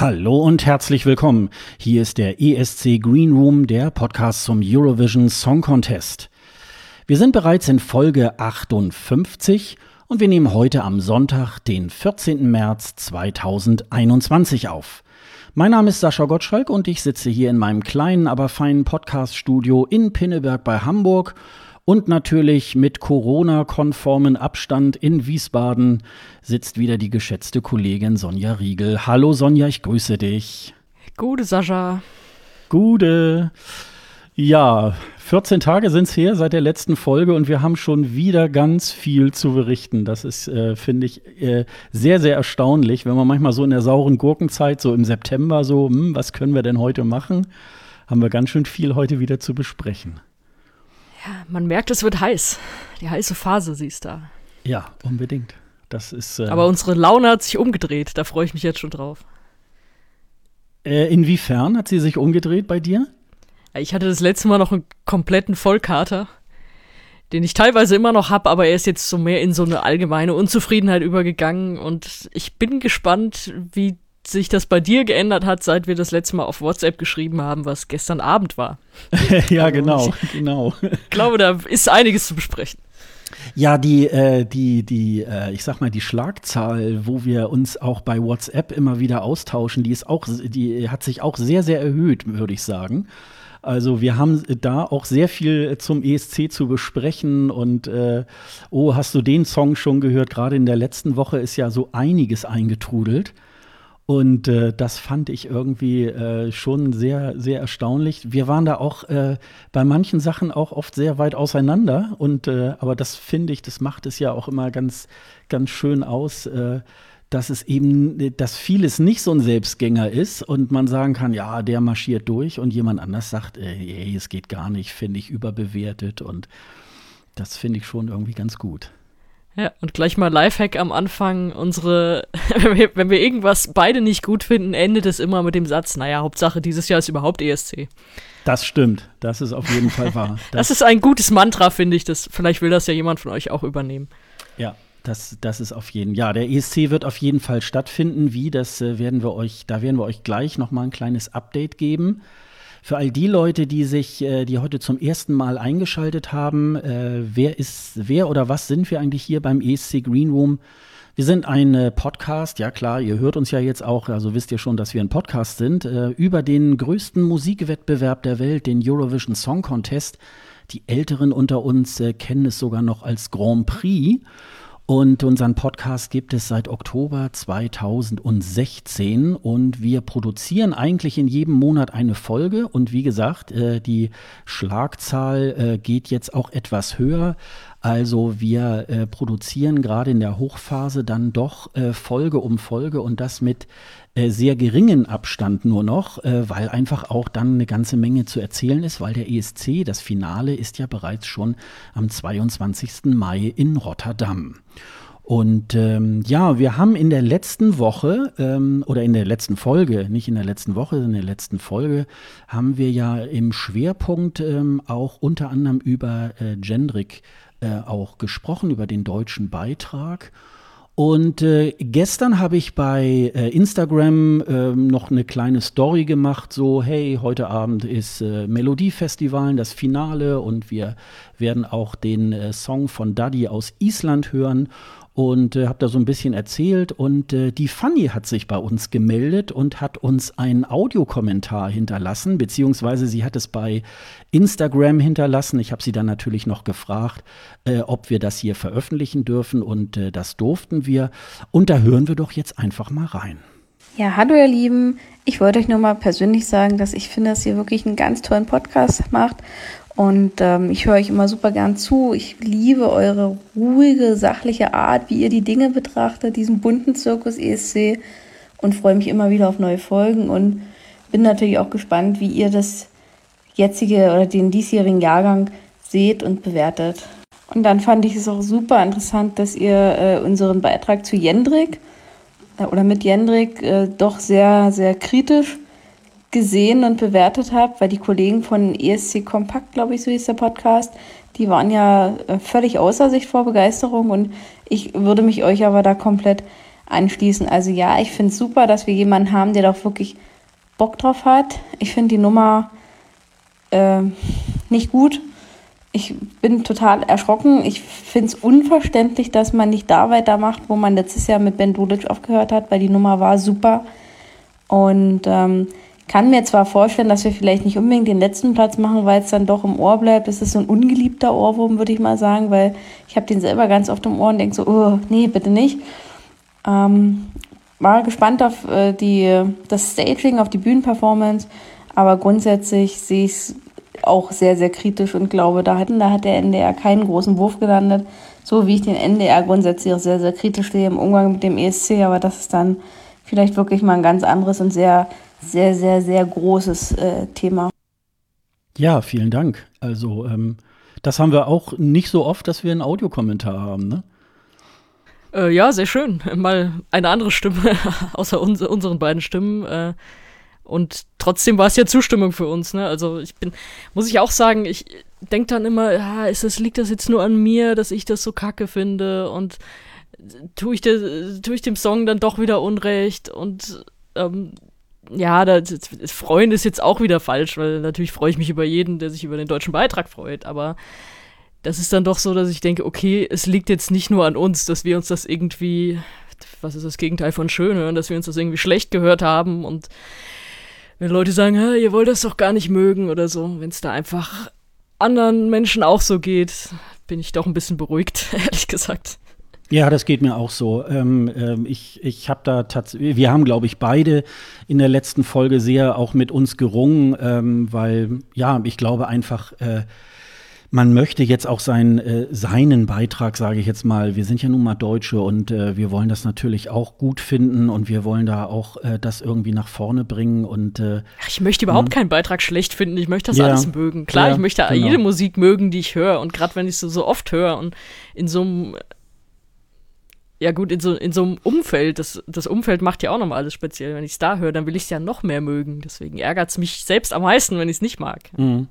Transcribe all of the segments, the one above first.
Hallo und herzlich willkommen. Hier ist der ESC Green Room, der Podcast zum Eurovision Song Contest. Wir sind bereits in Folge 58 und wir nehmen heute am Sonntag, den 14. März 2021 auf. Mein Name ist Sascha Gottschalk und ich sitze hier in meinem kleinen, aber feinen Podcast-Studio in Pinneberg bei Hamburg und natürlich mit Corona-konformen Abstand in Wiesbaden sitzt wieder die geschätzte Kollegin Sonja Riegel. Hallo Sonja, ich grüße dich. Gute Sascha. Gute. Ja, 14 Tage sind es her seit der letzten Folge und wir haben schon wieder ganz viel zu berichten. Das ist, äh, finde ich, äh, sehr, sehr erstaunlich, wenn man manchmal so in der sauren Gurkenzeit, so im September, so, hm, was können wir denn heute machen, haben wir ganz schön viel heute wieder zu besprechen. Ja, man merkt, es wird heiß. Die heiße Phase, siehst du da. Ja, unbedingt. Das ist. Äh, Aber unsere Laune hat sich umgedreht. Da freue ich mich jetzt schon drauf. Äh, inwiefern hat sie sich umgedreht bei dir? Ich hatte das letzte Mal noch einen kompletten Vollkater, den ich teilweise immer noch habe, aber er ist jetzt so mehr in so eine allgemeine Unzufriedenheit übergegangen und ich bin gespannt, wie sich das bei dir geändert hat, seit wir das letzte Mal auf WhatsApp geschrieben haben, was gestern Abend war. ja, genau, genau. Ich glaube, da ist einiges zu besprechen. Ja, die, äh, die, die, äh, ich sag mal, die Schlagzahl, wo wir uns auch bei WhatsApp immer wieder austauschen, die ist auch, die hat sich auch sehr, sehr erhöht, würde ich sagen. Also wir haben da auch sehr viel zum ESC zu besprechen und äh, oh, hast du den Song schon gehört? Gerade in der letzten Woche ist ja so einiges eingetrudelt. Und äh, das fand ich irgendwie äh, schon sehr, sehr erstaunlich. Wir waren da auch äh, bei manchen Sachen auch oft sehr weit auseinander. Und äh, aber das finde ich, das macht es ja auch immer ganz, ganz schön aus, äh, dass es eben, dass vieles nicht so ein Selbstgänger ist und man sagen kann, ja, der marschiert durch und jemand anders sagt, ey, es geht gar nicht, finde ich überbewertet. Und das finde ich schon irgendwie ganz gut. Ja, und gleich mal Lifehack am Anfang. Unsere, wenn wir, wenn wir irgendwas beide nicht gut finden, endet es immer mit dem Satz, naja, Hauptsache dieses Jahr ist überhaupt ESC. Das stimmt. Das ist auf jeden Fall wahr. Das, das ist ein gutes Mantra, finde ich. Das, vielleicht will das ja jemand von euch auch übernehmen. Ja, das, das ist auf jeden Ja, der ESC wird auf jeden Fall stattfinden. Wie, das äh, werden wir euch, da werden wir euch gleich nochmal ein kleines Update geben. Für all die Leute, die sich, äh, die heute zum ersten Mal eingeschaltet haben, äh, wer ist, wer oder was sind wir eigentlich hier beim ESC Green Room? Wir sind ein äh, Podcast, ja klar, ihr hört uns ja jetzt auch, also wisst ihr schon, dass wir ein Podcast sind, über den größten Musikwettbewerb der Welt, den Eurovision Song Contest. Die Älteren unter uns kennen es sogar noch als Grand Prix. Und unseren Podcast gibt es seit Oktober 2016 und wir produzieren eigentlich in jedem Monat eine Folge. Und wie gesagt, äh, die Schlagzahl äh, geht jetzt auch etwas höher. Also wir äh, produzieren gerade in der Hochphase dann doch Folge um Folge und das mit äh, sehr geringen Abstand nur noch, äh, weil einfach auch dann eine ganze Menge zu erzählen ist, weil der ESC, das Finale, ist ja bereits schon am 22. Mai in Rotterdam. Und ähm, ja, wir haben in der letzten Woche ähm, oder in der letzten Folge, nicht in der letzten Woche, sondern in der letzten Folge, haben wir ja im Schwerpunkt ähm, auch unter anderem über äh, Gendrik äh, auch gesprochen, über den deutschen Beitrag. Und äh, gestern habe ich bei äh, Instagram äh, noch eine kleine Story gemacht, so hey, heute Abend ist äh, Melodiefestival, das Finale und wir werden auch den äh, Song von Daddy aus Island hören und äh, habe da so ein bisschen erzählt. Und äh, die Fanny hat sich bei uns gemeldet und hat uns einen Audiokommentar hinterlassen, beziehungsweise sie hat es bei Instagram hinterlassen. Ich habe sie dann natürlich noch gefragt, äh, ob wir das hier veröffentlichen dürfen und äh, das durften wir. Und da hören wir doch jetzt einfach mal rein. Ja, hallo ihr Lieben. Ich wollte euch nur mal persönlich sagen, dass ich finde, dass ihr wirklich einen ganz tollen Podcast macht Und ähm, ich höre euch immer super gern zu. Ich liebe eure ruhige, sachliche Art, wie ihr die Dinge betrachtet, diesen bunten Zirkus ESC und freue mich immer wieder auf neue Folgen und bin natürlich auch gespannt, wie ihr das jetzige oder den diesjährigen Jahrgang seht und bewertet. Und dann fand ich es auch super interessant, dass ihr äh, unseren Beitrag zu Jendrik äh, oder mit Jendrik äh, doch sehr, sehr kritisch gesehen und bewertet habt, weil die Kollegen von ESC Kompakt, glaube ich, so hieß der Podcast, die waren ja äh, völlig außer sich vor Begeisterung und ich würde mich euch aber da komplett anschließen. Also ja, ich finde es super, dass wir jemanden haben, der doch wirklich Bock drauf hat. Ich finde die Nummer äh, nicht gut. Ich bin total erschrocken. Ich finde es unverständlich, dass man nicht da weitermacht, wo man letztes Jahr mit Ben Dulic aufgehört hat, weil die Nummer war super. Und ähm, kann mir zwar vorstellen, dass wir vielleicht nicht unbedingt den letzten Platz machen, weil es dann doch im Ohr bleibt. Das ist so ein ungeliebter Ohrwurm, würde ich mal sagen, weil ich habe den selber ganz oft im Ohr und denke so, oh, nee, bitte nicht. Ähm, war gespannt auf äh, die, das Staging, auf die Bühnenperformance, aber grundsätzlich sehe ich es auch sehr, sehr kritisch und glaube, da, hatten, da hat der NDR keinen großen Wurf gelandet, so wie ich den NDR grundsätzlich auch sehr, sehr kritisch sehe im Umgang mit dem ESC, aber das ist dann vielleicht wirklich mal ein ganz anderes und sehr, sehr, sehr, sehr großes äh, Thema. Ja, vielen Dank. Also, ähm, das haben wir auch nicht so oft, dass wir einen Audiokommentar haben, ne? Äh, ja, sehr schön. Mal eine andere Stimme, außer uns, unseren beiden Stimmen. Äh, und trotzdem war es ja Zustimmung für uns. Ne? Also ich bin, muss ich auch sagen, ich denke dann immer, ja, ist das, liegt das jetzt nur an mir, dass ich das so kacke finde und tue ich, de, tue ich dem Song dann doch wieder Unrecht und ähm, ja, da, freuen ist jetzt auch wieder falsch, weil natürlich freue ich mich über jeden, der sich über den deutschen Beitrag freut, aber das ist dann doch so, dass ich denke, okay, es liegt jetzt nicht nur an uns, dass wir uns das irgendwie, was ist das Gegenteil von schön hören, dass wir uns das irgendwie schlecht gehört haben und wenn Leute sagen, ihr wollt das doch gar nicht mögen oder so, wenn es da einfach anderen Menschen auch so geht, bin ich doch ein bisschen beruhigt, ehrlich gesagt. Ja, das geht mir auch so. Ähm, ähm, ich ich habe da tatsächlich, wir haben, glaube ich, beide in der letzten Folge sehr auch mit uns gerungen, ähm, weil, ja, ich glaube einfach, äh, man möchte jetzt auch sein, äh, seinen Beitrag, sage ich jetzt mal, wir sind ja nun mal Deutsche und äh, wir wollen das natürlich auch gut finden und wir wollen da auch äh, das irgendwie nach vorne bringen und äh, ich möchte überhaupt hm. keinen Beitrag schlecht finden, ich möchte das ja, alles mögen. Klar, ja, ich möchte genau. jede Musik mögen, die ich höre und gerade wenn ich so, so oft höre und in so einem ja gut, in so, in so einem Umfeld, das, das Umfeld macht ja auch nochmal alles speziell. Wenn ich es da höre, dann will ich es ja noch mehr mögen. Deswegen ärgert es mich selbst am meisten, wenn ich es nicht mag. Mhm.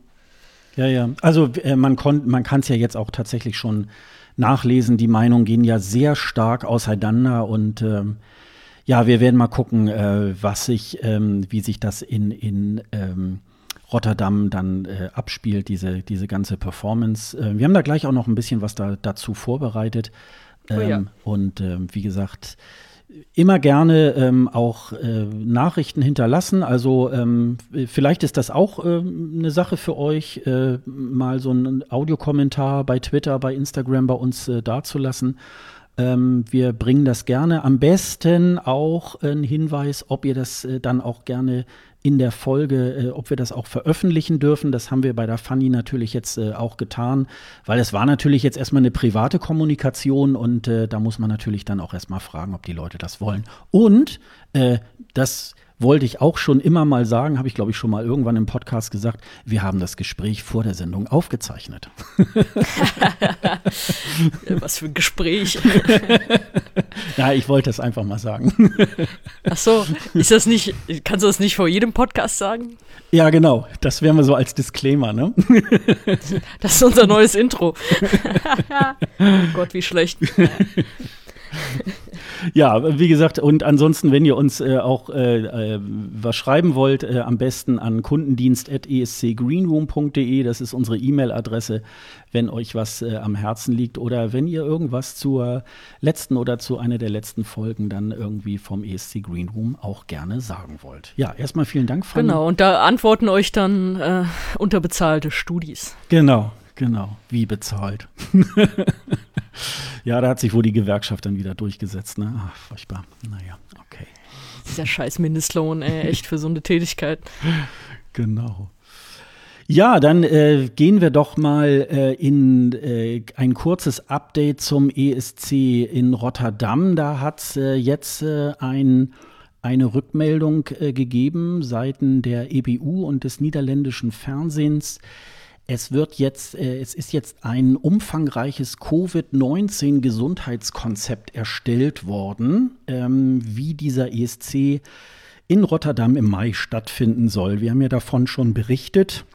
Ja, ja. Also äh, man, man kann es ja jetzt auch tatsächlich schon nachlesen. Die Meinungen gehen ja sehr stark auseinander und ähm, ja, wir werden mal gucken, äh, was sich, ähm, wie sich das in, in ähm, Rotterdam dann äh, abspielt, diese, diese ganze Performance. Äh, wir haben da gleich auch noch ein bisschen was da, dazu vorbereitet. Oh ja. Ähm, und ähm, wie gesagt, immer gerne ähm, auch äh, Nachrichten hinterlassen. Also ähm, vielleicht ist das auch äh, eine Sache für euch, äh, mal so einen Audiokommentar bei Twitter, bei Instagram bei uns äh, dazulassen. Ähm, wir bringen das gerne. Am besten auch ein Hinweis, ob ihr das äh, dann auch gerne in der Folge, äh, ob wir das auch veröffentlichen dürfen. Das haben wir bei der Fanny natürlich jetzt äh, auch getan, weil es war natürlich jetzt erstmal eine private Kommunikation und äh, da muss man natürlich dann auch erstmal fragen, ob die Leute das wollen. Und äh, das wollte ich auch schon immer mal sagen, habe ich glaube ich schon mal irgendwann im Podcast gesagt, wir haben das Gespräch vor der Sendung aufgezeichnet. Was für ein Gespräch. ja, ich wollte das einfach mal sagen. Ach so, ist das nicht, kannst du das nicht vor jedem Podcast sagen? Ja, genau. Das wären wir so als Disclaimer, ne? Das ist unser neues Intro. oh Gott, wie schlecht ja, wie gesagt, und ansonsten, wenn ihr uns äh, auch äh, äh, was schreiben wollt, äh, am besten an kundendienst.escgreenroom.de, das ist unsere E-Mail-Adresse, wenn euch was äh, am Herzen liegt oder wenn ihr irgendwas zur letzten oder zu einer der letzten Folgen dann irgendwie vom ESC Greenroom auch gerne sagen wollt. Ja, erstmal vielen Dank, Fanny. Genau, und da antworten euch dann äh, unterbezahlte Studis. Genau, genau, wie bezahlt. Ja, da hat sich wohl die Gewerkschaft dann wieder durchgesetzt. Ne? Ach, furchtbar. Naja, okay. Dieser scheiß Mindestlohn, ey, echt für so eine Tätigkeit. Genau. Ja, dann äh, gehen wir doch mal äh, in äh, ein kurzes Update zum ESC in Rotterdam. Da hat es äh, jetzt äh, ein, eine Rückmeldung äh, gegeben seitens der EBU und des niederländischen Fernsehens. Es wird jetzt, es ist jetzt ein umfangreiches Covid-19-Gesundheitskonzept erstellt worden, ähm, wie dieser ESC in Rotterdam im Mai stattfinden soll. Wir haben ja davon schon berichtet.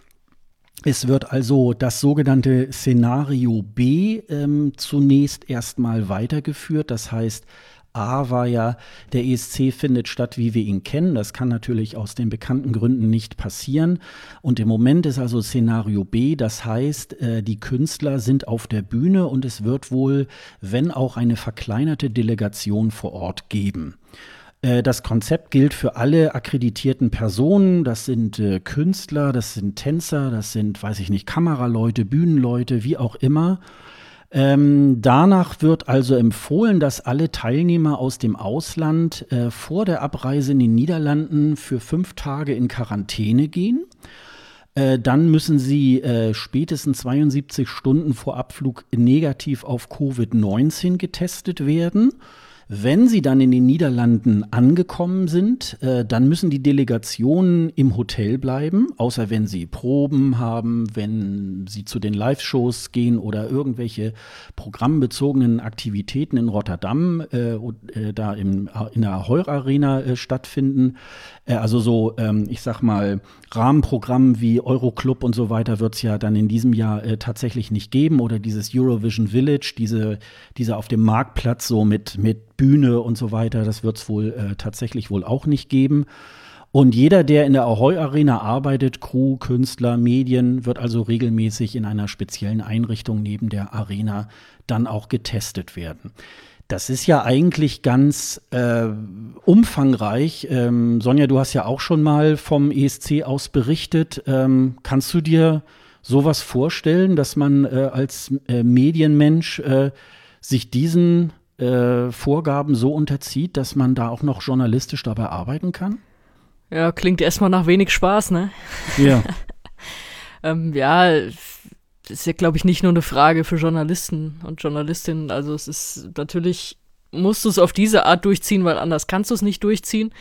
Es wird also das sogenannte Szenario B ähm, zunächst erstmal weitergeführt. Das heißt, A war ja, der ESC findet statt, wie wir ihn kennen. Das kann natürlich aus den bekannten Gründen nicht passieren. Und im Moment ist also Szenario B, das heißt, äh, die Künstler sind auf der Bühne und es wird wohl, wenn auch eine verkleinerte Delegation vor Ort geben. Äh, das Konzept gilt für alle akkreditierten Personen. Das sind äh, Künstler, das sind Tänzer, das sind, weiß ich nicht, Kameraleute, Bühnenleute, wie auch immer. Ähm, danach wird also empfohlen, dass alle Teilnehmer aus dem Ausland äh, vor der Abreise in den Niederlanden für fünf Tage in Quarantäne gehen. Äh, dann müssen sie äh, spätestens 72 Stunden vor Abflug negativ auf Covid-19 getestet werden. Wenn sie dann in den Niederlanden angekommen sind, äh, dann müssen die Delegationen im Hotel bleiben, außer wenn sie Proben haben, wenn sie zu den Live-Shows gehen oder irgendwelche programmbezogenen Aktivitäten in Rotterdam, äh, äh, da im, in der Heuer Arena äh, stattfinden. Äh, also so, ähm, ich sag mal, Rahmenprogramm wie Euroclub und so weiter wird es ja dann in diesem Jahr äh, tatsächlich nicht geben oder dieses Eurovision Village, diese, diese auf dem Marktplatz so mit, mit Bühne und so weiter, das wird es wohl äh, tatsächlich wohl auch nicht geben. Und jeder, der in der Ahoy Arena arbeitet, Crew, Künstler, Medien, wird also regelmäßig in einer speziellen Einrichtung neben der Arena dann auch getestet werden. Das ist ja eigentlich ganz äh, umfangreich. Ähm, Sonja, du hast ja auch schon mal vom ESC aus berichtet. Ähm, kannst du dir sowas vorstellen, dass man äh, als äh, Medienmensch äh, sich diesen äh, Vorgaben so unterzieht, dass man da auch noch journalistisch dabei arbeiten kann? Ja, klingt erstmal nach wenig Spaß, ne? Ja. ähm, ja, das ist ja, glaube ich, nicht nur eine Frage für Journalisten und Journalistinnen. Also es ist natürlich, musst du es auf diese Art durchziehen, weil anders kannst du es nicht durchziehen.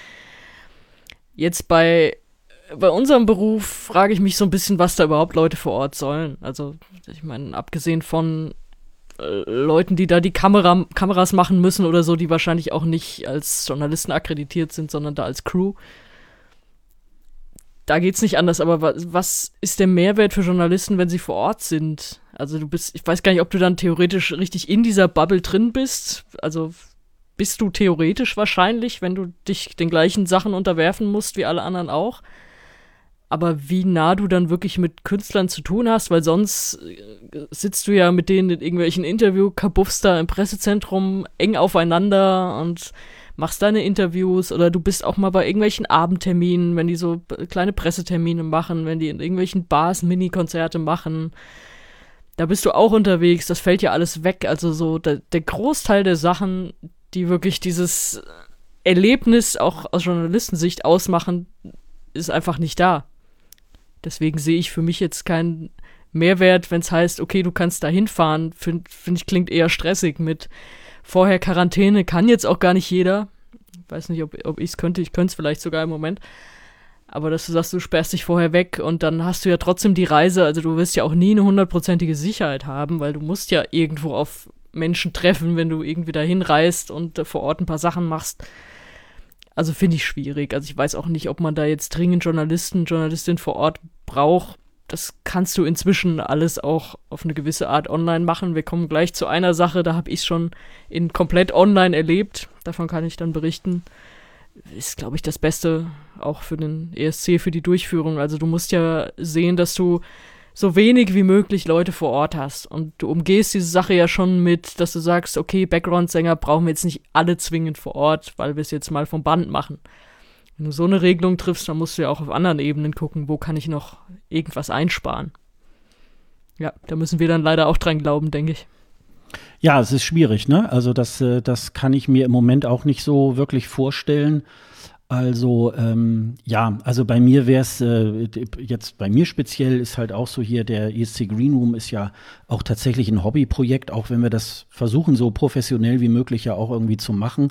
Jetzt bei, bei unserem Beruf frage ich mich so ein bisschen, was da überhaupt Leute vor Ort sollen. Also, ich meine, abgesehen von Leuten, die da die Kamera, Kameras machen müssen oder so, die wahrscheinlich auch nicht als Journalisten akkreditiert sind, sondern da als Crew da geht's nicht anders, aber was, was ist der Mehrwert für Journalisten, wenn sie vor Ort sind? Also du bist, ich weiß gar nicht, ob du dann theoretisch richtig in dieser Bubble drin bist. Also bist du theoretisch wahrscheinlich, wenn du dich den gleichen Sachen unterwerfen musst wie alle anderen auch. Aber wie nah du dann wirklich mit Künstlern zu tun hast, weil sonst äh, sitzt du ja mit denen in irgendwelchen Interview-Kabuffs da im Pressezentrum eng aufeinander und machst deine Interviews oder du bist auch mal bei irgendwelchen Abendterminen, wenn die so kleine Pressetermine machen, wenn die in irgendwelchen Bars Mini-Konzerte machen. Da bist du auch unterwegs, das fällt ja alles weg. Also so der, der Großteil der Sachen, die wirklich dieses Erlebnis auch aus Journalistensicht ausmachen, ist einfach nicht da. Deswegen sehe ich für mich jetzt keinen Mehrwert, wenn es heißt, okay, du kannst da hinfahren. Finde find ich klingt eher stressig mit Vorher Quarantäne kann jetzt auch gar nicht jeder. Ich weiß nicht, ob, ob ich es könnte. Ich könnte es vielleicht sogar im Moment. Aber dass du sagst, du sperrst dich vorher weg und dann hast du ja trotzdem die Reise. Also du wirst ja auch nie eine hundertprozentige Sicherheit haben, weil du musst ja irgendwo auf Menschen treffen, wenn du irgendwie dahin reist und äh, vor Ort ein paar Sachen machst. Also finde ich schwierig. Also ich weiß auch nicht, ob man da jetzt dringend Journalisten, Journalistin vor Ort braucht das kannst du inzwischen alles auch auf eine gewisse Art online machen. Wir kommen gleich zu einer Sache, da habe ich es schon in komplett online erlebt. Davon kann ich dann berichten. Ist, glaube ich, das Beste auch für den ESC, für die Durchführung. Also du musst ja sehen, dass du so wenig wie möglich Leute vor Ort hast. Und du umgehst diese Sache ja schon mit, dass du sagst, okay, Background-Sänger brauchen wir jetzt nicht alle zwingend vor Ort, weil wir es jetzt mal vom Band machen. Wenn du so eine Regelung triffst, dann musst du ja auch auf anderen Ebenen gucken, wo kann ich noch irgendwas einsparen. Ja, da müssen wir dann leider auch dran glauben, denke ich. Ja, es ist schwierig, ne? Also das, äh, das kann ich mir im Moment auch nicht so wirklich vorstellen. Also ähm, ja, also bei mir wäre es äh, jetzt bei mir speziell ist halt auch so hier der ESC Green Room ist ja auch tatsächlich ein Hobbyprojekt, auch wenn wir das versuchen so professionell wie möglich ja auch irgendwie zu machen.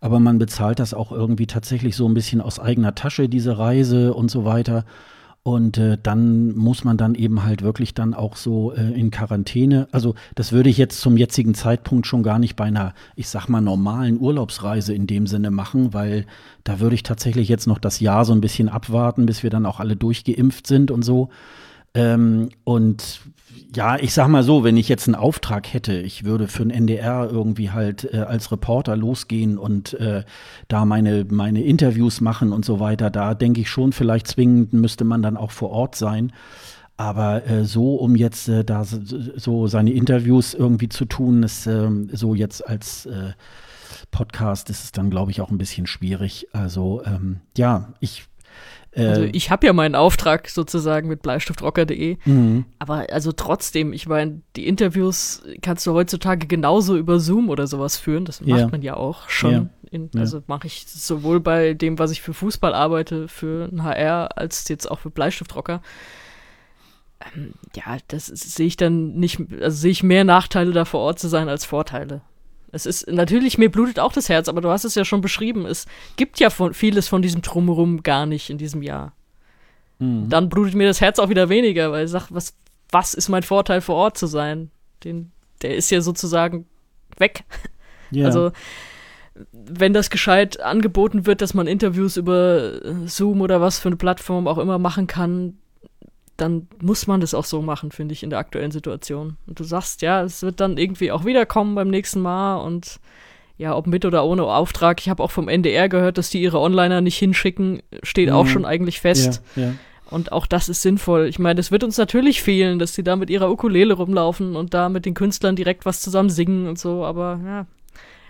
Aber man bezahlt das auch irgendwie tatsächlich so ein bisschen aus eigener Tasche diese Reise und so weiter. Und äh, dann muss man dann eben halt wirklich dann auch so äh, in Quarantäne. Also das würde ich jetzt zum jetzigen Zeitpunkt schon gar nicht bei einer, ich sag mal, normalen Urlaubsreise in dem Sinne machen, weil da würde ich tatsächlich jetzt noch das Jahr so ein bisschen abwarten, bis wir dann auch alle durchgeimpft sind und so. Ähm, und ja, ich sag mal so, wenn ich jetzt einen Auftrag hätte, ich würde für ein NDR irgendwie halt äh, als Reporter losgehen und äh, da meine, meine Interviews machen und so weiter, da denke ich schon, vielleicht zwingend müsste man dann auch vor Ort sein. Aber äh, so, um jetzt äh, da so seine Interviews irgendwie zu tun, ist ähm, so jetzt als äh, Podcast ist es dann, glaube ich, auch ein bisschen schwierig. Also ähm, ja, ich also äh, ich habe ja meinen Auftrag sozusagen mit bleistiftrocker.de, mhm. aber also trotzdem, ich meine, die Interviews kannst du heutzutage genauso über Zoom oder sowas führen, das macht ja. man ja auch schon. Ja. In, also ja. mache ich sowohl bei dem, was ich für Fußball arbeite, für ein HR, als jetzt auch für Bleistiftrocker. Ähm, ja, das sehe ich dann nicht, also sehe ich mehr Nachteile da vor Ort zu sein als Vorteile. Es ist natürlich, mir blutet auch das Herz, aber du hast es ja schon beschrieben. Es gibt ja von, vieles von diesem Drumherum gar nicht in diesem Jahr. Mhm. Dann blutet mir das Herz auch wieder weniger, weil ich sage, was, was ist mein Vorteil vor Ort zu sein? Den, der ist ja sozusagen weg. Yeah. Also, wenn das gescheit angeboten wird, dass man Interviews über Zoom oder was für eine Plattform auch immer machen kann, dann muss man das auch so machen, finde ich, in der aktuellen Situation. Und du sagst, ja, es wird dann irgendwie auch wiederkommen beim nächsten Mal und ja, ob mit oder ohne Auftrag. Ich habe auch vom NDR gehört, dass die ihre Onliner nicht hinschicken, steht mhm. auch schon eigentlich fest. Ja, ja. Und auch das ist sinnvoll. Ich meine, es wird uns natürlich fehlen, dass sie da mit ihrer Ukulele rumlaufen und da mit den Künstlern direkt was zusammen singen und so, aber ja,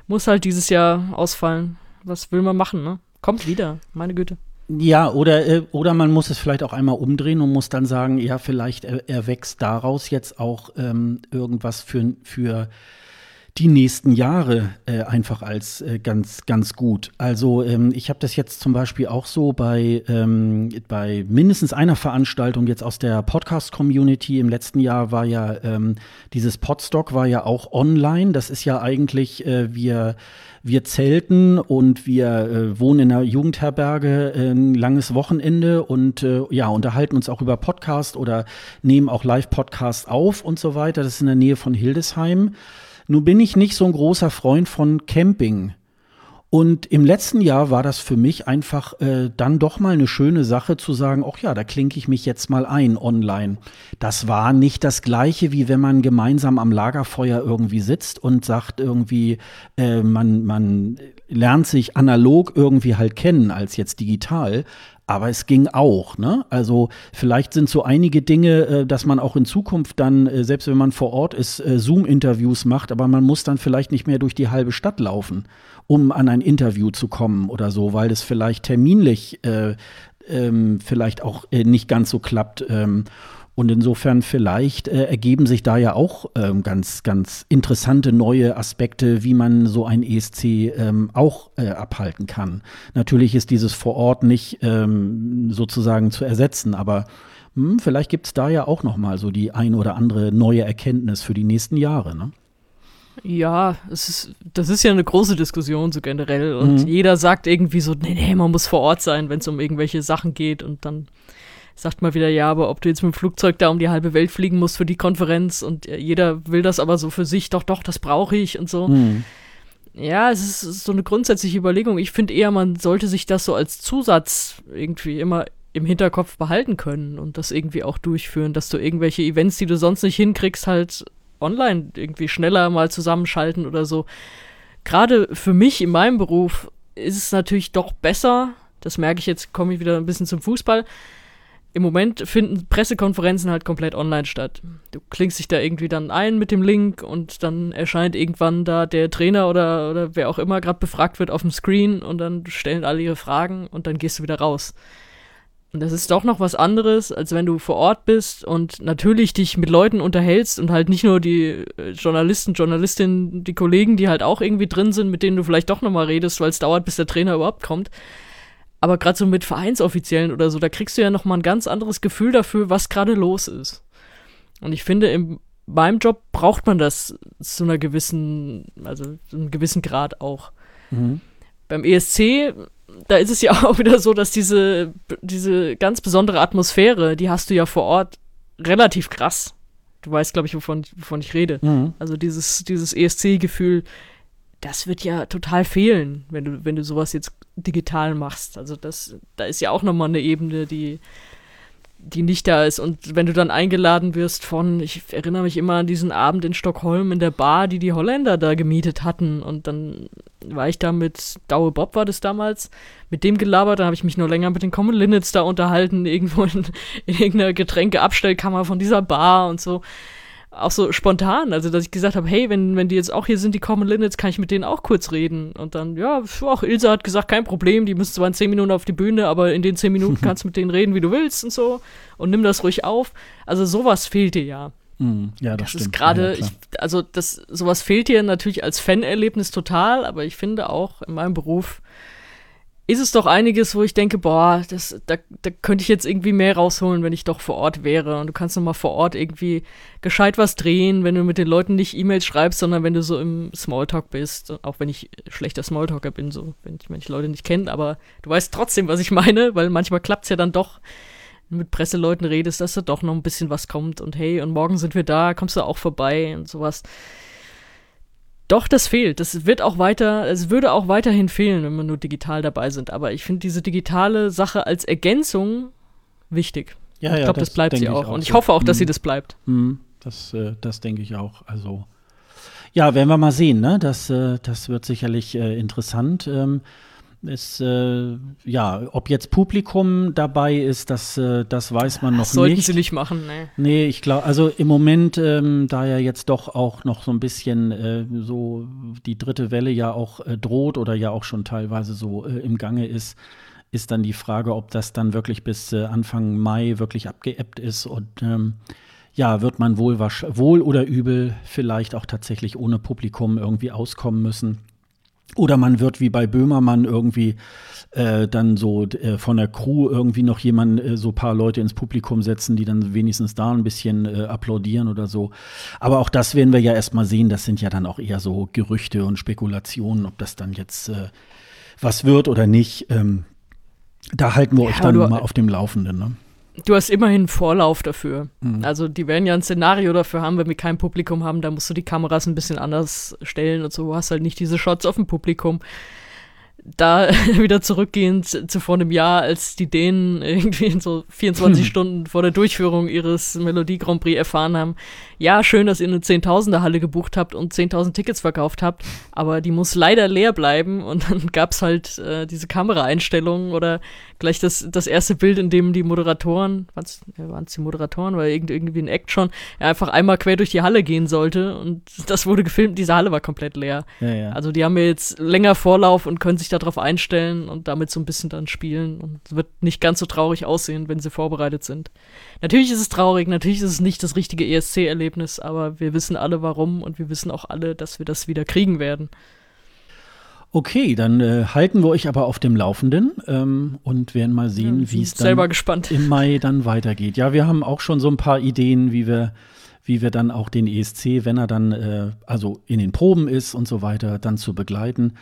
muss halt dieses Jahr ausfallen. Was will man machen, ne? Kommt wieder, meine Güte. Ja, oder, äh, oder man muss es vielleicht auch einmal umdrehen und muss dann sagen, ja, vielleicht erwächst daraus jetzt auch ähm, irgendwas für, für die nächsten Jahre äh, einfach als äh, ganz, ganz gut. Also ähm, ich habe das jetzt zum Beispiel auch so bei, ähm, bei mindestens einer Veranstaltung jetzt aus der Podcast-Community. Im letzten Jahr war ja ähm, dieses Podstock war ja auch online. Das ist ja eigentlich, äh, wir wir zelten und wir äh, wohnen in einer Jugendherberge äh, ein langes Wochenende und äh, ja, unterhalten uns auch über Podcast oder nehmen auch Live-Podcasts auf und so weiter. Das ist in der Nähe von Hildesheim. Nun bin ich nicht so ein großer Freund von Camping. Und im letzten Jahr war das für mich einfach äh, dann doch mal eine schöne Sache zu sagen, ach ja, da klinke ich mich jetzt mal ein online. Das war nicht das gleiche, wie wenn man gemeinsam am Lagerfeuer irgendwie sitzt und sagt irgendwie, äh, man, man lernt sich analog irgendwie halt kennen als jetzt digital. Aber es ging auch, ne? Also vielleicht sind so einige Dinge, äh, dass man auch in Zukunft dann, äh, selbst wenn man vor Ort ist, äh, Zoom-Interviews macht, aber man muss dann vielleicht nicht mehr durch die halbe Stadt laufen, um an ein Interview zu kommen oder so, weil es vielleicht terminlich äh, ähm, vielleicht auch äh, nicht ganz so klappt. Ähm, und insofern vielleicht äh, ergeben sich da ja auch ähm, ganz, ganz interessante neue Aspekte, wie man so ein ESC ähm, auch äh, abhalten kann. Natürlich ist dieses vor Ort nicht ähm, sozusagen zu ersetzen, aber mh, hm, vielleicht gibt es da ja auch noch mal so die ein oder andere neue Erkenntnis für die nächsten Jahre. Ne? Ja, es ist, das ist ja eine große Diskussion so generell und mhm. jeder sagt irgendwie so, nee, nee, man muss vor Ort sein, wenn es um irgendwelche Sachen geht und dann sagt mal wieder, ja, aber ob du jetzt mit dem Flugzeug da um die halbe Welt fliegen musst für die Konferenz und jeder will das aber so für sich, doch, doch, das brauche ich und so. Mhm. Ja, es ist so eine grundsätzliche Überlegung. Ich finde eher, man sollte sich das so als Zusatz irgendwie immer im Hinterkopf behalten können und das irgendwie auch durchführen, dass du irgendwelche Events, die du sonst nicht hinkriegst, halt online irgendwie schneller mal zusammenschalten oder so. Gerade für mich in meinem Beruf ist es natürlich doch besser, das merke ich jetzt, komme ich wieder ein bisschen zum Fußball, im Moment finden Pressekonferenzen halt komplett online statt. Du klingst dich da irgendwie dann ein mit dem Link und dann erscheint irgendwann da der Trainer oder, oder wer auch immer gerade befragt wird auf dem Screen und dann stellen alle ihre Fragen und dann gehst du wieder raus. Und das ist doch noch was anderes, als wenn du vor Ort bist und natürlich dich mit Leuten unterhältst und halt nicht nur die äh, Journalisten, Journalistinnen, die Kollegen, die halt auch irgendwie drin sind, mit denen du vielleicht doch nochmal redest, weil es dauert, bis der Trainer überhaupt kommt Aber gerade so mit Vereinsoffiziellen oder so, da kriegst du ja noch mal ein ganz anderes Gefühl dafür, was gerade los ist. Und ich finde, in meinem Job braucht man das zu einer gewissen, also zu einem gewissen Grad auch. Mhm. Beim ESC, da ist es ja auch wieder so, dass diese, diese ganz besondere Atmosphäre, die hast du ja vor Ort relativ krass. Du weißt, glaube ich, wovon, wovon ich rede. Mhm. Also dieses, dieses ESC-Gefühl, das wird ja total fehlen, wenn du, wenn du sowas jetzt digital machst. Also das, da ist ja auch nochmal eine Ebene, die, die nicht da ist. Und wenn du dann eingeladen wirst von, ich erinnere mich immer an diesen Abend in Stockholm in der Bar, die die Holländer da gemietet hatten. Und dann war ich da mit Daue Bob, war das damals, mit dem gelabert. Dann habe ich mich nur länger mit den Common Linnets da unterhalten, irgendwo in, in irgendeiner Getränkeabstellkammer von dieser Bar und so auch so spontan, also dass ich gesagt habe, hey, wenn, wenn die jetzt auch hier sind, die Common Linnets, kann ich mit denen auch kurz reden. Und dann, ja, auch Ilse hat gesagt, kein Problem, die müssen zwar in zehn Minuten auf die Bühne, aber in den zehn Minuten kannst du mit denen reden, wie du willst und so. Und nimm das ruhig auf. Also sowas fehlt dir ja. Mm, ja, das, das stimmt. ist gerade, ja, also das, sowas fehlt dir natürlich als Fanerlebnis total, aber ich finde auch in meinem Beruf ist es doch einiges, wo ich denke, boah, das, da, da könnte ich jetzt irgendwie mehr rausholen, wenn ich doch vor Ort wäre. Und du kannst noch mal vor Ort irgendwie gescheit was drehen, wenn du mit den Leuten nicht E-Mails schreibst, sondern wenn du so im Smalltalk bist. Auch wenn ich schlechter Smalltalker bin, so, wenn ich manche Leute nicht kenne, aber du weißt trotzdem, was ich meine, weil manchmal klappt's ja dann doch, mit Presseleuten redest, dass da doch noch ein bisschen was kommt und hey, und morgen sind wir da, kommst du auch vorbei und sowas. Doch, das fehlt. Das wird auch weiter, es würde auch weiterhin fehlen, wenn wir nur digital dabei sind. Aber ich finde diese digitale Sache als Ergänzung wichtig. Ja, ich glaube, das, das, bleibt sie auch. auch. Und ich so. hoffe auch, dass mhm. sie das bleibt. Mhm. Das, äh, das denke ich auch. Also, ja, werden wir mal sehen. Ne? Das, äh, das wird sicherlich äh, interessant. Ähm, ist, äh, ja, ob jetzt Publikum dabei ist, das, äh, das weiß man noch das sollten nicht. Sollten sie nicht machen, ne? Nee, ich glaube, also im Moment, ähm, da ja jetzt doch auch noch so ein bisschen äh, so die dritte Welle ja auch äh, droht oder ja auch schon teilweise so äh, im Gange ist, ist dann die Frage, ob das dann wirklich bis äh, Anfang Mai wirklich abgeebbt ist und ähm, ja, wird man wohl, wohl oder übel vielleicht auch tatsächlich ohne Publikum irgendwie auskommen müssen. Oder man wird wie bei Böhmermann irgendwie äh, dann so äh, von der Crew irgendwie noch jemand, äh, so paar Leute ins Publikum setzen, die dann wenigstens da ein bisschen äh, applaudieren oder so. Aber auch das werden wir ja erstmal sehen. Das sind ja dann auch eher so Gerüchte und Spekulationen, ob das dann jetzt äh, was wird oder nicht. Ähm, da halten wir ja, euch dann mal auf dem Laufenden. Ne? Du hast immerhin Vorlauf dafür. Mhm. Also die werden ja ein Szenario dafür haben, wenn wir kein Publikum haben, da musst du die Kameras ein bisschen anders stellen und so. Du hast halt nicht diese Shots auf dem Publikum da wieder zurückgehend zu vor einem Jahr, als die Dänen irgendwie so 24 Stunden vor der Durchführung ihres Melodie Grand Prix erfahren haben, ja, schön, dass ihr eine Zehntausender Halle gebucht habt und 10.000 Tickets verkauft habt, aber die muss leider leer bleiben und dann gab's halt äh, diese Kameraeinstellungen oder gleich das, das erste Bild, in dem die Moderatoren, waren es die Moderatoren oder irgendwie ein Act schon, einfach einmal quer durch die Halle gehen sollte und das wurde gefilmt, diese Halle war komplett leer. Ja, ja. Also die haben jetzt länger Vorlauf und können sich darauf einstellen und damit so ein bisschen dann spielen und es wird nicht ganz so traurig aussehen, wenn sie vorbereitet sind. Natürlich ist es traurig, natürlich ist es nicht das richtige ESC-Erlebnis, aber wir wissen alle warum und wir wissen auch alle, dass wir das wieder kriegen werden. Okay, dann äh, halten wir euch aber auf dem Laufenden ähm, und werden mal sehen, ja, wie es dann gespannt. im Mai dann weitergeht. Ja, wir haben auch schon so ein paar Ideen, wie wir, wie wir dann auch den ESC, wenn er dann äh, also in den Proben ist und so weiter, dann zu begleiten.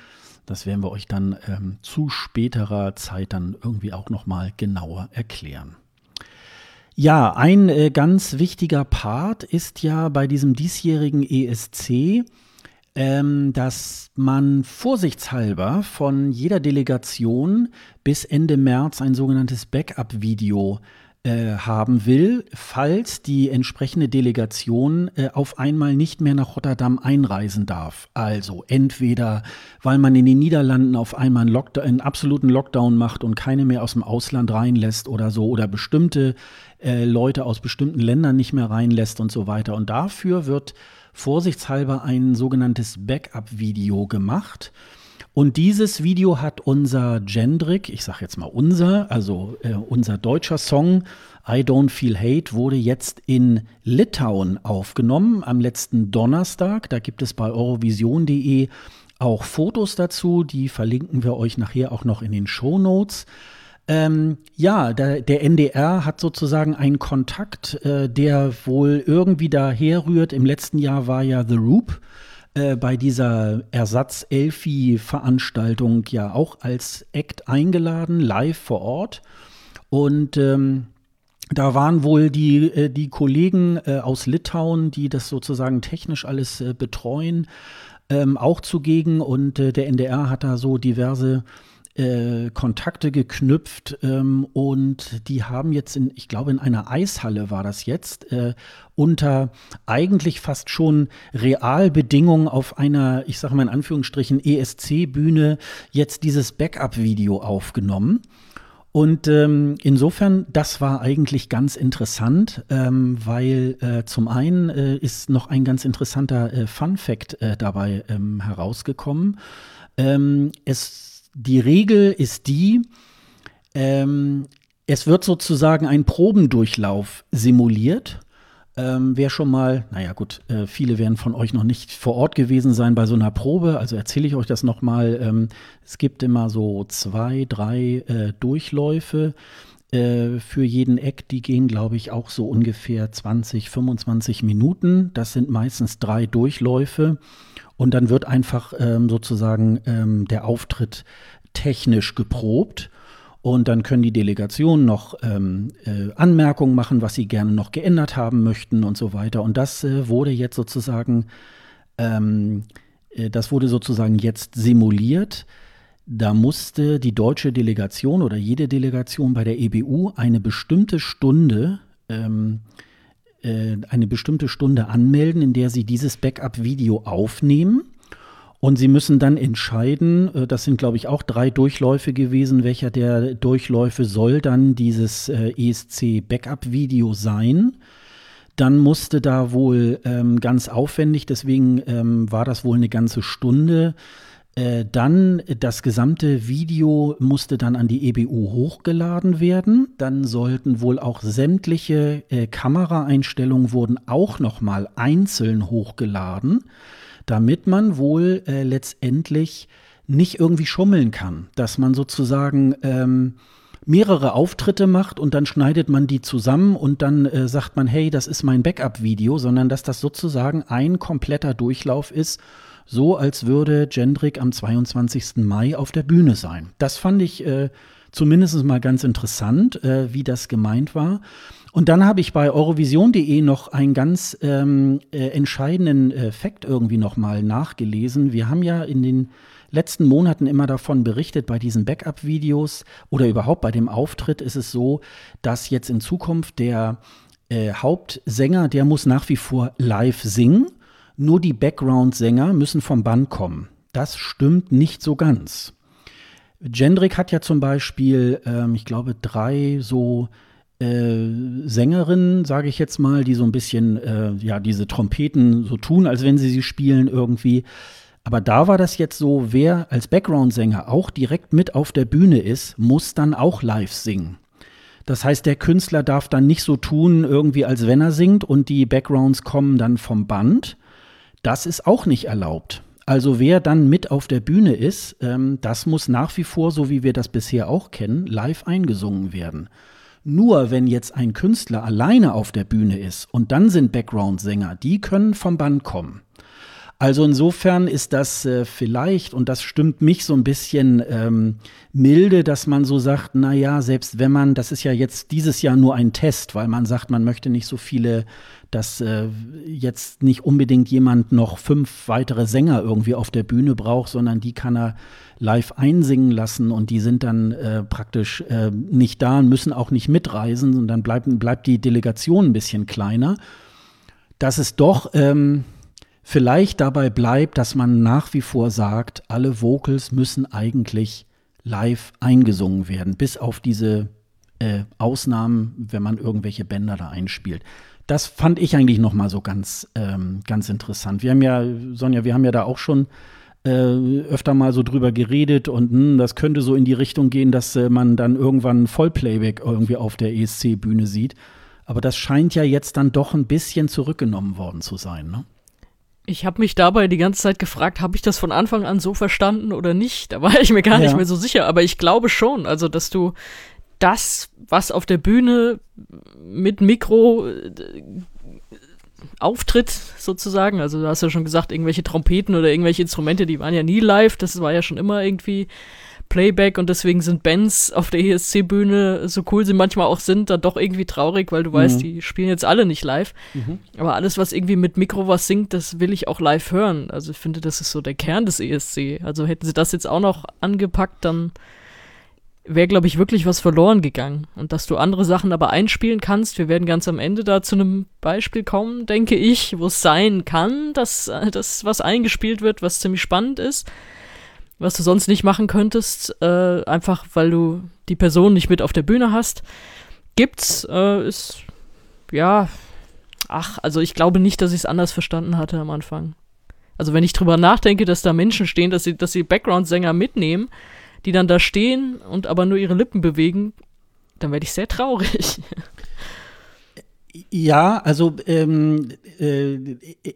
Das werden wir euch dann ähm, zu späterer Zeit dann irgendwie auch noch mal genauer erklären. Ja, ein äh, ganz wichtiger Part ist ja bei diesem diesjährigen ESC, ähm, dass man vorsichtshalber von jeder Delegation bis Ende März ein sogenanntes Backup-Video äh, haben will, falls die entsprechende Delegation äh, auf einmal nicht mehr nach Rotterdam einreisen darf. Also entweder, weil man in den Niederlanden auf einmal einen, einen absoluten Lockdown macht und keine mehr aus dem Ausland reinlässt oder so, oder bestimmte äh, Leute aus bestimmten Ländern nicht mehr reinlässt und so weiter. Und dafür wird vorsichtshalber ein sogenanntes Backup-Video gemacht. Und dieses Video hat unser Gendrick, ich sage jetzt mal unser, also äh, unser deutscher Song I Don't Feel Hate wurde jetzt in Litauen aufgenommen am letzten Donnerstag. Da gibt es bei eurovision.de auch Fotos dazu, die verlinken wir euch nachher auch noch in den Show Notes. Ähm, ja, der, der, NDR hat sozusagen einen Kontakt, äh, der wohl irgendwie daher rührt. Im letzten Jahr war ja The Roop äh, bei dieser Ersatz-Elfi-Veranstaltung ja auch als Act eingeladen, live vor Ort. Und ähm, da waren wohl die, äh, die Kollegen äh, aus Litauen, die das sozusagen technisch alles äh, betreuen, ähm, auch zugegen. Und der NDR hat da so diverse äh, Kontakte geknüpft ähm, und die haben jetzt in, ich glaube, in einer Eishalle war das jetzt, äh, unter eigentlich fast schon Realbedingungen auf einer, ich sage mal in Anführungsstrichen, ESC-Bühne jetzt dieses Backup-Video aufgenommen. Und ähm, insofern, das war eigentlich ganz interessant, ähm, weil äh, zum einen äh, ist noch ein ganz interessanter äh, Fun-Fact äh, dabei ähm, herausgekommen. Ähm, es die Regel ist die, ähm, es wird sozusagen ein Probendurchlauf simuliert. Ähm, wer schon mal, naja gut, äh, viele werden von euch noch nicht vor Ort gewesen sein bei so einer Probe, also erzähle ich euch das nochmal. Ähm, es gibt immer so zwei, drei äh, Durchläufe äh, für jeden Eck. Die gehen, glaube ich, auch so ungefähr 20, 25 Minuten. Das sind meistens drei Durchläufe. Und dann wird einfach ähm, sozusagen ähm, der Auftritt technisch geprobt. Und dann können die Delegationen noch ähm, äh, Anmerkungen machen, was sie gerne noch geändert haben möchten und so weiter. Und das äh, wurde jetzt sozusagen, ähm, äh, das wurde sozusagen jetzt simuliert. Da musste die deutsche Delegation oder jede Delegation bei der EBU eine bestimmte Stunde ähm, äh, eine bestimmte Stunde anmelden, in der Sie dieses Backup-Video aufnehmen. Und Sie müssen dann entscheiden, äh, das sind, glaube ich, auch drei Durchläufe gewesen, welcher der Durchläufe soll dann dieses äh, ESC-Backup-Video sein. Dann musste da wohl ähm, ganz aufwendig, deswegen ähm, war das wohl eine ganze Stunde, dann das gesamte Video musste dann an die EBU hochgeladen werden. Dann sollten wohl auch sämtliche äh, Kameraeinstellungen wurden auch noch mal einzeln hochgeladen, damit man wohl äh, letztendlich nicht irgendwie schummeln kann, dass man sozusagen ähm, mehrere Auftritte macht und dann schneidet man die zusammen und dann äh, sagt man, hey, das ist mein Backup-Video, sondern dass das sozusagen ein kompletter Durchlauf ist so als würde Gendrick am 22. Mai auf der Bühne sein. Das fand ich äh, zumindest mal ganz interessant, äh, wie das gemeint war. Und dann habe ich bei eurovision.de noch einen ganz ähm, äh, entscheidenden äh, Fakt irgendwie noch mal nachgelesen. Wir haben ja in den letzten Monaten immer davon berichtet, bei diesen Backup-Videos oder überhaupt bei dem Auftritt ist es so, dass jetzt in Zukunft der äh, Hauptsänger, der muss nach wie vor live singen nur die Background-Sänger müssen vom Band kommen. Das stimmt nicht so ganz. Gendrick hat ja zum Beispiel, ähm, ich glaube, drei so äh, Sängerinnen, sage ich jetzt mal, die so ein bisschen, äh, ja, diese Trompeten so tun, als wenn sie sie spielen irgendwie. Aber da war das jetzt so, wer als Background-Sänger auch direkt mit auf der Bühne ist, muss dann auch live singen. Das heißt, der Künstler darf dann nicht so tun, irgendwie als wenn er singt und die Backgrounds kommen dann vom Band, das ist auch nicht erlaubt. Also wer dann mit auf der Bühne ist, ähm, das muss nach wie vor, so wie wir das bisher auch kennen, live eingesungen werden. Nur wenn jetzt ein Künstler alleine auf der Bühne ist und dann sind Background-Sänger, die können vom Band kommen. Also insofern ist das äh, vielleicht, und das stimmt mich so ein bisschen ähm, milde, dass man so sagt, na ja, selbst wenn man, das ist ja jetzt dieses Jahr nur ein Test, weil man sagt, man möchte nicht so viele, dass äh, jetzt nicht unbedingt jemand noch fünf weitere Sänger irgendwie auf der Bühne braucht, sondern die kann er live einsingen lassen und die sind dann äh, praktisch äh, nicht da und müssen auch nicht mitreisen und dann bleibt, bleibt die Delegation ein bisschen kleiner. Dass es doch ähm, vielleicht dabei bleibt, dass man nach wie vor sagt, alle Vocals müssen eigentlich live eingesungen werden, bis auf diese äh, Ausnahmen, wenn man irgendwelche Bänder da einspielt. Das fand ich eigentlich noch mal so ganz, ähm, ganz interessant. Wir haben ja, Sonja, wir haben ja da auch schon äh, öfter mal so drüber geredet und mh, hm, das könnte so in die Richtung gehen, dass äh, man dann irgendwann Vollplayback irgendwie auf der ESC-Bühne sieht. Aber das scheint ja jetzt dann doch ein bisschen zurückgenommen worden zu sein, ne? Ich habe mich dabei die ganze Zeit gefragt, habe ich das von Anfang an so verstanden oder nicht? Da war ich mir gar ja. nicht mehr so sicher, aber ich glaube schon, also dass du das, was auf der Bühne mit Mikro äh, auftritt, sozusagen, also du hast ja schon gesagt, irgendwelche Trompeten oder irgendwelche Instrumente, die waren ja nie live, das war ja schon immer irgendwie Playback und deswegen sind Bands auf der ESC-Bühne, so cool sie manchmal auch sind, dann doch irgendwie traurig, weil du mhm. weißt, die spielen jetzt alle nicht live. Mhm. Aber alles, was irgendwie mit Mikro was singt, das will ich auch live hören. Also ich finde, das ist so der Kern des ESC. Also hätten sie das jetzt auch noch angepackt, dann wäre, glaube ich, wirklich was verloren gegangen. Und dass du andere Sachen aber einspielen kannst, wir werden ganz am Ende da zu einem Beispiel kommen, denke ich, wo es sein kann, dass äh, das was eingespielt wird, was ziemlich spannend ist was du sonst nicht machen könntest, äh, einfach weil du die Person nicht mit auf der Bühne hast. Gibt's, äh, ist, ja, ach, also ich glaube nicht, dass ich es anders verstanden hatte am Anfang. Also wenn ich drüber nachdenke, dass da Menschen stehen, dass sie, dass sie Background-Sänger mitnehmen, die dann da stehen und aber nur ihre Lippen bewegen, dann werde ich sehr traurig. Ja, also ähm, äh,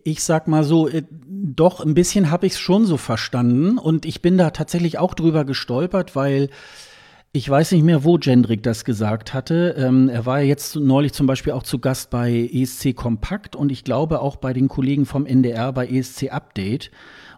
ich sag mal so, äh, doch ein bisschen habe ich es schon so verstanden und ich bin da tatsächlich auch drüber gestolpert, weil ich weiß nicht mehr, wo Jendrik das gesagt hatte. Ähm, er war ja jetzt neulich zum Beispiel auch zu Gast bei ESC Kompakt und ich glaube auch bei den Kollegen vom NDR bei ESC Update.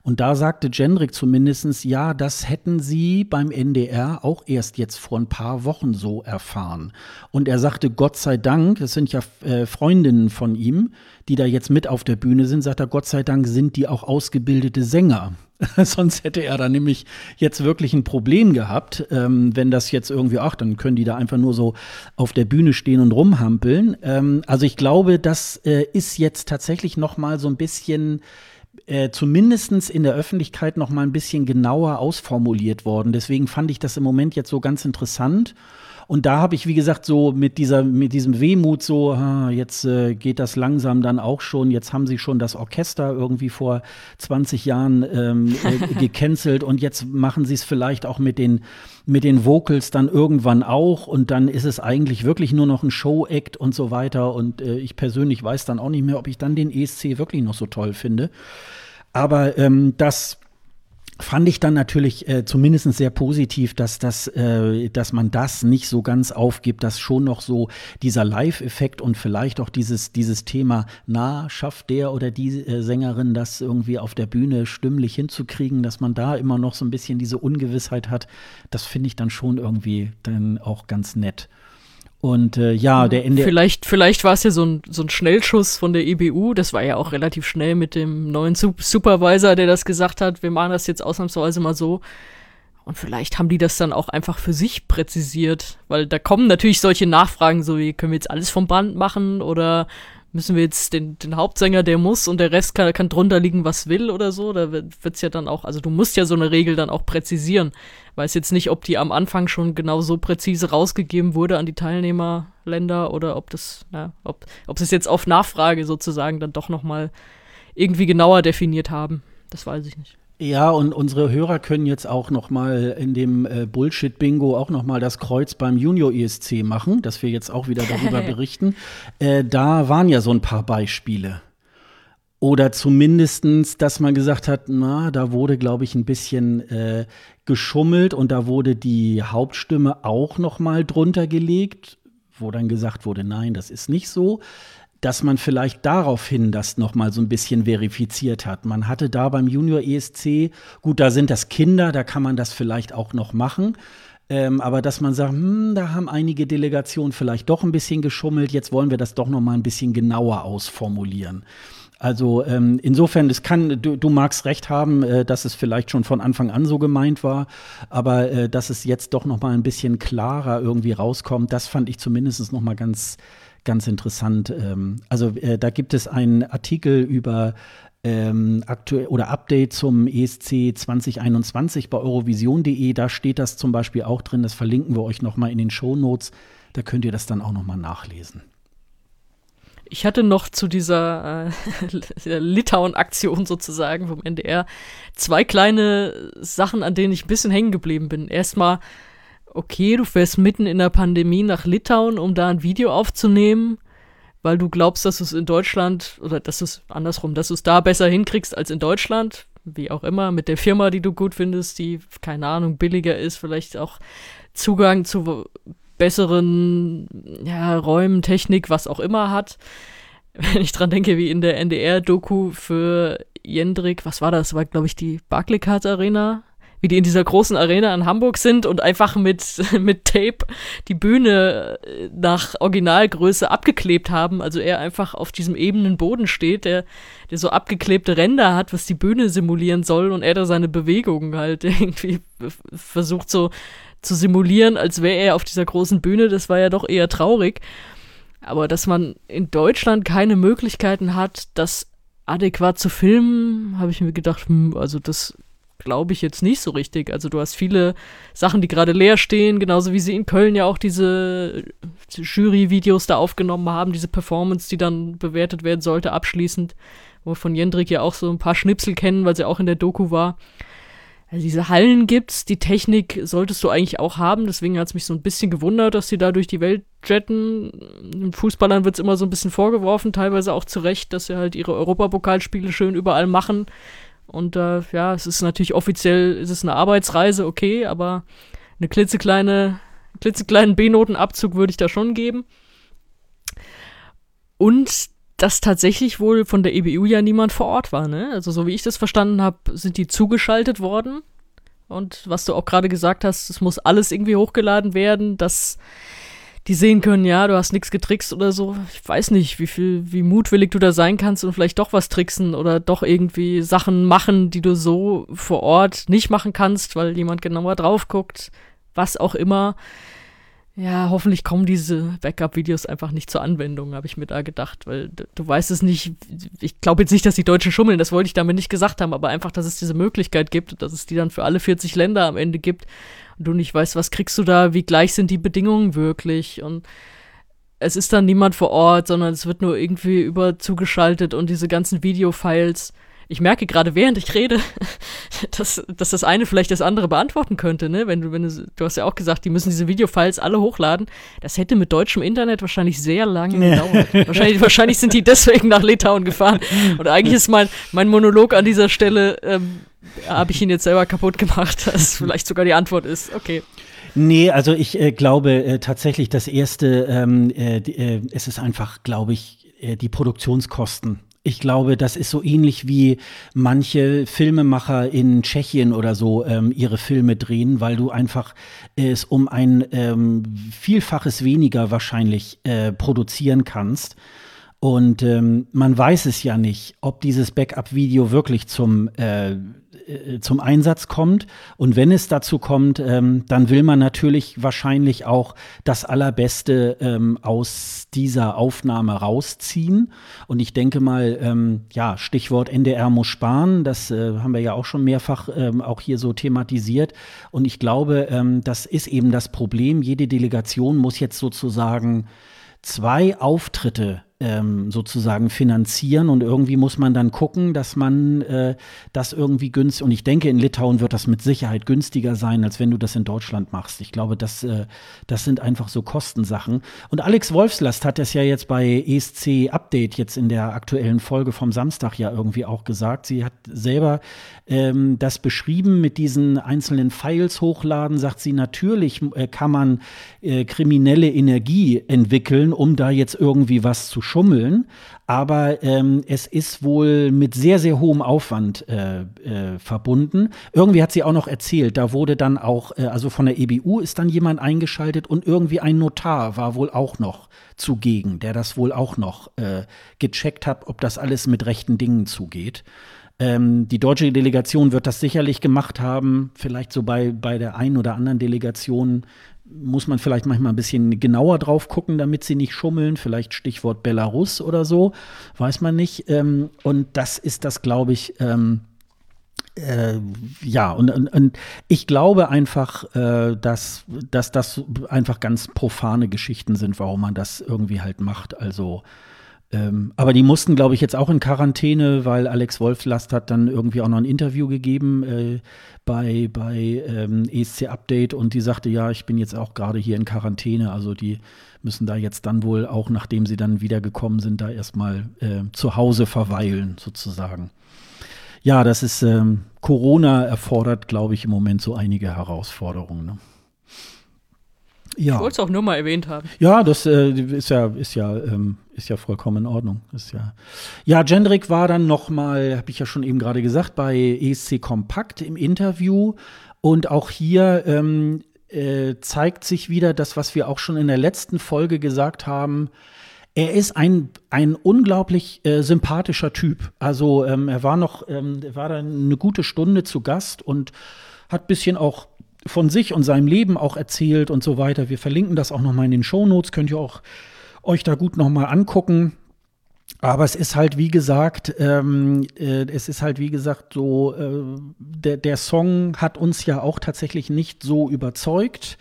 Und da sagte Jendrik zumindestens, ja, das hätten sie beim NDR auch erst jetzt vor ein paar Wochen so erfahren. Und er sagte, Gott sei Dank, es sind ja äh, Freundinnen von ihm, die da jetzt mit auf der Bühne sind, sagt er, Gott sei Dank sind die auch ausgebildete Sänger. Sonst hätte er da nämlich jetzt wirklich ein Problem gehabt, ähm, wenn das jetzt irgendwie, ach, dann können die da einfach nur so auf der Bühne stehen und rumhampeln. Ähm, also ich glaube, das äh, ist jetzt tatsächlich noch mal so ein bisschen äh, zumindest in der Öffentlichkeit noch mal ein bisschen genauer ausformuliert worden. Deswegen fand ich das im Moment jetzt so ganz interessant. Und da habe ich, wie gesagt, so mit dieser, mit diesem Wehmut so, ah, jetzt äh, geht das langsam dann auch schon. Jetzt haben sie schon das Orchester irgendwie vor 20 Jahren ähm, äh, gecancelt und jetzt machen sie es vielleicht auch mit den, mit den Vocals dann irgendwann auch und dann ist es eigentlich wirklich nur noch ein Show-Act und so weiter. Und äh, ich persönlich weiß dann auch nicht mehr, ob ich dann den ESC wirklich noch so toll finde. Aber ähm, das fand ich dann natürlich äh, zumindest sehr positiv, dass das, äh, dass man das nicht so ganz aufgibt, dass schon noch so dieser Live-Effekt und vielleicht auch dieses, dieses Thema, na, schafft der oder die äh, Sängerin das irgendwie auf der Bühne stimmlich hinzukriegen, dass man da immer noch so ein bisschen diese Ungewissheit hat, das finde ich dann schon irgendwie dann auch ganz nett. Und äh, ja, der Ende. Vielleicht, vielleicht war es ja so ein, so ein Schnellschuss von der EBU. Das war ja auch relativ schnell mit dem neuen Supervisor, der das gesagt hat, wir machen das jetzt ausnahmsweise mal so. Und vielleicht haben die das dann auch einfach für sich präzisiert, weil da kommen natürlich solche Nachfragen, so wie können wir jetzt alles vom Band machen oder müssen wir jetzt den, den Hauptsänger, der muss und der Rest kann, kann drunter liegen, was will oder so. Da wird es ja dann auch, also du musst ja so eine Regel dann auch präzisieren. Weiß jetzt nicht, ob die am Anfang schon genau so präzise rausgegeben wurde an die Teilnehmerländer oder ob das, ja, ob, ob sie es jetzt auf Nachfrage sozusagen dann doch nochmal irgendwie genauer definiert haben. Das weiß ich nicht. Ja, und unsere Hörer können jetzt auch noch mal in dem äh, Bullshit-Bingo auch noch mal das Kreuz beim Junior-ESC machen, dass wir jetzt auch wieder darüber berichten. Äh, da waren ja so ein paar Beispiele. Oder zumindestens, dass man gesagt hat, na, da wurde, glaube ich, ein bisschen äh, geschummelt und da wurde die Hauptstimme auch noch mal drunter gelegt, wo dann gesagt wurde, nein, das ist nicht so dass man vielleicht daraufhin das noch mal so ein bisschen verifiziert hat. Man hatte da beim Junior ESC, gut, da sind das Kinder, da kann man das vielleicht auch noch machen. Ähm, aber dass man sagt, hm, da haben einige Delegationen vielleicht doch ein bisschen geschummelt, jetzt wollen wir das doch noch mal ein bisschen genauer ausformulieren. Also ähm, insofern, es kann, du, du magst recht haben, äh, dass es vielleicht schon von Anfang an so gemeint war, aber äh, dass es jetzt doch noch mal ein bisschen klarer irgendwie rauskommt, das fand ich zumindest noch mal ganz ganz interessant. Ähm, also äh, da gibt es einen Artikel über ähm, aktuell oder Update zum ESC 2021 bei eurovision.de. Da steht das zum Beispiel auch drin. Das verlinken wir euch nochmal in den Show Notes. Da könnt ihr das dann auch nochmal nachlesen. Ich hatte noch zu dieser äh, Litauen-Aktion sozusagen vom NDR zwei kleine Sachen, an denen ich ein bisschen hängen geblieben bin. Erstmal okay, du fährst mitten in der Pandemie nach Litauen, um da ein Video aufzunehmen. weil du glaubst, dass du es in Deutschland oder dass du es andersrum, dass du es da besser hinkriegst als in Deutschland, wie auch immer, mit der Firma, die du gut findest, die, keine Ahnung, billiger ist, vielleicht auch Zugang zu besseren ja, Räumen, Technik, was auch immer hat. Wenn ich dran denke, wie in der NDR-Doku für Jendrik, was war das? War, glaube ich, die Barclaycard Arena wie die in dieser großen Arena in Hamburg sind und einfach mit, mit Tape die Bühne äh, nach Originalgröße abgeklebt haben. Also er einfach auf diesem ebenen Boden steht, der, der so abgeklebte Ränder hat, was die Bühne simulieren soll und er da seine Bewegungen halt irgendwie versucht so zu simulieren, als wäre er auf dieser großen Bühne. Das war ja doch eher traurig. Aber dass man in Deutschland keine Möglichkeiten hat, das adäquat zu filmen, habe ich mir gedacht, hm, also das glaube ich jetzt nicht so richtig. Also du hast viele Sachen, die gerade leer stehen, genauso wie sie in Köln ja auch diese Jury-Videos da aufgenommen haben, diese Performance, die dann bewertet werden sollte, abschließend, wo wir von Jendrik ja auch so ein paar Schnipsel kennen, weil sie auch in der Doku war. Also diese Hallen gibt's, die Technik solltest du eigentlich auch haben, deswegen hat's mich so ein bisschen gewundert, dass sie da durch die Welt jetten. Den Fußballern wird's immer so ein bisschen vorgeworfen, teilweise auch zu Recht, dass sie halt ihre Europapokalspiele schön überall machen und äh, ja, es ist natürlich offiziell, ist es eine Arbeitsreise, okay, aber eine klitzekleine, klitzekleinen B-Notenabzug würde ich da schon geben. Und dass tatsächlich wohl von der EBU ja niemand vor Ort war, ne? Also so wie ich das verstanden habe, sind die zugeschaltet worden. Und was du auch gerade gesagt hast, es muss alles irgendwie hochgeladen werden, dass die sehen können, ja, du hast nichts getrickst oder so. Ich weiß nicht, wie viel, wie mutwillig du da sein kannst und vielleicht doch was tricksen oder doch irgendwie Sachen machen, die du so vor Ort nicht machen kannst, weil jemand genauer drauf guckt, was auch immer. Ja, hoffentlich kommen diese Backup-Videos einfach nicht zur Anwendung, habe ich mir da gedacht, weil du weißt es nicht. Ich glaube jetzt nicht, dass die Deutschen schummeln, das wollte ich damit nicht gesagt haben, aber einfach, dass es diese Möglichkeit gibt, dass es die dann für alle 40 Länder am Ende gibt und du nicht weißt, was kriegst du da, wie gleich sind die Bedingungen wirklich und es ist dann niemand vor Ort, sondern es wird nur irgendwie über zugeschaltet und diese ganzen Videofiles ich merke gerade, während ich rede, dass, dass das eine vielleicht das andere beantworten könnte, ne? Wenn du, wenn du, du hast ja auch gesagt, die müssen diese Videofiles alle hochladen. Das hätte mit deutschem Internet wahrscheinlich sehr lange gedauert. wahrscheinlich, wahrscheinlich sind die deswegen nach Litauen gefahren. Und eigentlich ist mein, mein Monolog an dieser Stelle, ähm, habe ich ihn jetzt selber kaputt gemacht, dass vielleicht sogar die Antwort ist, okay. Nee, also ich äh, glaube äh, tatsächlich, das erste, ähm, äh, äh es ist einfach, glaube ich, äh, die Produktionskosten ich glaube, das ist so ähnlich wie manche Filmemacher in Tschechien oder so ähm, ihre Filme drehen, weil du einfach es um ein ähm, Vielfaches weniger wahrscheinlich äh, produzieren kannst. Und ähm, man weiß es ja nicht, ob dieses Backup-Video wirklich zum äh, äh, zum Einsatz kommt. Und wenn es dazu kommt, ähm, dann will man natürlich wahrscheinlich auch das Allerbeste ähm, aus dieser Aufnahme rausziehen. Und ich denke mal, ähm, ja, Stichwort NDR muss sparen, das äh, haben wir ja auch schon mehrfach ähm, auch hier so thematisiert. Und ich glaube, ähm, das ist eben das Problem. Jede Delegation muss jetzt sozusagen zwei Auftritte ähm, sozusagen finanzieren und irgendwie muss man dann gucken, dass man äh, das irgendwie günstig und ich denke, in Litauen wird das mit Sicherheit günstiger sein, als wenn du das in Deutschland machst. Ich glaube, das, äh, das sind einfach so Kostensachen. Und Alex Wolfslast hat das ja jetzt bei ESC Update jetzt in der aktuellen Folge vom Samstag ja irgendwie auch gesagt. Sie hat selber ähm, das beschrieben mit diesen einzelnen Files hochladen, sagt sie, natürlich äh, kann man äh, kriminelle Energie entwickeln, um da jetzt irgendwie was zu schummeln, aber ähm, es ist wohl mit sehr, sehr hohem Aufwand äh, äh, verbunden. Irgendwie hat sie auch noch erzählt, da wurde dann auch, äh, also von der EBU ist dann jemand eingeschaltet und irgendwie ein Notar war wohl auch noch zugegen, der das wohl auch noch äh, gecheckt hat, ob das alles mit rechten Dingen zugeht. Ähm, die deutsche Delegation wird das sicherlich gemacht haben, vielleicht so bei, bei der einen oder anderen Delegation muss man vielleicht manchmal ein bisschen genauer drauf gucken, damit sie nicht schummeln. Vielleicht Stichwort Belarus oder so, weiß man nicht. Ähm, und das ist das, glaube ich, ähm, äh, ja, und, und, und, ich glaube einfach, äh, dass, dass das einfach ganz profane Geschichten sind, warum man das irgendwie halt macht. Also Ähm, aber die mussten, glaube ich, jetzt auch in Quarantäne, weil Alex Wolflast hat dann irgendwie auch noch ein Interview gegeben äh, bei, bei ähm, ESC Update und die sagte, ja, ich bin jetzt auch gerade hier in Quarantäne. Also die müssen da jetzt dann wohl auch, nachdem sie dann wiedergekommen sind, da erstmal äh, zu Hause verweilen, sozusagen. Ja, das ist ähm, Corona erfordert, glaube ich, im Moment so einige Herausforderungen. Ne? Ja. Ich wollte es auch nur mal erwähnt haben. Ja, das äh, ist ja, ist ja, ähm, ist ja vollkommen in Ordnung. Ist ja, ja, Jendrik war dann noch mal, habe ich ja schon eben gerade gesagt, bei ESC Kompakt im Interview. Und auch hier ähm, äh, zeigt sich wieder das, was wir auch schon in der letzten Folge gesagt haben. Er ist ein, ein unglaublich äh, sympathischer Typ. Also ähm, er war noch, ähm, er war dann eine gute Stunde zu Gast und hat ein bisschen auch von sich und seinem Leben auch erzählt und so weiter. Wir verlinken das auch nochmal in den Show Notes, könnt ihr auch euch da gut nochmal angucken. Aber es ist halt, wie gesagt, ähm, äh, es ist halt, wie gesagt, so, äh, der, der Song hat uns ja auch tatsächlich nicht so überzeugt.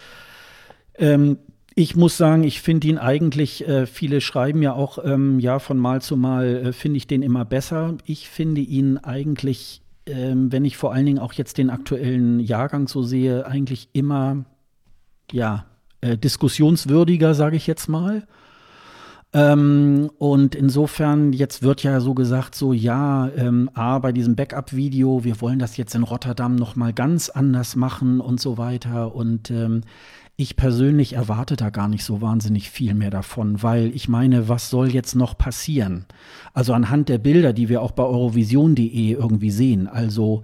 Ähm, ich muss sagen, ich finde ihn eigentlich, äh, viele schreiben ja auch, ähm, ja, von Mal zu Mal äh, finde ich den immer besser. Ich finde ihn eigentlich ähm, wenn ich vor allen Dingen auch jetzt den aktuellen Jahrgang so sehe, eigentlich immer, ja, äh, diskussionswürdiger, sage ich jetzt mal. Ähm, und insofern, jetzt wird ja so gesagt, so ja, ähm, A, bei diesem Backup-Video, wir wollen das jetzt in Rotterdam noch mal ganz anders machen und so weiter. Und ähm, ich persönlich erwarte da gar nicht so wahnsinnig viel mehr davon, weil ich meine, was soll jetzt noch passieren? Also anhand der Bilder, die wir auch bei Eurovision.de irgendwie sehen, also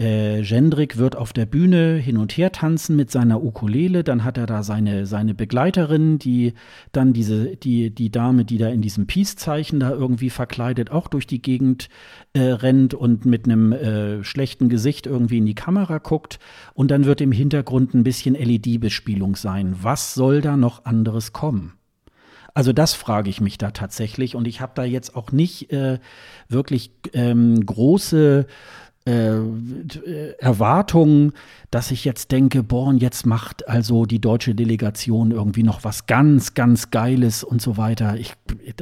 äh, Jendrik wird auf der Bühne hin und her tanzen mit seiner Ukulele, dann hat er da seine, seine Begleiterin, die dann diese, die, die Dame, die da in diesem Peace-Zeichen da irgendwie verkleidet auch durch die Gegend äh, rennt und mit einem äh, schlechten Gesicht irgendwie in die Kamera guckt und dann wird im Hintergrund ein bisschen LED-Bespielung sein. Was soll da noch anderes kommen? Also das frage ich mich da tatsächlich und ich habe da jetzt auch nicht äh, wirklich ähm, große äh, Erwartungen, dass ich jetzt denke, boah, jetzt macht also die deutsche Delegation irgendwie noch was ganz, ganz Geiles und so weiter. Ich,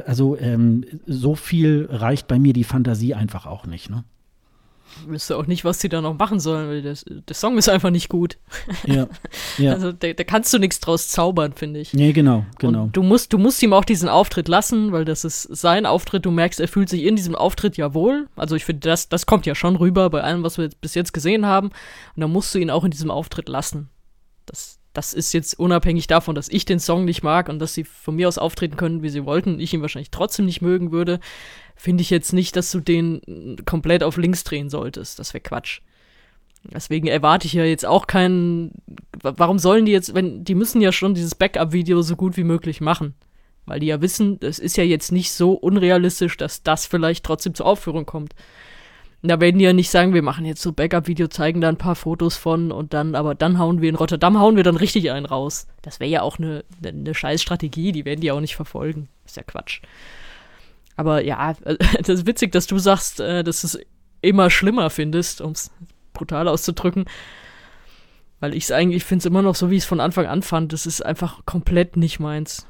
also ähm, so viel reicht bei mir die Fantasie einfach auch nicht. Ne? Wüsste auch nicht, was sie da noch machen sollen, weil das, der Song ist einfach nicht gut. Ja. ja. Also da, da kannst du nichts draus zaubern, finde ich. Nee, genau, genau. Und du musst, du musst ihm auch diesen Auftritt lassen, weil das ist sein Auftritt. Du merkst, er fühlt sich in diesem Auftritt ja wohl. Also ich finde, das, das kommt ja schon rüber bei allem, was wir bis jetzt gesehen haben. Und da musst du ihn auch in diesem Auftritt lassen. Das, das ist jetzt unabhängig davon, dass ich den Song nicht mag und dass sie von mir aus auftreten können, wie sie wollten, ich ihn wahrscheinlich trotzdem nicht mögen würde finde ich jetzt nicht, dass du den komplett auf links drehen solltest. Das wäre Quatsch. Deswegen erwarte ich ja jetzt auch keinen. Warum sollen die jetzt, wenn die müssen ja schon dieses Backup-Video so gut wie möglich machen, weil die ja wissen, es ist ja jetzt nicht so unrealistisch, dass das vielleicht trotzdem zur Aufführung kommt. Da werden die ja nicht sagen, wir machen jetzt so Backup-Video, zeigen da ein paar Fotos von und dann, aber dann hauen wir in Rotterdam, hauen wir dann richtig einen raus. Das wäre ja auch eine, eine scheiß Strategie, die werden die auch nicht verfolgen. Ist ja Quatsch. Aber ja, das ist witzig, dass du sagst, äh, dass du es immer schlimmer findest, um es brutal auszudrücken. Weil ich es eigentlich, finde es immer noch so, wie ich es von Anfang an fand. Das ist einfach komplett nicht meins.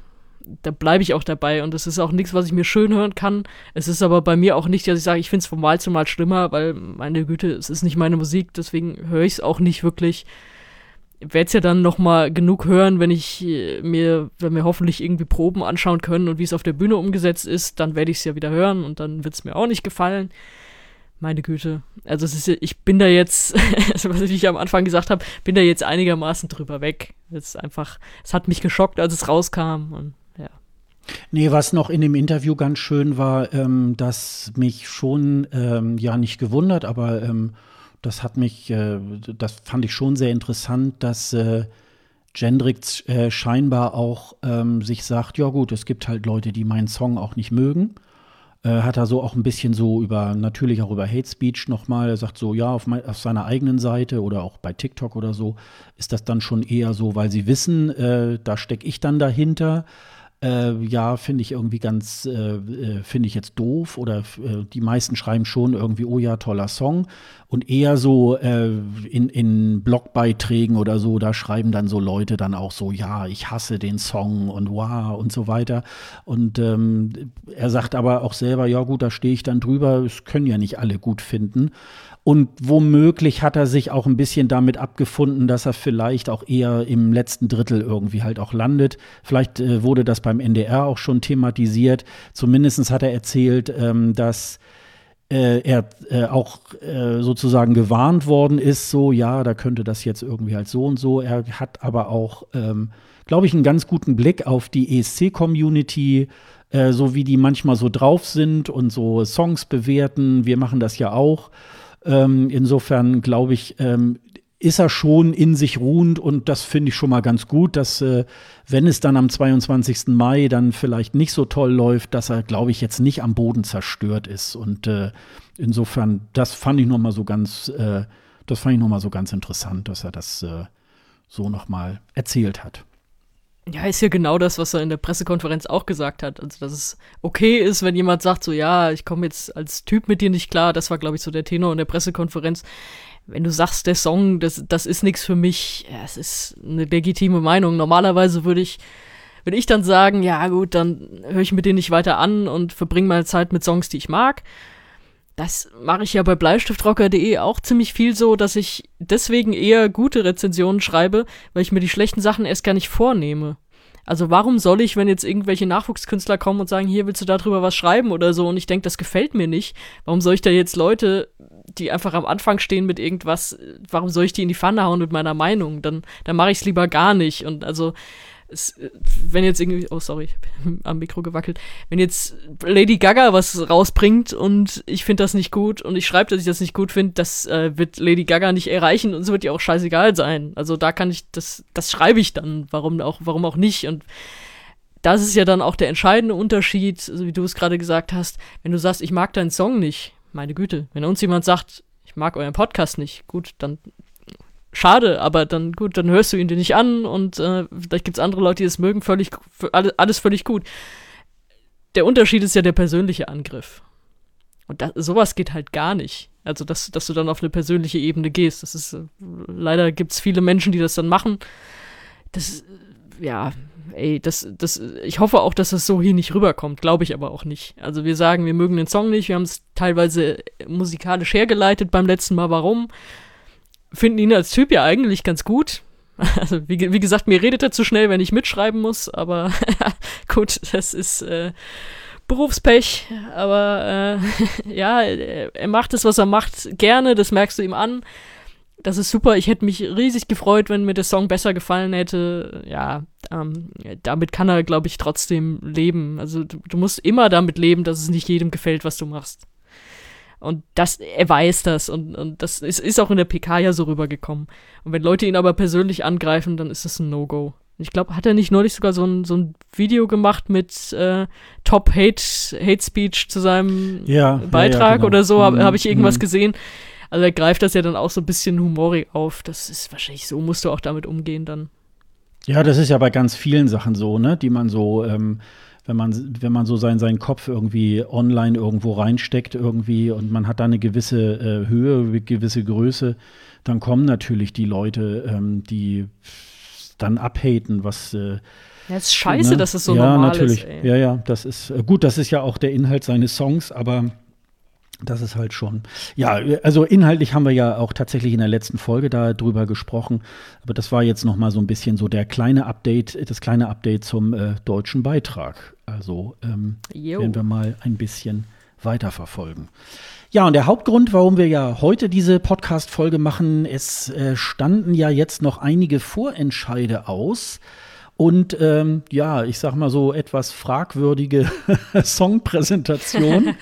Da bleibe ich auch dabei und das ist auch nichts, was ich mir schön hören kann. Es ist aber bei mir auch nicht, dass ich sage, ich finde es von Mal zu Mal schlimmer, weil meine Güte, es ist nicht meine Musik, deswegen höre ich es auch nicht wirklich werde es ja dann noch mal genug hören, wenn ich äh, mir, wenn wir hoffentlich irgendwie Proben anschauen können und wie es auf der Bühne umgesetzt ist, dann werde ich es ja wieder hören und dann wird es mir auch nicht gefallen. Meine Güte. Also es ist, ich bin da jetzt, was ich am Anfang gesagt habe, bin da jetzt einigermaßen drüber weg. Es ist einfach, es hat mich geschockt, als es rauskam und. Nee, was noch in dem Interview ganz schön war, ähm, dass mich schon, ähm, ja nicht gewundert, aber ähm, das hat mich, äh, das fand ich schon sehr interessant, dass äh, Gendrix äh, scheinbar auch ähm, sich sagt, ja gut, es gibt halt Leute, die meinen Song auch nicht mögen. Äh, hat er so auch ein bisschen so über, natürlich auch über Hate Speech nochmal, er sagt so, ja, auf, mein, auf, seiner eigenen Seite oder auch bei TikTok oder so, ist das dann schon eher so, weil sie wissen, äh, da stecke ich dann dahinter. Äh, ja, finde ich irgendwie ganz, äh, äh, finde ich jetzt doof oder äh, die meisten schreiben schon irgendwie, oh ja, toller Song. Und eher so äh, in, in Blogbeiträgen oder so, da schreiben dann so Leute dann auch so, ja, ich hasse den Song und wow und so weiter. Und ähm, er sagt aber auch selber, ja gut, da stehe ich dann drüber, es können ja nicht alle gut finden. Und womöglich hat er sich auch ein bisschen damit abgefunden, dass er vielleicht auch eher im letzten Drittel irgendwie halt auch landet. Vielleicht äh, wurde das beim NDR auch schon thematisiert. Zumindest hat er erzählt, ähm, dass äh, er äh, auch äh, sozusagen gewarnt worden ist, so ja, da könnte das jetzt irgendwie halt so und so. Er hat aber auch, ähm, glaube ich, einen ganz guten Blick auf die ESC-Community, äh, so wie die manchmal so drauf sind und so Songs bewerten. Wir machen das ja auch. Ähm, insofern glaube ich, ähm, ist er schon in sich ruhend und das finde ich schon mal ganz gut, dass äh, wenn es dann am 22. Mai dann vielleicht nicht so toll läuft, dass er, glaube ich, jetzt nicht am Boden zerstört ist. Und äh, insofern, das fand ich noch mal so ganz, äh, das fand ich noch mal so ganz interessant, dass er das äh, so noch mal erzählt hat. Ja, ist ja genau das, was er in der Pressekonferenz auch gesagt hat. Also, dass es okay ist, wenn jemand sagt, so, ja, ich komme jetzt als Typ mit dir nicht klar. Das war, glaube ich, so der Tenor in der Pressekonferenz. Wenn du sagst, der Song, das, das ist nichts für mich, ja, es ist eine legitime Meinung. Normalerweise würde ich, würde ich dann sagen, ja, gut, dann höre ich mir den nicht weiter an und verbringe meine Zeit mit Songs, die ich mag. Das mache ich ja bei bleistiftrocker.de auch ziemlich viel so, dass ich deswegen eher gute Rezensionen schreibe, weil ich mir die schlechten Sachen erst gar nicht vornehme. Also warum soll ich, wenn jetzt irgendwelche Nachwuchskünstler kommen und sagen, hier willst du darüber was schreiben oder so und ich denke, das gefällt mir nicht, warum soll ich da jetzt Leute, die einfach am Anfang stehen mit irgendwas, warum soll ich die in die Pfanne hauen mit meiner Meinung? Dann, dann mache ich es lieber gar nicht. Und also es, wenn jetzt irgendwie, oh sorry, am Mikro gewackelt, wenn jetzt Lady Gaga was rausbringt und ich finde das nicht gut und ich schreibe, dass ich das nicht gut finde, das äh, wird Lady Gaga nicht erreichen und es wird ihr auch scheißegal sein. Also da kann ich, das, das schreibe ich dann, warum auch, warum auch nicht. Und das ist ja dann auch der entscheidende Unterschied, so wie du es gerade gesagt hast, wenn du sagst, ich mag deinen Song nicht, meine Güte, wenn uns jemand sagt, ich mag euren Podcast nicht, gut, dann schade, aber dann gut, dann hörst du ihn dir nicht an und äh, vielleicht gibt es andere Leute, die es mögen, völlig, alles, völlig gut. Der Unterschied ist ja der persönliche Angriff. Und das, sowas geht halt gar nicht. Also, dass, dass du dann auf eine persönliche Ebene gehst. Das ist, äh, leider gibt es viele Menschen, die das dann machen. Das, ja, ey, das, das, ich hoffe auch, dass das so hier nicht rüberkommt, glaube ich aber auch nicht. Also wir sagen, wir mögen den Song nicht, wir haben es teilweise musikalisch hergeleitet beim letzten Mal, warum? Finden ihn als Typ ja eigentlich ganz gut. Also, wie, wie gesagt, mir redet er zu schnell, wenn ich mitschreiben muss, aber gut, das ist äh, Berufspech. Aber äh, ja, er macht es, was er macht, gerne, das merkst du ihm an. Das ist super. Ich hätte mich riesig gefreut, wenn mir der Song besser gefallen hätte. Ja, ähm, damit kann er, glaube ich, trotzdem leben. Also du, du musst immer damit leben, dass es nicht jedem gefällt, was du machst. Und das, er weiß das und, und das ist, ist auch in der PK ja so rübergekommen. Und wenn Leute ihn aber persönlich angreifen, dann ist das ein No-Go. Ich glaube, hat er nicht neulich sogar so ein, so ein Video gemacht mit äh, Top Hate, Hate Speech zu seinem ja, Beitrag ja, ja, genau. oder so, habe mhm. hab ich irgendwas mhm. gesehen. Also er greift das ja dann auch so ein bisschen humorig auf. Das ist wahrscheinlich so, musst du auch damit umgehen dann. Ja, das ist ja bei ganz vielen Sachen so, ne, die man so ähm, wenn man, wenn man so seinen, seinen Kopf irgendwie online irgendwo reinsteckt irgendwie und man hat da eine gewisse äh, Höhe, eine gewisse Größe, dann kommen natürlich die Leute, ähm, die dann abhaten, was äh, ja, ist scheiße, ne? dass es so ja, normal natürlich. ist. Ja, natürlich. Ja, ja, das ist äh, gut, das ist ja auch der Inhalt seines Songs, aber das ist halt schon. Ja, also inhaltlich haben wir ja auch tatsächlich in der letzten Folge darüber gesprochen, aber das war jetzt noch mal so ein bisschen so der kleine Update, das kleine Update zum äh, deutschen Beitrag. Also ähm, werden wir mal ein bisschen weiterverfolgen. Ja, und der Hauptgrund, warum wir ja heute diese Podcast-Folge machen, es äh, standen ja jetzt noch einige Vorentscheide aus. Und ähm, ja, ich sag mal so etwas fragwürdige Songpräsentation.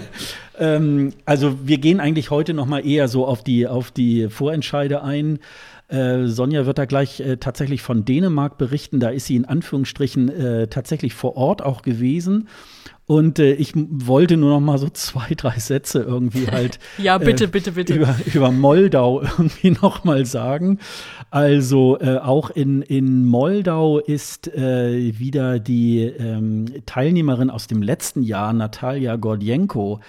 ähm, also wir gehen eigentlich heute noch mal eher so auf die, auf die Vorentscheide ein. Äh, Sonja wird da gleich äh, tatsächlich von Dänemark berichten. Da ist sie in Anführungsstrichen äh, tatsächlich vor Ort auch gewesen. Und äh, ich wollte nur noch mal so zwei, drei Sätze irgendwie halt. ja, bitte, äh, bitte, bitte. Über, über Moldau irgendwie noch mal sagen. Also äh, auch in, in Moldau ist äh, wieder die ähm, Teilnehmerin aus dem letzten Jahr, Natalia Gordienko,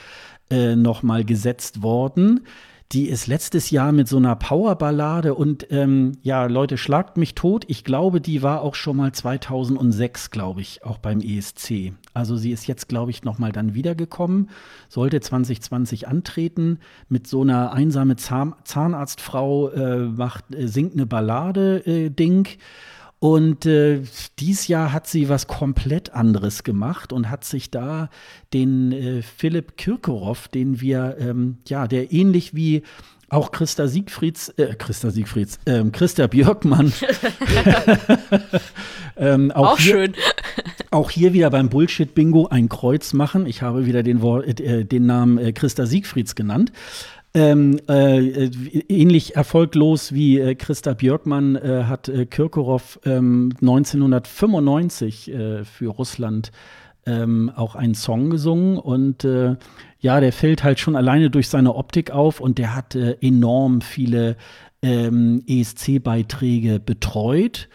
äh, noch mal gesetzt worden. Die ist letztes Jahr mit so einer Powerballade und ähm, ja, Leute, schlagt mich tot. Ich glaube, die war auch schon mal 2006, glaube ich, auch beim ESC. Also sie ist jetzt, glaube ich, noch mal dann wiedergekommen, sollte 2020 antreten mit so einer einsame Zahn Zahnarztfrau, äh, macht, äh, singt eine Ballade-Ding. Äh, und äh, dies Jahr hat sie was komplett anderes gemacht und hat sich da den äh, Philipp Kirkorov, den wir, ähm, ja, der ähnlich wie auch Christa Siegfrieds, äh, Christa Siegfrieds, ähm, Christa Björkmann. ähm, auch, auch hier, schön. Auch hier wieder beim Bullshit-Bingo ein Kreuz machen. Ich habe wieder den, Wort, äh, den Namen äh, Christa Siegfrieds genannt. Ähm, äh, ähnlich erfolglos wie äh, Christa Björkmann äh, hat äh, Kirkorov ähm, 1995 äh, für Russland ähm, auch einen Song gesungen und äh, ja, der fällt halt schon alleine durch seine Optik auf und der hat äh, enorm viele ähm, ESC-Beiträge betreut.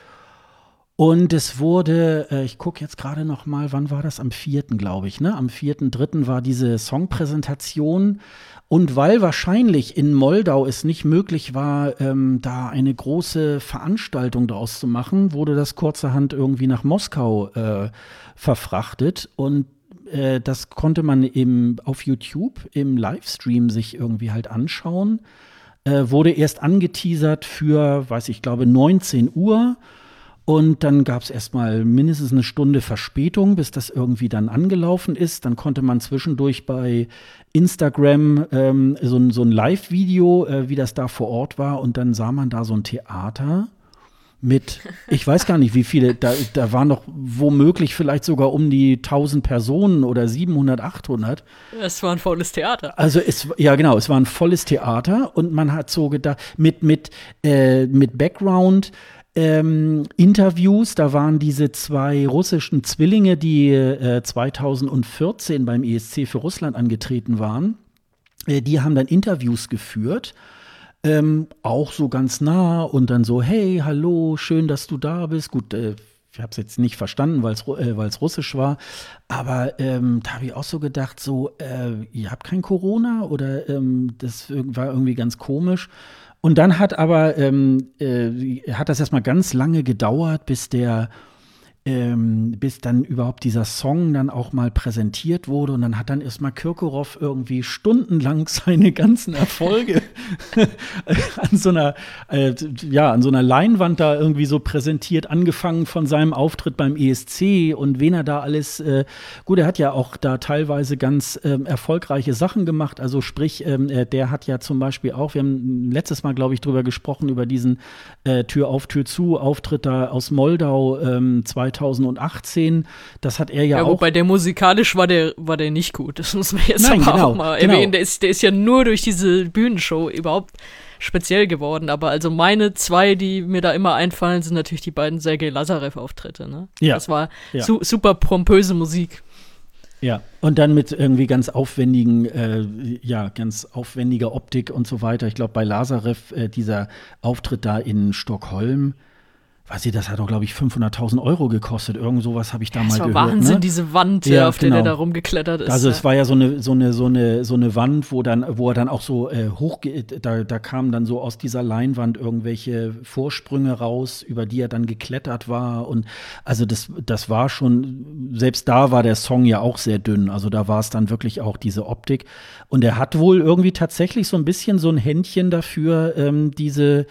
Und es wurde, äh, ich gucke jetzt gerade noch mal, wann war das? Am vierten, glaube ich, ne? Am vierten, dritten war diese Songpräsentation und weil wahrscheinlich in Moldau es nicht möglich war, ähm, da eine große Veranstaltung draus zu machen, wurde das kurzerhand irgendwie nach Moskau äh, verfrachtet. Und äh, das konnte man eben auf YouTube im Livestream sich irgendwie halt anschauen. Äh, wurde erst angeteasert für, weiß ich glaube, 19 Uhr. Und dann gab es erstmal mindestens eine Stunde Verspätung, bis das irgendwie dann angelaufen ist. Dann konnte man zwischendurch bei Instagram ähm, so, so ein Live-Video, äh, wie das da vor Ort war. Und dann sah man da so ein Theater mit, ich weiß gar nicht, wie viele, da, da waren noch womöglich vielleicht sogar um die 1000 Personen oder 700, 800. Es war ein volles Theater. Also es, ja genau, es war ein volles Theater und man hat so gedacht, mit, mit, äh, mit Background, ähm, Interviews. Da waren diese zwei russischen Zwillinge, die äh, 2014 beim ESC für Russland angetreten waren. Äh, die haben dann Interviews geführt. Ähm, auch so ganz nah und dann so, hey, hallo, schön, dass du da bist. Gut, äh, ich habe es jetzt nicht verstanden, weil es äh, russisch war, aber ähm, da habe ich auch so gedacht, so, äh, ihr habt kein Corona oder ähm, das war irgendwie ganz komisch. Und dann hat aber, ähm, äh, hat das erstmal ganz lange gedauert, bis der ähm, bis dann überhaupt dieser Song dann auch mal präsentiert wurde. Und dann hat dann erstmal Kirkorov irgendwie stundenlang seine ganzen Erfolge an so einer, äh, ja, an so einer Leinwand da irgendwie so präsentiert, angefangen von seinem Auftritt beim ESC und wen er da alles, äh, gut, er hat ja auch da teilweise ganz ähm, erfolgreiche Sachen gemacht. Also sprich, ähm, äh, der hat ja zum Beispiel auch, wir haben letztes Mal, glaube ich, drüber gesprochen, über diesen äh, Tür auf, Tür zu Auftritt da aus Moldau ähm, 2000 2018. Das hat er ja, ja auch. Wobei der musikalisch war der, war der nicht gut. Das muss man jetzt Nein, aber genau, auch mal genau. erwähnen. Der ist, der ist ja nur durch diese Bühnenshow überhaupt speziell geworden. Aber also meine zwei, die mir da immer einfallen, sind natürlich die beiden Sergei Lazarev-Auftritte. Ne? Ja. Das war ja. su super pompöse Musik. Ja, und dann mit irgendwie ganz aufwendigen, äh, ja, ganz aufwendiger Optik und so weiter. Ich glaube, bei Lazarev, äh, dieser Auftritt da in Stockholm, weiß ich, das hat doch, glaube ich, 500.000 Euro gekostet. Irgend sowas habe ich da ja, mal gehört. Das war Wahnsinn, ne? diese Wand, ja, auf genau. der der da rumgeklettert ist. Also es war ja so eine, so eine, so eine, so eine Wand, wo dann, wo er dann auch so äh, hoch, da, da kamen dann so aus dieser Leinwand irgendwelche Vorsprünge raus, über die er dann geklettert war. Und also das, das war schon, selbst da war der Song ja auch sehr dünn. Also da war es dann wirklich auch diese Optik. Und er hat wohl irgendwie tatsächlich so ein bisschen so ein Händchen dafür, ähm, diese,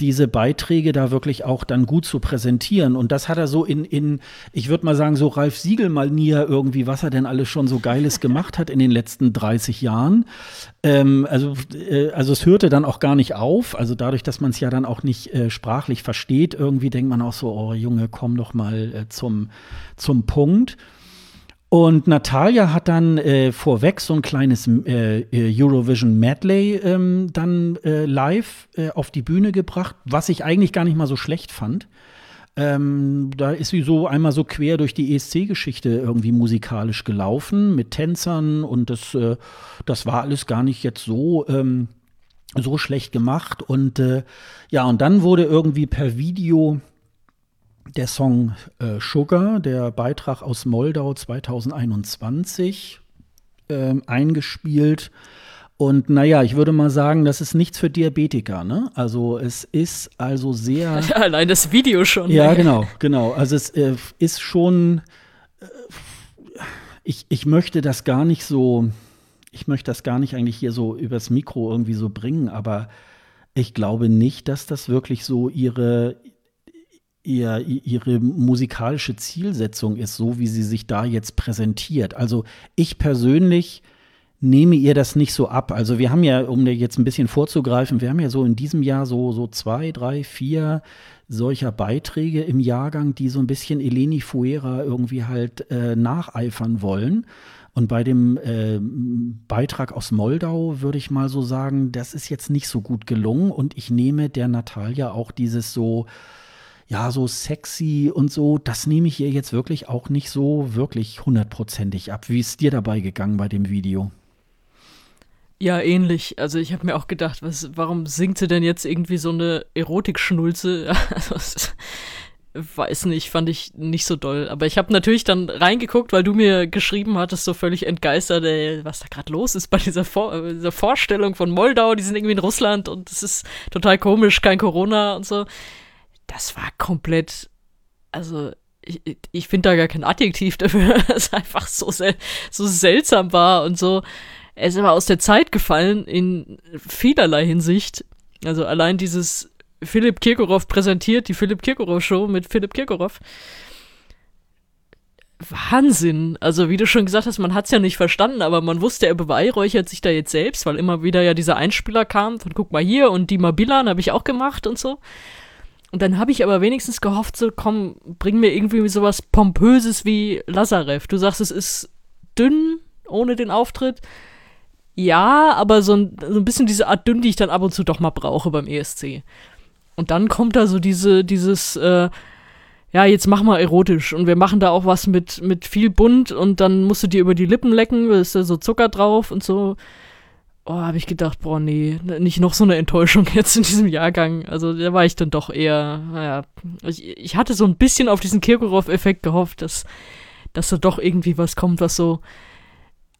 diese Beiträge da wirklich auch dann gut zu präsentieren. Und das hat er so in, in ich würde mal sagen, so Ralf Siegel-Manier irgendwie, was er denn alles schon so Geiles gemacht hat in den letzten 30 Jahren. Ähm, also, äh, also es hörte dann auch gar nicht auf. Also dadurch, dass man es ja dann auch nicht äh, sprachlich versteht, irgendwie denkt man auch so, oh Junge, komm doch mal äh, zum, zum Punkt. Und Natalia hat dann äh, vorweg so ein kleines äh, Eurovision Medley ähm, dann äh, live äh, auf die Bühne gebracht, was ich eigentlich gar nicht mal so schlecht fand. Ähm, da ist sie so einmal so quer durch die ESC-Geschichte irgendwie musikalisch gelaufen mit Tänzern und das, äh, das war alles gar nicht jetzt so. Ähm, so schlecht gemacht und äh, ja und dann wurde irgendwie per Video der Song äh, Sugar, der Beitrag aus Moldau 2021, äh, eingespielt. Und naja, ich würde mal sagen, das ist nichts für Diabetiker, ne? Also es ist also sehr. Ja, allein das Video schon. Ja, ne? genau, genau. Also es äh, ist schon. Äh, ich, ich möchte das gar nicht so. Ich möchte das gar nicht eigentlich hier so übers Mikro irgendwie so bringen, aber ich glaube nicht, dass das wirklich so ihre, ihr, ihre musikalische Zielsetzung ist, so wie sie sich da jetzt präsentiert. Also ich persönlich nehme ihr das nicht so ab. Also wir haben ja, um jetzt ein bisschen vorzugreifen, wir haben ja so in diesem Jahr so, so zwei, drei, vier solcher Beiträge im Jahrgang, die so ein bisschen Eleni Fuera irgendwie halt äh, nacheifern wollen. Und bei dem äh, Beitrag aus Moldau würde ich mal so sagen, das ist jetzt nicht so gut gelungen. Und ich nehme der Natalia auch dieses so, ja, so sexy und so, das nehme ich ihr jetzt wirklich auch nicht so wirklich hundertprozentig ab. Wie ist dir dabei gegangen bei dem Video? Ja, ähnlich. Also ich habe mir auch gedacht, was, warum singt sie denn jetzt irgendwie so eine Erotikschnulze? Also, weiß nicht, fand ich nicht so doll. Aber ich habe natürlich dann reingeguckt, weil du mir geschrieben hattest, so völlig entgeistert, ey, was da gerade los ist bei dieser, Vor äh, dieser Vorstellung von Moldau. Die sind irgendwie in Russland und es ist total komisch, kein Corona und so das war komplett, also ich, ich finde da gar kein Adjektiv dafür, es einfach so, sel so seltsam war und so. Es ist aber aus der Zeit gefallen in vielerlei Hinsicht. Also allein dieses Philipp Kirkorov präsentiert, die Philipp Kirkorov Show mit Philipp Kirkorov. Wahnsinn. Also, wie du schon gesagt hast, man hat es ja nicht verstanden, aber man wusste, er beweihräuchert sich da jetzt selbst, weil immer wieder ja dieser Einspieler kam von guck mal hier und die Mabilan habe ich auch gemacht und so. Und dann habe ich aber wenigstens gehofft, so komm, bring mir irgendwie sowas Pompöses wie Lazarev. Du sagst, es ist dünn ohne den Auftritt. Ja, aber so ein, so ein bisschen diese Art dünn, die ich dann ab und zu doch mal brauche beim ESC. Und dann kommt da so diese, dieses, äh, ja, jetzt mach mal erotisch und wir machen da auch was mit, mit viel bunt und dann musst du dir über die Lippen lecken, da ist da so Zucker drauf und so oh, habe ich gedacht, boah, nee, nicht noch so eine Enttäuschung jetzt in diesem Jahrgang. Also da war ich dann doch eher, naja, ich, ich hatte so ein bisschen auf diesen Kirkorov-Effekt gehofft, dass, dass da doch irgendwie was kommt, was so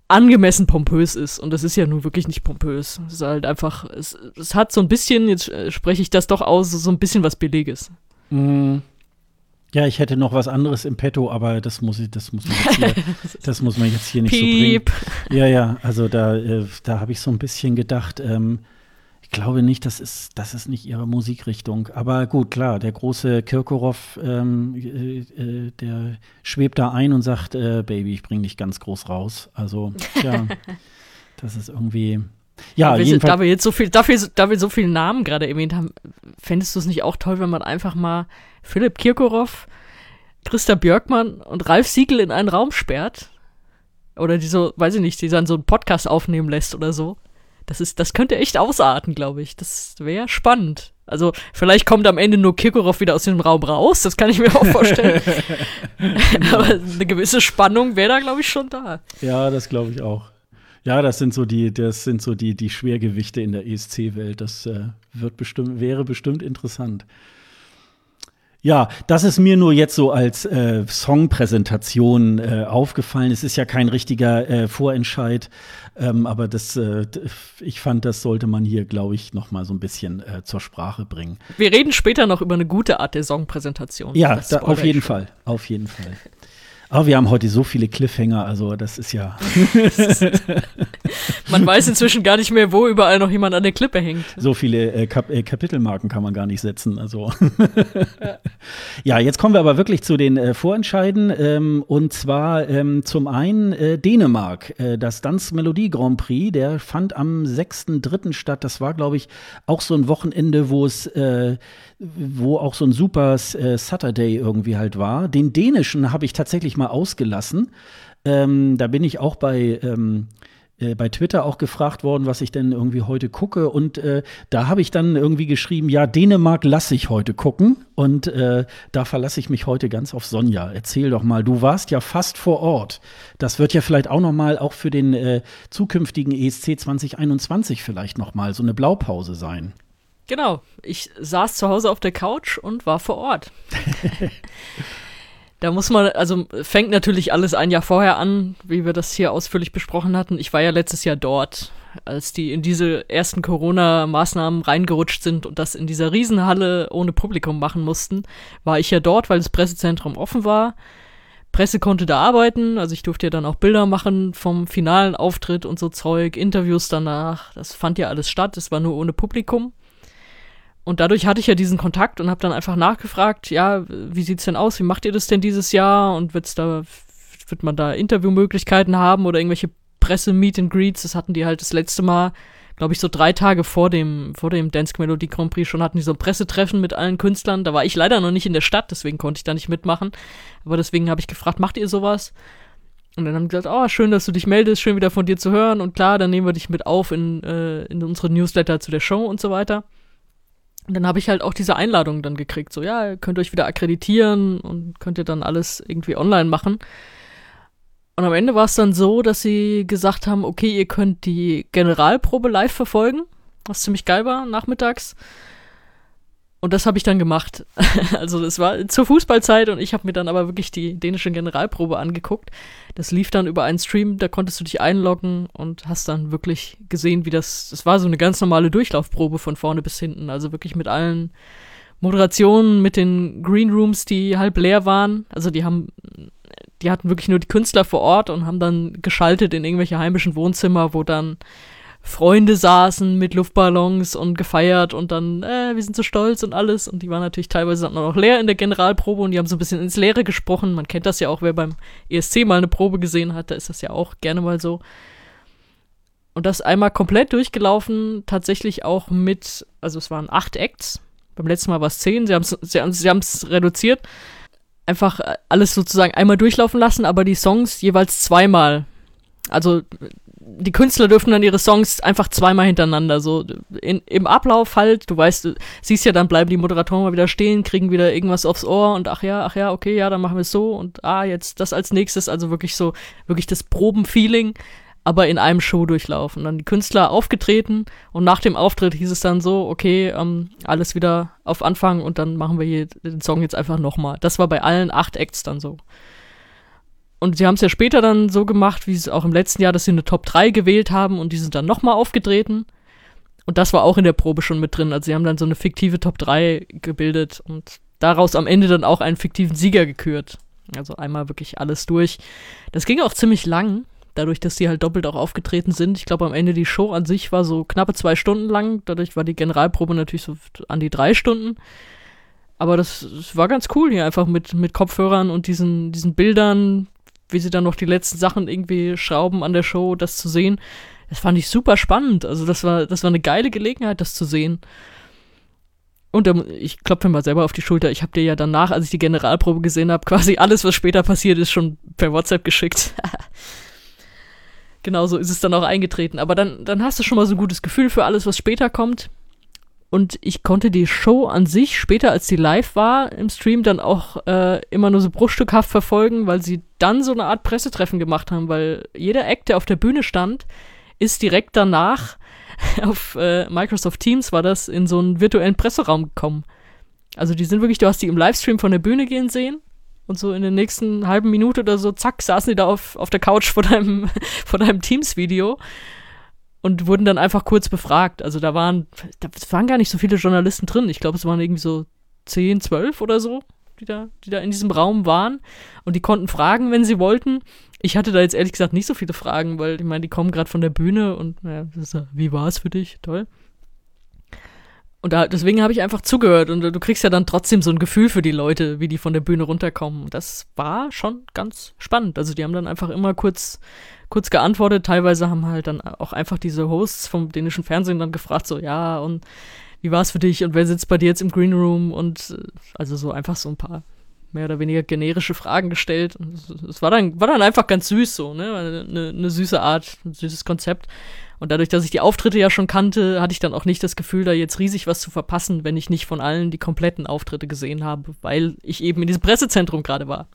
angemessen pompös ist. Und das ist ja nun wirklich nicht pompös. Es ist halt einfach, es, es hat so ein bisschen, jetzt äh, spreche ich das doch aus, so ein bisschen was Billiges. Mhm. Ja, ich hätte noch was anderes im Petto, aber das muss ich, das muss man jetzt hier, das muss man jetzt hier nicht Piep. so bringen. Ja, ja, also da, äh, da habe ich so ein bisschen gedacht, ähm, ich glaube nicht, das ist, das ist nicht ihre Musikrichtung. Aber gut, klar, der große Kirkorov, ähm, äh, äh, der schwebt da ein und sagt, äh, Baby, ich bring dich ganz groß raus. Also, ja, das ist irgendwie. Ja, wir, da wir jetzt so viel, dafür, da wir so viele Namen gerade erwähnt haben, fändest du es nicht auch toll, wenn man einfach mal Philipp Kirkorov, Christa Björkmann und Ralf Siegel in einen Raum sperrt? Oder die so, weiß ich nicht, die dann so einen Podcast aufnehmen lässt oder so? Das ist, das könnte echt ausarten, glaube ich. Das wäre spannend. Also, vielleicht kommt am Ende nur Kirkorov wieder aus dem Raum raus, das kann ich mir auch vorstellen. Aber eine gewisse Spannung wäre da, glaube ich, schon da. Ja, das glaube ich auch. Ja, das sind so die, das sind so die, die Schwergewichte in der ESC-Welt. Das äh, wird bestimmt, wäre bestimmt interessant. Ja, das ist mir nur jetzt so als äh, Songpräsentation äh, aufgefallen. Es ist ja kein richtiger äh, Vorentscheid, ähm, aber das, äh, ich fand, das sollte man hier, glaube ich, noch mal so ein bisschen äh, zur Sprache bringen. Wir reden später noch über eine gute Art der Songpräsentation. Ja, da, auf jeden Fall, auf jeden Fall. Aber wir haben heute so viele Cliffhanger, also das ist ja. man weiß inzwischen gar nicht mehr, wo überall noch jemand an der Klippe hängt. So viele äh, Kap äh, Kapitelmarken kann man gar nicht setzen. Also. ja. ja. jetzt kommen wir aber wirklich zu den äh, Vorentscheiden. Ähm, und zwar ähm, zum einen äh, Dänemark. Äh, das Dance Melodie Grand Prix, der fand am 6.3. statt. Das war, glaube ich, auch so ein Wochenende, wo es äh, wo auch so ein super Saturday irgendwie halt war. Den dänischen habe ich tatsächlich mal ausgelassen. Ähm, da bin ich auch bei ähm, äh, bei Twitter auch gefragt worden, was ich denn irgendwie heute gucke. Und äh, da habe ich dann irgendwie geschrieben, ja, Dänemark lasse ich heute gucken. Und äh, da verlasse ich mich heute ganz auf Sonja. Erzähl doch mal, du warst ja fast vor Ort. Das wird ja vielleicht auch noch mal auch für den äh, zukünftigen ESC 2021 vielleicht noch mal so eine Blaupause sein. Genau, ich saß zu Hause auf der Couch und war vor Ort. Da muss man, also fängt natürlich alles ein Jahr vorher an, wie wir das hier ausführlich besprochen hatten. Ich war ja letztes Jahr dort, als die in diese ersten Corona-Maßnahmen reingerutscht sind und das in dieser Riesenhalle ohne Publikum machen mussten, war ich ja dort, weil das Pressezentrum offen war. Presse konnte da arbeiten, also ich durfte ja dann auch Bilder machen vom finalen Auftritt und so Zeug, Interviews danach. Das fand ja alles statt, es war nur ohne Publikum. Und dadurch hatte ich ja diesen Kontakt und habe dann einfach nachgefragt, ja, wie sieht's denn aus? Wie macht ihr das denn dieses Jahr? Und wird's da, wird man da Interviewmöglichkeiten haben oder irgendwelche Presse-Meet and Greets? Das hatten die halt das letzte Mal, glaube ich, so drei Tage vor dem, vor dem Dance Melodie Grand Prix schon hatten die so ein Pressetreffen mit allen Künstlern. Da war ich leider noch nicht in der Stadt, deswegen konnte ich da nicht mitmachen. Aber deswegen habe ich gefragt, macht ihr sowas? Und dann haben die gesagt, oh, schön, dass du dich meldest, schön wieder von dir zu hören. Und klar, dann nehmen wir dich mit auf in, äh, in unsere Newsletter zu der Show und so weiter. Und dann habe ich halt auch diese Einladung dann gekriegt, so ja, ihr könnt euch wieder akkreditieren und könnt ihr dann alles irgendwie online machen. Und am Ende war es dann so, dass sie gesagt haben, okay, ihr könnt die Generalprobe live verfolgen, was ziemlich geil war, nachmittags. Und das habe ich dann gemacht. also das war zur Fußballzeit und ich habe mir dann aber wirklich die dänische Generalprobe angeguckt. Das lief dann über einen Stream, da konntest du dich einloggen und hast dann wirklich gesehen, wie das, das war so eine ganz normale Durchlaufprobe von vorne bis hinten. Also wirklich mit allen Moderationen, mit den Green Rooms, die halb leer waren. Also die haben, die hatten wirklich nur die Künstler vor Ort und haben dann geschaltet in irgendwelche heimischen Wohnzimmer, wo dann Freunde saßen mit Luftballons und gefeiert und dann, äh, wir sind so stolz und alles. Und die waren natürlich teilweise dann noch leer in der Generalprobe und die haben so ein bisschen ins Leere gesprochen. Man kennt das ja auch, wer beim ESC mal eine Probe gesehen hat, da ist das ja auch gerne mal so. Und das einmal komplett durchgelaufen, tatsächlich auch mit, also es waren acht Acts. Beim letzten Mal war es zehn, sie haben es sie haben's, sie haben's reduziert. Einfach alles sozusagen einmal durchlaufen lassen, aber die Songs jeweils zweimal. Also die Künstler dürfen dann ihre Songs einfach zweimal hintereinander, so in, im Ablauf halt, du weißt, siehst ja, dann bleiben die Moderatoren mal wieder stehen, kriegen wieder irgendwas aufs Ohr und ach ja, ach ja, okay, ja, dann machen wir es so und ah, jetzt das als nächstes, also wirklich so, wirklich das Probenfeeling, aber in einem Show durchlaufen. Dann die Künstler aufgetreten und nach dem Auftritt hieß es dann so, okay, ähm, alles wieder auf Anfang und dann machen wir hier den Song jetzt einfach nochmal. Das war bei allen acht Acts dann so. Und sie haben es ja später dann so gemacht, wie es auch im letzten Jahr, dass sie eine Top 3 gewählt haben und die sind dann nochmal aufgetreten. Und das war auch in der Probe schon mit drin. Also sie haben dann so eine fiktive Top 3 gebildet und daraus am Ende dann auch einen fiktiven Sieger gekürt. Also einmal wirklich alles durch. Das ging auch ziemlich lang, dadurch, dass sie halt doppelt auch aufgetreten sind. Ich glaube, am Ende die Show an sich war so knappe zwei Stunden lang. Dadurch war die Generalprobe natürlich so an die drei Stunden. Aber das, das war ganz cool hier einfach mit, mit Kopfhörern und diesen, diesen Bildern, wie sie dann noch die letzten Sachen irgendwie schrauben an der Show, das zu sehen. Das fand ich super spannend. Also das war, das war eine geile Gelegenheit, das zu sehen. Und ähm, ich klopfe mir mal selber auf die Schulter. Ich habe dir ja danach, als ich die Generalprobe gesehen habe, quasi alles, was später passiert ist, schon per WhatsApp geschickt. Genauso ist es dann auch eingetreten. Aber dann, dann hast du schon mal so ein gutes Gefühl für alles, was später kommt. Und ich konnte die Show an sich später, als sie live war im Stream, dann auch äh, immer nur so bruchstückhaft verfolgen, weil sie dann so eine Art Pressetreffen gemacht haben, weil jeder Act, der auf der Bühne stand, ist direkt danach auf äh, Microsoft Teams war das in so einen virtuellen Presseraum gekommen. Also die sind wirklich, du hast die im Livestream von der Bühne gehen sehen und so in der nächsten halben Minute oder so, zack, saßen die da auf, auf der Couch vor deinem, vor deinem Teams-Video und wurden dann einfach kurz befragt. Also da waren, da waren gar nicht so viele Journalisten drin. Ich glaube, es waren irgendwie so 10, 12 oder so, die da, die da in diesem Raum waren. Und die konnten fragen, wenn sie wollten. Ich hatte da jetzt ehrlich gesagt nicht so viele Fragen, weil ich meine, die kommen gerade von der Bühne und naja, wie war es für dich? Toll. Und da, deswegen habe ich einfach zugehört und du kriegst ja dann trotzdem so ein Gefühl für die Leute, wie die von der Bühne runterkommen. Das war schon ganz spannend. Also die haben dann einfach immer kurz kurz geantwortet. Teilweise haben halt dann auch einfach diese Hosts vom dänischen Fernsehen dann gefragt, so, ja, und wie war es für dich und wer sitzt bei dir jetzt im Green Room und äh, also so einfach so ein paar mehr oder weniger generische Fragen gestellt. Es war dann, war dann einfach ganz süß so, ne? Eine, eine süße Art, ein süßes Konzept. Und dadurch, dass ich die Auftritte ja schon kannte, hatte ich dann auch nicht das Gefühl, da jetzt riesig was zu verpassen, wenn ich nicht von allen die kompletten Auftritte gesehen habe, weil ich eben in diesem Pressezentrum gerade war.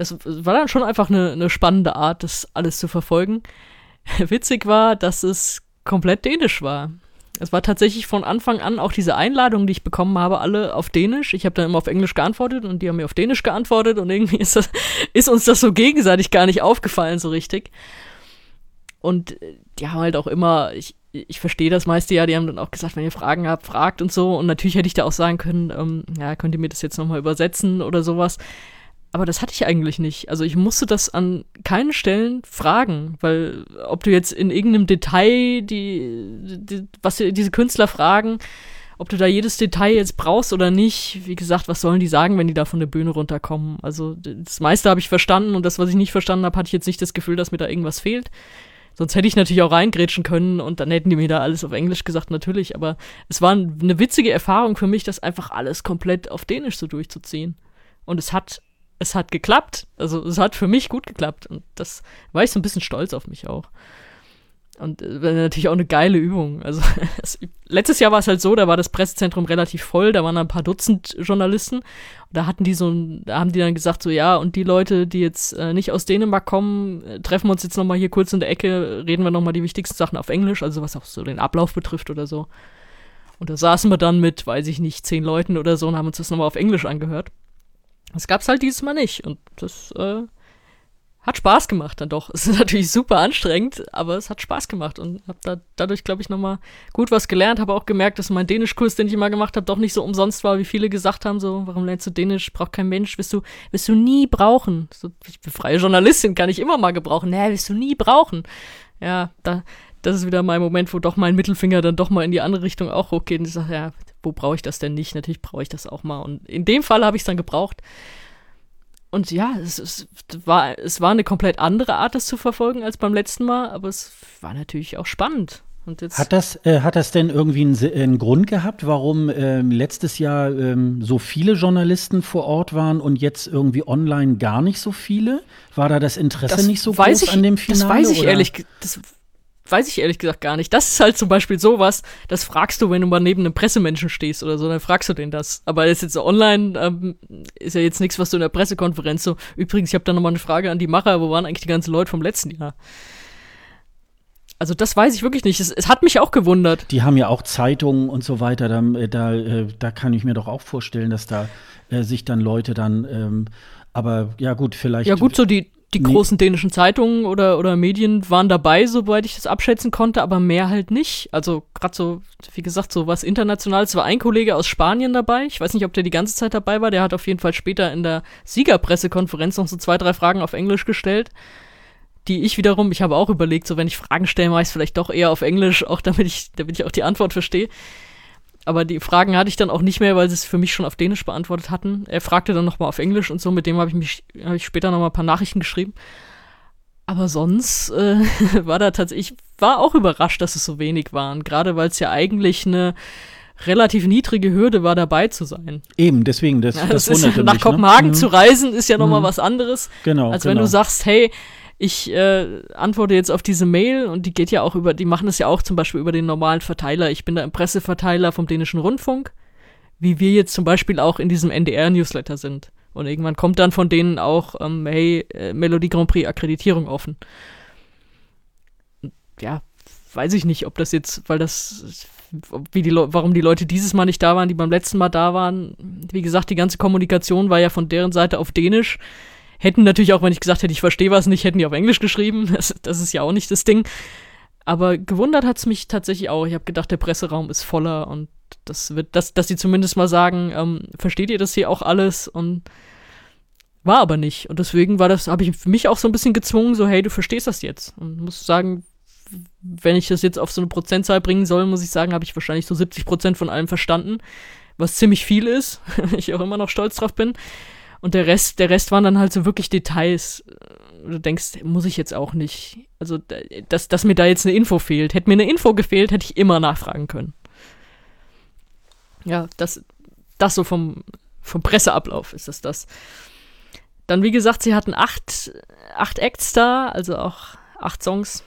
Das war dann schon einfach eine, eine spannende Art, das alles zu verfolgen. Witzig war, dass es komplett dänisch war. Es war tatsächlich von Anfang an auch diese Einladungen, die ich bekommen habe, alle auf Dänisch. Ich habe dann immer auf Englisch geantwortet und die haben mir auf Dänisch geantwortet und irgendwie ist, das, ist uns das so gegenseitig gar nicht aufgefallen so richtig. Und äh, die haben halt auch immer, ich, ich verstehe das meiste ja, die haben dann auch gesagt, wenn ihr Fragen habt, fragt und so. Und natürlich hätte ich da auch sagen können, ähm, ja, könnt ihr mir das jetzt nochmal übersetzen oder sowas. Aber das hatte ich eigentlich nicht. Also ich musste das an keinen Stellen fragen, weil ob du jetzt in irgendeinem Detail die, die was diese Künstler fragen, ob du da jedes Detail jetzt brauchst oder nicht, wie gesagt, was sollen die sagen, wenn die da von der Bühne runterkommen? Also das meiste habe ich verstanden und das, was ich nicht verstanden habe, hatte ich jetzt nicht das Gefühl, dass mir da irgendwas fehlt. Sonst hätte ich natürlich auch reingrätschen können und dann hätten die mir da alles auf Englisch gesagt, natürlich. Aber es war eine witzige Erfahrung für mich, das einfach alles komplett auf Dänisch so durchzuziehen. Und es hat, es hat geklappt. Also es hat für mich gut geklappt. Und das war ich so ein bisschen stolz auf mich auch. Und äh, natürlich auch eine geile Übung. Also es, letztes Jahr war es halt so, da war das Pressezentrum relativ voll, da waren ein paar Dutzend Journalisten. Da hatten die so, da haben die dann gesagt so, ja, und die Leute, die jetzt äh, nicht aus Dänemark kommen, äh, treffen wir uns jetzt nochmal hier kurz in der Ecke, reden wir nochmal die wichtigsten Sachen auf Englisch, also was auch so den Ablauf betrifft oder so. Und da saßen wir dann mit, weiß ich nicht, zehn Leuten oder so und haben uns das nochmal auf Englisch angehört. Das gab's halt dieses Mal nicht. Und das, äh, hat Spaß gemacht dann doch. Es ist natürlich super anstrengend, aber es hat Spaß gemacht und habe da dadurch, glaube ich, nochmal gut was gelernt. Habe auch gemerkt, dass mein Dänischkurs, den ich immer gemacht habe, doch nicht so umsonst war, wie viele gesagt haben. So, warum lernst du Dänisch? Braucht kein Mensch. Wirst du, wirst du nie brauchen. So, ich bin freie Journalistin, kann ich immer mal gebrauchen. Nee, wirst du nie brauchen. Ja, da, das ist wieder mein Moment, wo doch mein Mittelfinger dann doch mal in die andere Richtung auch hochgeht. Und ich sage, ja, wo brauche ich das denn nicht? Natürlich brauche ich das auch mal. Und in dem Fall habe ich es dann gebraucht. Und ja, es, es, war, es war eine komplett andere Art, das zu verfolgen als beim letzten Mal, aber es war natürlich auch spannend. hat, das, äh, hat das denn irgendwie einen, einen Grund gehabt, warum äh, letztes Jahr ähm, so viele Journalisten vor Ort waren und jetzt irgendwie online gar nicht so viele? War da das Interesse das nicht so groß ich, an dem Finale? Das weiß ich oder? ehrlich, das weiß ich ehrlich gesagt gar nicht. Das ist halt zum Beispiel sowas, das fragst du, wenn du mal neben einem Pressemenschen stehst oder so, dann fragst du den das. Aber das ist jetzt so online, ähm, ist ja jetzt nichts, was du in der Pressekonferenz so. Übrigens, ich habe da nochmal eine Frage an die Macher, wo waren eigentlich die ganzen Leute vom letzten Jahr? Also das weiß ich wirklich nicht. Es, es, hat mich auch gewundert. Die haben ja auch Zeitungen und so weiter. Da, äh, da, äh, da kann ich mir doch auch vorstellen, dass da äh, sich dann Leute dann, ähm, aber ja gut, vielleicht. Ja gut, so die, die großen dänischen Zeitungen oder, oder Medien waren dabei, soweit ich das abschätzen konnte, aber mehr halt nicht. Also gerade so, wie gesagt, so was Internationales. Es war ein Kollege aus Spanien dabei. Ich weiß nicht, ob der die ganze Zeit dabei war. Der hat auf jeden Fall später in der Siegerpressekonferenz noch so zwei, drei Fragen auf Englisch gestellt. Die ich wiederum, ich habe auch überlegt, so wenn ich Fragen stelle, mache ich es vielleicht doch eher auf Englisch, auch damit ich, damit ich auch die Antwort verstehe. Aber die Fragen hatte ich dann auch nicht mehr, weil sie es für mich schon auf Dänisch beantwortet hatten. Er fragte dann nochmal auf Englisch und so, mit dem habe ich mich hab ich später nochmal ein paar Nachrichten geschrieben. Aber sonst äh, war da tatsächlich, ich war auch überrascht, dass es so wenig waren, gerade weil es ja eigentlich eine relativ niedrige Hürde war, dabei zu sein. Eben, deswegen, das, ja, das, das ist, Nach mich, Kopenhagen ne? zu reisen ist ja nochmal mhm. was anderes. Genau. Als genau. wenn du sagst, hey, ich äh, antworte jetzt auf diese Mail und die geht ja auch über, die machen es ja auch zum Beispiel über den normalen Verteiler. Ich bin da im Presseverteiler vom dänischen Rundfunk, wie wir jetzt zum Beispiel auch in diesem NDR-Newsletter sind. Und irgendwann kommt dann von denen auch, ähm, hey, äh, Melodie Grand Prix Akkreditierung offen. Ja, weiß ich nicht, ob das jetzt, weil das, wie die warum die Leute dieses Mal nicht da waren, die beim letzten Mal da waren. Wie gesagt, die ganze Kommunikation war ja von deren Seite auf Dänisch. Hätten natürlich auch, wenn ich gesagt hätte, ich verstehe was nicht, hätten die auf Englisch geschrieben. Das, das ist ja auch nicht das Ding. Aber gewundert hat es mich tatsächlich auch. Ich habe gedacht, der Presseraum ist voller und das wird, dass, dass sie zumindest mal sagen, ähm, versteht ihr das hier auch alles? Und war aber nicht. Und deswegen war das, habe ich mich auch so ein bisschen gezwungen, so, hey, du verstehst das jetzt. Und muss sagen, wenn ich das jetzt auf so eine Prozentzahl bringen soll, muss ich sagen, habe ich wahrscheinlich so 70 Prozent von allem verstanden. Was ziemlich viel ist, ich auch immer noch stolz drauf bin. Und der Rest, der Rest waren dann halt so wirklich Details. Du denkst, muss ich jetzt auch nicht. Also, dass, dass mir da jetzt eine Info fehlt. Hätte mir eine Info gefehlt, hätte ich immer nachfragen können. Ja, das, das so vom, vom Presseablauf ist es das. Dann, wie gesagt, sie hatten acht, acht Acts da, also auch acht Songs.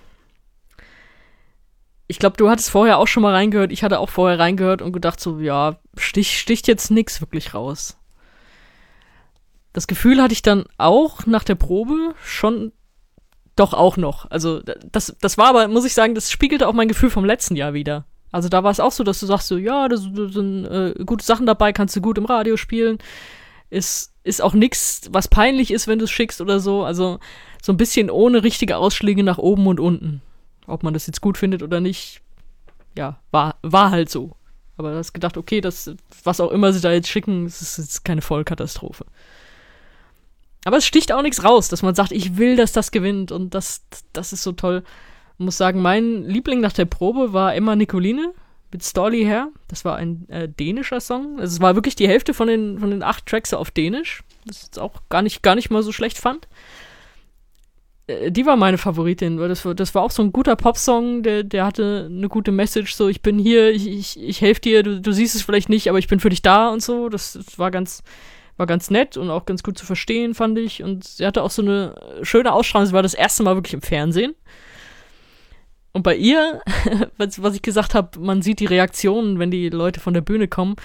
Ich glaube, du hattest vorher auch schon mal reingehört. Ich hatte auch vorher reingehört und gedacht, so, ja, stich, sticht jetzt nichts wirklich raus. Das Gefühl hatte ich dann auch nach der Probe schon doch auch noch. Also, das, das war aber, muss ich sagen, das spiegelte auch mein Gefühl vom letzten Jahr wieder. Also, da war es auch so, dass du sagst, so, ja, da sind äh, gute Sachen dabei, kannst du gut im Radio spielen. Ist, ist auch nichts, was peinlich ist, wenn du es schickst oder so. Also, so ein bisschen ohne richtige Ausschläge nach oben und unten. Ob man das jetzt gut findet oder nicht, ja, war, war halt so. Aber du hast gedacht, okay, das, was auch immer sie da jetzt schicken, ist jetzt keine Vollkatastrophe. Aber es sticht auch nichts raus, dass man sagt, ich will, dass das gewinnt und das, das ist so toll. Ich muss sagen, mein Liebling nach der Probe war Emma Nicoline mit Storly Hair. Das war ein äh, dänischer Song. Also es war wirklich die Hälfte von den, von den acht Tracks auf Dänisch. Das ist auch gar nicht, gar nicht mal so schlecht fand. Äh, die war meine Favoritin, weil das war, das war auch so ein guter Popsong, der, der hatte eine gute Message, so ich bin hier, ich, ich, ich helfe dir, du, du siehst es vielleicht nicht, aber ich bin für dich da und so. Das, das war ganz, war ganz nett und auch ganz gut zu verstehen, fand ich. Und sie hatte auch so eine schöne Ausstrahlung. Sie war das erste Mal wirklich im Fernsehen. Und bei ihr, was, ich gesagt habe, man sieht die Reaktionen, wenn die Leute von der Bühne kommen.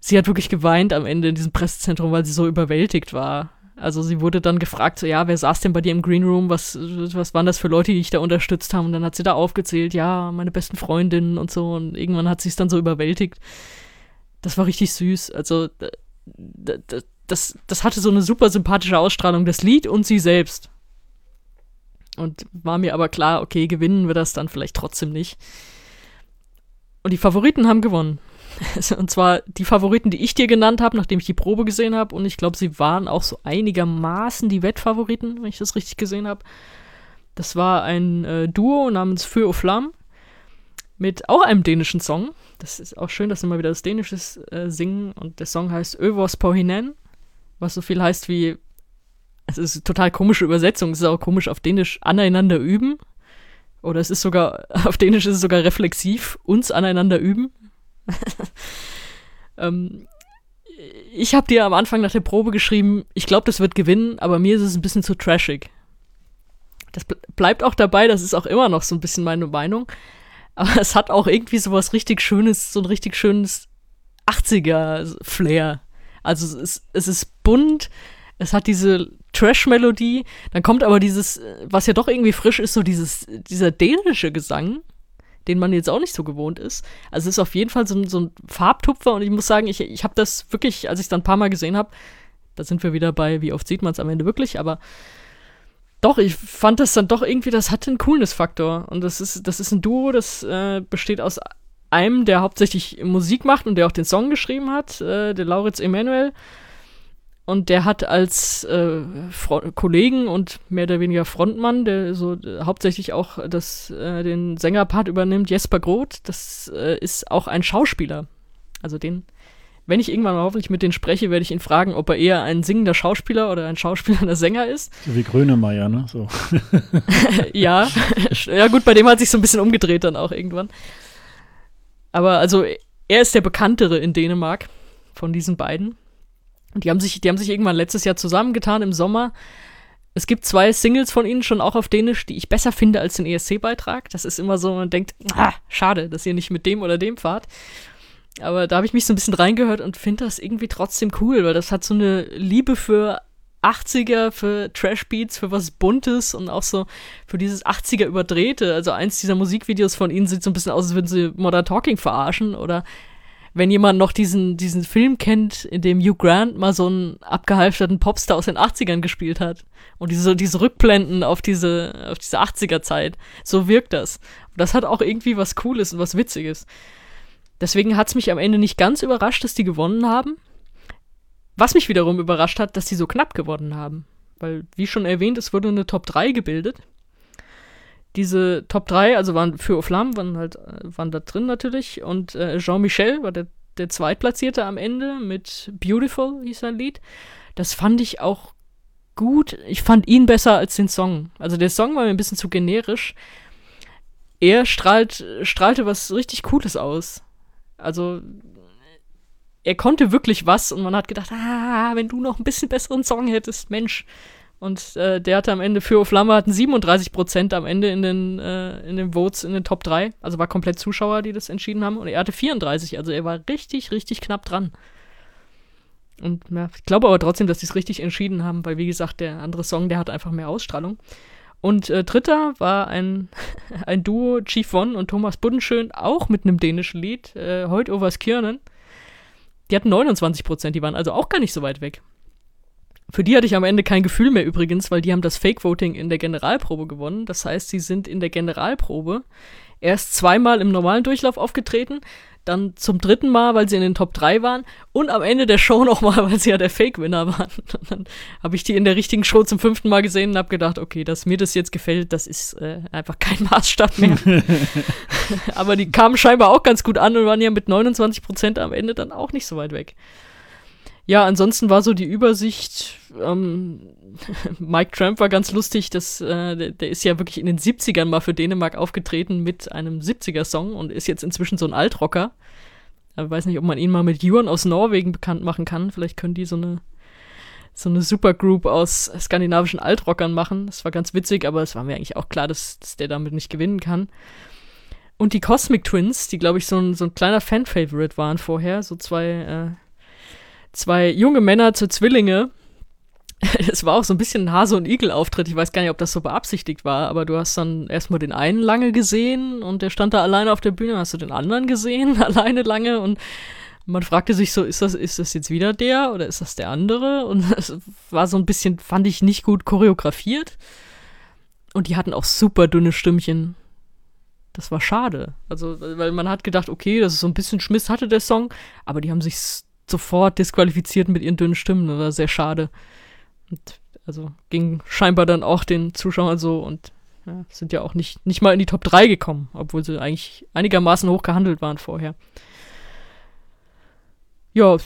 Sie hat wirklich geweint am Ende in diesem Pressezentrum, weil sie so überwältigt war. Also sie wurde dann gefragt, so, ja, wer saß denn bei dir im Green Room? Was, was waren das für Leute, die dich da unterstützt haben? Und dann hat sie da aufgezählt, ja, meine besten Freundinnen und so. Und irgendwann hat sie es dann so überwältigt. Das war richtig süß. Also das, das hatte so eine super sympathische Ausstrahlung, das Lied und sie selbst. Und war mir aber klar, okay, gewinnen wir das dann vielleicht trotzdem nicht. Und die Favoriten haben gewonnen. und zwar die Favoriten, die ich dir genannt habe, nachdem ich die Probe gesehen habe. Und ich glaube, sie waren auch so einigermaßen die Wettfavoriten, wenn ich das richtig gesehen habe. Das war ein äh, Duo namens Feu au Flamme mit auch einem dänischen Song. Das ist auch schön, dass wir mal wieder das Dänisches äh, singen. Und der Song heißt Övers på hinen, was so viel heißt wie, es ist eine total komische Übersetzung, es ist auch komisch auf Dänisch, aneinander üben. Oder es ist sogar, auf Dänisch ist es sogar reflexiv, uns aneinander üben. ähm, ich habe dir am Anfang nach der Probe geschrieben, ich glaube, das wird gewinnen, aber mir ist es ein bisschen zu trashig. Das bleibt auch dabei, das ist auch immer noch so ein bisschen meine Meinung. Aber es hat auch irgendwie so was richtig Schönes, so ein richtig schönes 80er-Flair. Also es, es ist bunt, es hat diese Trash-Melodie, dann kommt aber dieses, was ja doch irgendwie frisch ist, so dieses, dieser dänische Gesang, den man jetzt auch nicht so gewohnt ist. Also es ist auf jeden Fall so ein, so ein Farbtupfer und ich muss sagen, ich, ich habe das wirklich, als ich es dann ein paar Mal gesehen habe, da sind wir wieder bei, wie oft sieht man es am Ende wirklich, aber doch, ich fand das dann doch irgendwie, das hatte einen Coolness-Faktor. Und das ist, das ist ein Duo, das äh, besteht aus einem, der hauptsächlich Musik macht und der auch den Song geschrieben hat, äh, der Lauritz Emanuel. Und der hat als äh, Kollegen und mehr oder weniger Frontmann, der so äh, hauptsächlich auch das, äh, den Sängerpart übernimmt, Jesper Groth, das äh, ist auch ein Schauspieler. Also den wenn ich irgendwann mal hoffentlich mit denen spreche, werde ich ihn fragen, ob er eher ein singender Schauspieler oder ein schauspielernder Sänger ist. So wie Grönemeyer, ne? So. ja, ja gut, bei dem hat sich so ein bisschen umgedreht dann auch irgendwann. Aber also er ist der bekanntere in Dänemark von diesen beiden. Und die haben sich, die haben sich irgendwann letztes Jahr zusammengetan im Sommer. Es gibt zwei Singles von ihnen schon auch auf Dänisch, die ich besser finde als den ESC-Beitrag. Das ist immer so, man denkt, ah, schade, dass ihr nicht mit dem oder dem fahrt. Aber da habe ich mich so ein bisschen reingehört und finde das irgendwie trotzdem cool, weil das hat so eine Liebe für 80er, für Trash-Beats, für was Buntes und auch so für dieses 80er Überdrehte. Also eins dieser Musikvideos von ihnen sieht so ein bisschen aus, als würden sie Modern Talking verarschen oder wenn jemand noch diesen, diesen Film kennt, in dem Hugh Grant mal so einen abgehalfterten Popstar aus den 80ern gespielt hat. Und diese, diese Rückblenden auf diese, auf diese 80er-Zeit. So wirkt das. Und das hat auch irgendwie was Cooles und was Witziges. Deswegen hat es mich am Ende nicht ganz überrascht, dass die gewonnen haben. Was mich wiederum überrascht hat, dass die so knapp gewonnen haben. Weil, wie schon erwähnt, es wurde eine Top 3 gebildet. Diese Top 3, also waren für Flamme, waren halt, äh, waren da drin natürlich. Und äh, Jean-Michel war der, der Zweitplatzierte am Ende mit Beautiful, hieß sein Lied. Das fand ich auch gut. Ich fand ihn besser als den Song. Also der Song war mir ein bisschen zu generisch. Er strahlt, strahlte was richtig Cooles aus. Also er konnte wirklich was und man hat gedacht, ah, wenn du noch ein bisschen besseren Song hättest, Mensch. Und äh, der hatte am Ende für Flamme hatten 37 Prozent am Ende in den, äh, in den Votes in den Top 3. Also war komplett Zuschauer, die das entschieden haben. Und er hatte 34. Also er war richtig, richtig knapp dran. Und ja, ich glaube aber trotzdem, dass sie es richtig entschieden haben, weil wie gesagt, der andere Song, der hat einfach mehr Ausstrahlung. Und äh, dritter war ein, ein Duo, Chief One und Thomas Buddenschön, auch mit einem dänischen Lied, äh, Heut Overs Kiernen. Die hatten 29 Prozent, die waren also auch gar nicht so weit weg. Für die hatte ich am Ende kein Gefühl mehr übrigens, weil die haben das Fake-Voting in der Generalprobe gewonnen. Das heißt, sie sind in der Generalprobe erst zweimal im normalen Durchlauf aufgetreten, dann zum dritten Mal, weil sie in den Top 3 waren und am Ende der Show nochmal, weil sie ja der Fake-Winner waren. Und dann habe ich die in der richtigen Show zum fünften Mal gesehen und habe gedacht, okay, dass mir das jetzt gefällt, das ist äh, einfach kein Maßstab mehr. Aber die kamen scheinbar auch ganz gut an und waren ja mit 29 Prozent am Ende dann auch nicht so weit weg. Ja, ansonsten war so die Übersicht, ähm, Mike Trump war ganz lustig, das, äh, der, der, ist ja wirklich in den 70ern mal für Dänemark aufgetreten mit einem 70er-Song und ist jetzt inzwischen so ein Altrocker. Ich weiß nicht, ob man ihn mal mit Juan aus Norwegen bekannt machen kann. Vielleicht können die so eine, so eine Supergroup aus skandinavischen Altrockern machen. Das war ganz witzig, aber es war mir eigentlich auch klar, dass, dass der damit nicht gewinnen kann. Und die Cosmic Twins, die, glaube ich, so ein, so ein kleiner Fan-Favorite waren vorher, so zwei äh, zwei junge Männer zu Zwillinge. Es war auch so ein bisschen ein Hase- und Igel-Auftritt. Ich weiß gar nicht, ob das so beabsichtigt war, aber du hast dann erstmal den einen lange gesehen und der stand da alleine auf der Bühne. Hast du den anderen gesehen, alleine lange? Und man fragte sich so, ist das, ist das jetzt wieder der oder ist das der andere? Und es war so ein bisschen, fand ich nicht gut choreografiert. Und die hatten auch super dünne Stimmchen. Das war schade. Also, weil man hat gedacht, okay, das ist so ein bisschen Schmiss hatte der Song, aber die haben sich sofort disqualifiziert mit ihren dünnen Stimmen. Das war sehr schade. Und also ging scheinbar dann auch den Zuschauern so und ja, sind ja auch nicht, nicht mal in die Top 3 gekommen, obwohl sie eigentlich einigermaßen hoch gehandelt waren vorher. Ja,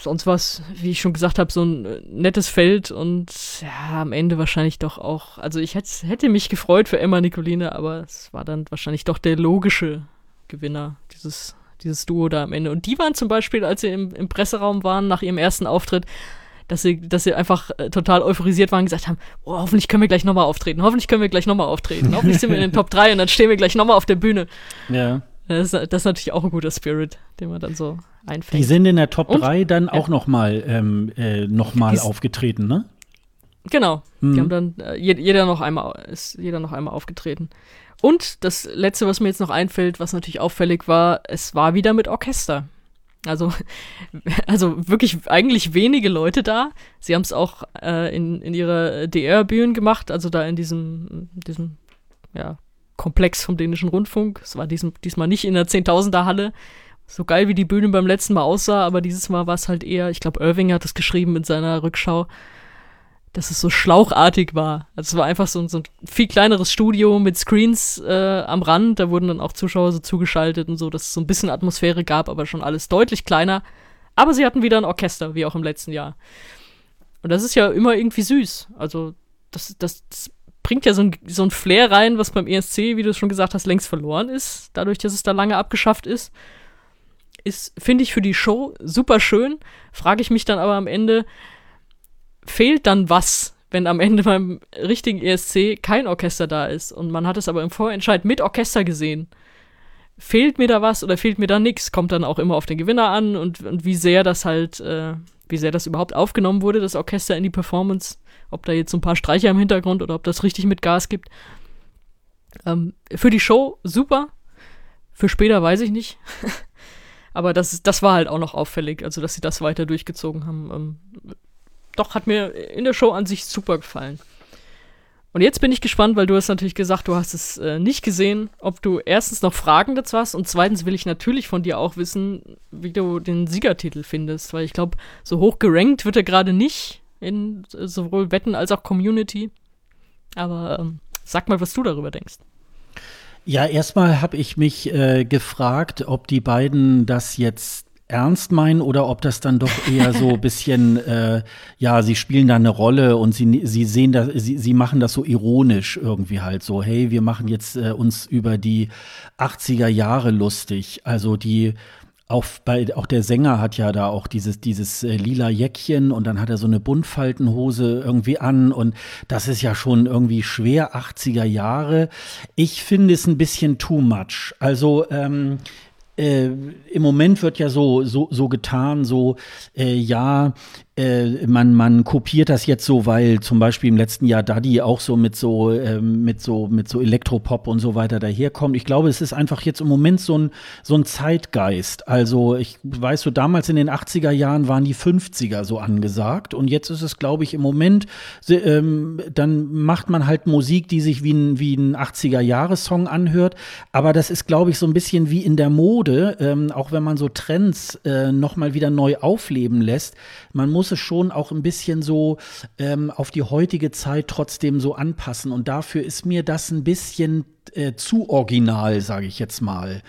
sonst was, wie ich schon gesagt habe, so ein äh, nettes Feld und ja, am Ende wahrscheinlich doch auch, also ich hätte, hätte mich gefreut für Emma Nicoline, aber es war dann wahrscheinlich doch der logische Gewinner dieses dieses Duo da am Ende. Und die waren zum Beispiel, als sie im, im Presseraum waren nach ihrem ersten Auftritt, dass sie, dass sie einfach äh, total euphorisiert waren und gesagt haben, oh, hoffentlich können wir gleich nochmal auftreten, hoffentlich können wir gleich nochmal auftreten, hoffentlich sind wir in den Top 3 und dann stehen wir gleich nochmal auf der Bühne. Ja. Das, das, ist natürlich auch ein guter Spirit, den man dann so einfängt. Die sind in der Top und, 3 dann ja. auch nochmal ähm, äh, noch aufgetreten, ne? Genau. Mhm. Die haben dann äh, jeder noch einmal ist jeder noch einmal aufgetreten. Und das letzte, was mir jetzt noch einfällt, was natürlich auffällig war, es war wieder mit Orchester. Also, also wirklich eigentlich wenige Leute da. Sie haben es auch äh, in, in ihrer DR-Bühnen gemacht, also da in diesem, diesem ja, Komplex vom dänischen Rundfunk. Es war diesem, diesmal nicht in der Zehntausender-Halle. So geil wie die Bühne beim letzten Mal aussah, aber dieses Mal war es halt eher, ich glaube, Irving hat es geschrieben in seiner Rückschau, dass es so schlauchartig war. Also es war einfach so, so ein viel kleineres Studio mit Screens äh, am Rand. Da wurden dann auch Zuschauer so zugeschaltet und so, dass es so ein bisschen Atmosphäre gab, aber schon alles deutlich kleiner. Aber sie hatten wieder ein Orchester, wie auch im letzten Jahr. Und das ist ja immer irgendwie süß. Also das, das, das bringt ja so ein, so ein Flair rein, was beim ESC, wie du es schon gesagt hast, längst verloren ist. Dadurch, dass es da lange abgeschafft ist. Ist, finde ich, für die Show super schön. Frage ich mich dann aber am Ende, fehlt dann was, wenn am Ende beim richtigen ESC kein Orchester da ist und man hat es aber im Vorentscheid mit Orchester gesehen. Fehlt mir da was oder fehlt mir da nichts? Kommt dann auch immer auf den Gewinner an und, und wie sehr das halt, äh, wie sehr das überhaupt aufgenommen wurde, das Orchester in die Performance. Ob da jetzt so ein paar Streicher im Hintergrund oder ob das richtig mit Gas gibt. Ähm, für die Show super. Für später weiß ich nicht. Aber das, das war halt auch noch auffällig, also dass sie das weiter durchgezogen haben. Ähm, doch, hat mir in der Show an sich super gefallen. Und jetzt bin ich gespannt, weil du hast natürlich gesagt, du hast es äh, nicht gesehen, ob du erstens noch Fragen dazu hast und zweitens will ich natürlich von dir auch wissen, wie du den Siegertitel findest, weil ich glaube, so hoch gerankt wird er gerade nicht in äh, sowohl Wetten als auch Community. Aber ähm, sag mal, was du darüber denkst. Ja, erstmal habe ich mich äh, gefragt, ob die beiden das jetzt ernst meinen oder ob das dann doch eher so ein bisschen, äh, ja, sie spielen da eine Rolle und sie, sie sehen das, sie, sie machen das so ironisch irgendwie halt so, hey, wir machen jetzt äh, uns über die 80er Jahre lustig. Also die Auf, bei, auch der Sänger hat ja da auch dieses, dieses äh, lila Jäckchen und dann hat er so eine Buntfaltenhose irgendwie an und das ist ja schon irgendwie schwer 80er Jahre. Ich finde es ein bisschen too much. Also ähm, äh, im Moment wird ja so, so, so getan, so, äh, ja, äh, man, man kopiert das jetzt so, weil zum Beispiel im letzten Jahr Daddy auch so mit so, äh, mit so, mit so Elektropop und so weiter daherkommt. Ich glaube, es ist einfach jetzt im Moment so ein, so ein Zeitgeist. Also ich weiß so, damals in den 80er Jahren waren die 50er so angesagt und jetzt ist es, glaube ich, im Moment, ähm, dann macht man halt Musik, die sich wie ein, wie ein 80er-Jahres-Song anhört. Aber das ist, glaube ich, so ein bisschen wie in der Mode, ähm, auch wenn man so Trends äh, nochmal wieder neu aufleben lässt. Man muss es schon auch ein bisschen so ähm, auf die heutige Zeit trotzdem so anpassen. Und dafür ist mir das ein bisschen äh, zu original, sage ich jetzt mal.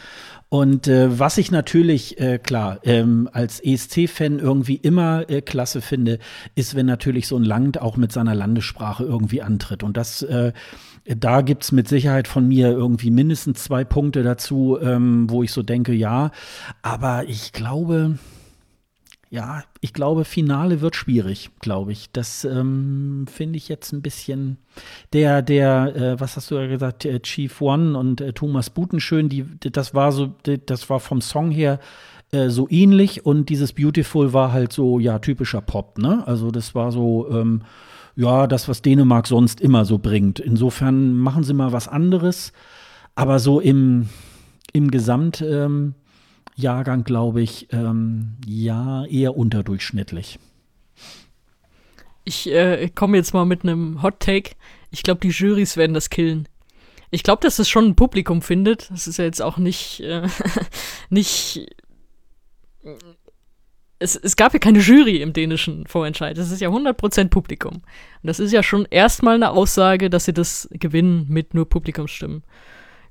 Und äh, was ich natürlich, äh, klar, ähm, als ESC-Fan irgendwie immer äh, klasse finde, ist, wenn natürlich so ein Land auch mit seiner Landessprache irgendwie antritt. Und das, äh, da gibt's mit Sicherheit von mir irgendwie mindestens zwei Punkte dazu, ähm, wo ich so denke, ja. Aber ich glaube, ja, ich glaube, Finale wird schwierig, glaube ich. Das ähm, finde ich jetzt ein bisschen. Der, der, äh, was hast du ja gesagt, äh, Chief One und äh, Thomas Butenschön, die, das war so, das war vom Song her äh, so ähnlich und dieses Beautiful war halt so, ja, typischer Pop, ne? Also das war so, ähm, ja, das, was Dänemark sonst immer so bringt. Insofern machen sie mal was anderes, aber so im, im Gesamt. Ähm, Jahrgang, glaube ich, ähm, ja, eher unterdurchschnittlich. Ich äh, komme jetzt mal mit einem Hot Take. Ich glaube, die Jurys werden das killen. Ich glaube, dass es schon ein Publikum findet. Das ist ja jetzt auch nicht, äh, nicht. Es, es gab ja keine Jury im dänischen Vorentscheid. Das ist ja 100% Publikum. Und das ist ja schon erstmal eine Aussage, dass sie das gewinnen mit nur Publikumsstimmen.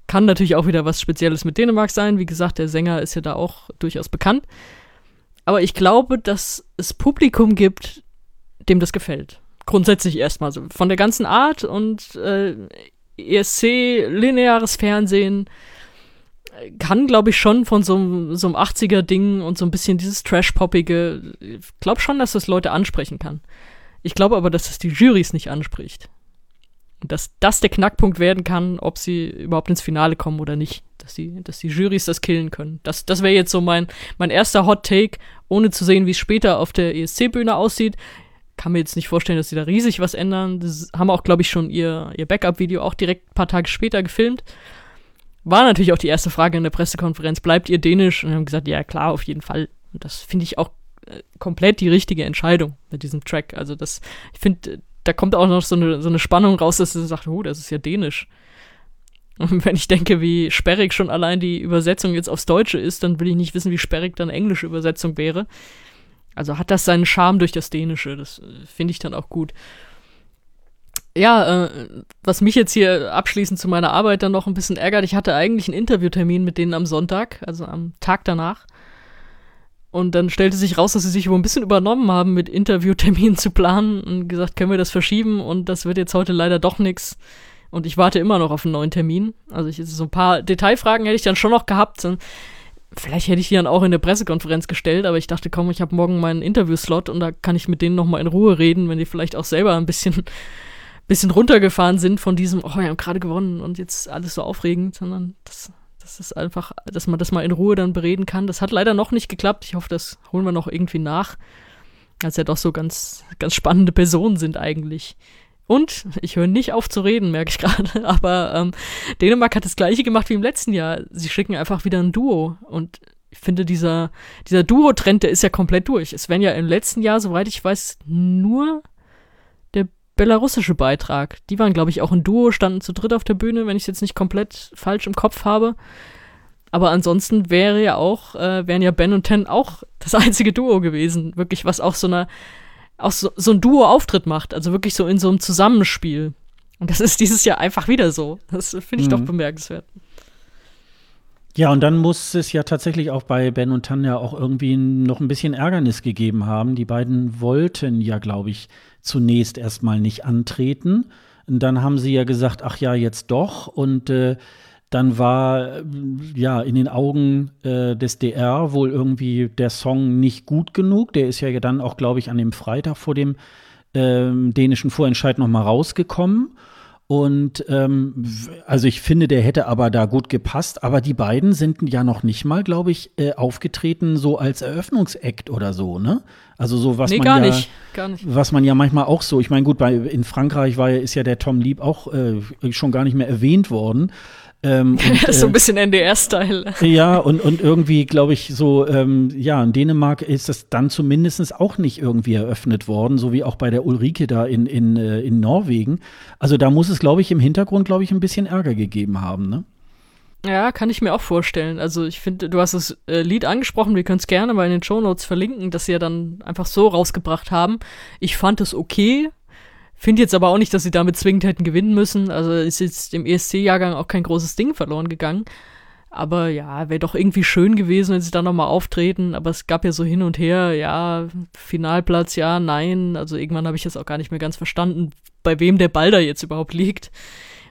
Kann natürlich auch wieder was Spezielles mit Dänemark sein. Wie gesagt, der Sänger ist ja da auch durchaus bekannt. Aber ich glaube, dass es Publikum gibt, dem das gefällt. Grundsätzlich erstmal so. Von der ganzen Art und äh, ESC, lineares Fernsehen, kann, glaube ich, schon von so, einem 80er-Ding und so ein bisschen dieses Trash-Poppige, ich glaube schon, dass das Leute ansprechen kann. Ich glaube aber, dass das die Jurys nicht anspricht. Dass das der Knackpunkt werden kann, ob sie überhaupt ins Finale kommen oder nicht. Dass die, dass die Jurys das killen können. Das, das wäre jetzt so mein, mein erster Hot Take, ohne zu sehen, wie es später auf der ESC-Bühne aussieht. Kann mir jetzt nicht vorstellen, dass sie da riesig was ändern. Das haben auch, glaube ich, schon ihr, ihr Backup-Video auch direkt ein paar Tage später gefilmt. War natürlich auch die erste Frage in der Pressekonferenz, bleibt ihr dänisch? Und haben gesagt, ja klar, auf jeden Fall. Und das finde ich auch äh, komplett die richtige Entscheidung mit diesem Track. Also das, ich finde, da kommt auch noch so eine, so eine Spannung raus, dass sie sagt, oh, das ist ja dänisch. Und wenn ich denke, wie sperrig schon allein die Übersetzung jetzt aufs Deutsche ist, dann will ich nicht wissen, wie sperrig dann englische Übersetzung wäre. Also hat das seinen Charme durch das Dänische. Das äh, finde ich dann auch gut. Ja, äh, was mich jetzt hier abschließend zu meiner Arbeit dann noch ein bisschen ärgert, ich hatte eigentlich einen Interviewtermin mit denen am Sonntag, also am Tag danach. Und dann stellte sich raus, dass sie sich wohl ein bisschen übernommen haben, mit Interviewterminen zu planen und gesagt, können wir das verschieben und das wird jetzt heute leider doch nichts. Und ich warte immer noch auf einen neuen Termin. Also ich, so ein paar Detailfragen hätte ich dann schon noch gehabt. Vielleicht hätte ich die dann auch in der Pressekonferenz gestellt, aber ich dachte, komm, ich habe morgen meinen Interviewslot und da kann ich mit denen nochmal in Ruhe reden, wenn die vielleicht auch selber ein bisschen, bisschen runtergefahren sind von diesem, oh, wir haben gerade gewonnen und jetzt alles so aufregend, sondern das das ist einfach, dass man das mal in Ruhe dann bereden kann. Das hat leider noch nicht geklappt. Ich hoffe, das holen wir noch irgendwie nach. Als ja doch so ganz, ganz spannende Personen sind eigentlich. Und ich höre nicht auf zu reden, merke ich gerade. Aber ähm, Dänemark hat das gleiche gemacht wie im letzten Jahr. Sie schicken einfach wieder ein Duo. Und ich finde, dieser, dieser Duo-Trend, der ist ja komplett durch. Es werden ja im letzten Jahr, soweit ich weiß, nur belarussische Beitrag. Die waren, glaube ich, auch ein Duo, standen zu dritt auf der Bühne, wenn ich es jetzt nicht komplett falsch im Kopf habe. Aber ansonsten wäre ja auch, äh, wären ja Ben und Ten auch das einzige Duo gewesen. Wirklich, was auch so eine, auch so, so ein Duo-Auftritt macht. Also wirklich so in so einem Zusammenspiel. Und das ist dieses Jahr einfach wieder so. Das finde ich mhm. doch bemerkenswert. Ja, und dann muss es ja tatsächlich auch bei Ben und Tanja auch irgendwie noch ein bisschen Ärgernis gegeben haben. Die beiden wollten ja, glaube ich, zunächst erstmal nicht antreten. Und dann haben sie ja gesagt, ach ja, jetzt doch. Und äh, Dann war ja in den Augen äh, des DR wohl irgendwie der Song nicht gut genug. Der ist ja dann auch, glaube ich, an dem Freitag vor dem ähm, dänischen Vorentscheid noch mal rausgekommen. Und ähm, also ich finde, der hätte aber da gut gepasst. Aber die beiden sind ja noch nicht mal, glaube ich, äh, aufgetreten so als Eröffnungsakt oder so, ne? Also so was nee, man gar ja, nicht, gar nicht. was man ja manchmal auch so. Ich meine, gut, bei in Frankreich war ist ja der Tom Lieb auch äh, schon gar nicht mehr erwähnt worden. Ähm, und, so ein äh, bisschen NDR-Style. Ja, und, und irgendwie, glaube ich, so, ähm, ja, in Dänemark ist das dann zumindest auch nicht irgendwie eröffnet worden, so wie auch bei der Ulrike da in, in, äh, in Norwegen. Also da muss es, glaube ich, im Hintergrund, glaube ich, ein bisschen Ärger gegeben haben, ne? Ja, kann ich mir auch vorstellen. Also ich finde, du hast das äh, Lied angesprochen, wir können es gerne mal in den Show Notes verlinken, dass sie ja dann einfach so rausgebracht haben. Ich fand es okay, Finde jetzt aber auch nicht, dass sie damit zwingend hätten gewinnen müssen. Also ist jetzt im ESC-Jahrgang auch kein großes Ding verloren gegangen. Aber ja, wäre doch irgendwie schön gewesen, wenn sie da nochmal auftreten. Aber es gab ja so hin und her, ja, Finalplatz, ja, nein. Also irgendwann habe ich das auch gar nicht mehr ganz verstanden, bei wem der Ball da jetzt überhaupt liegt.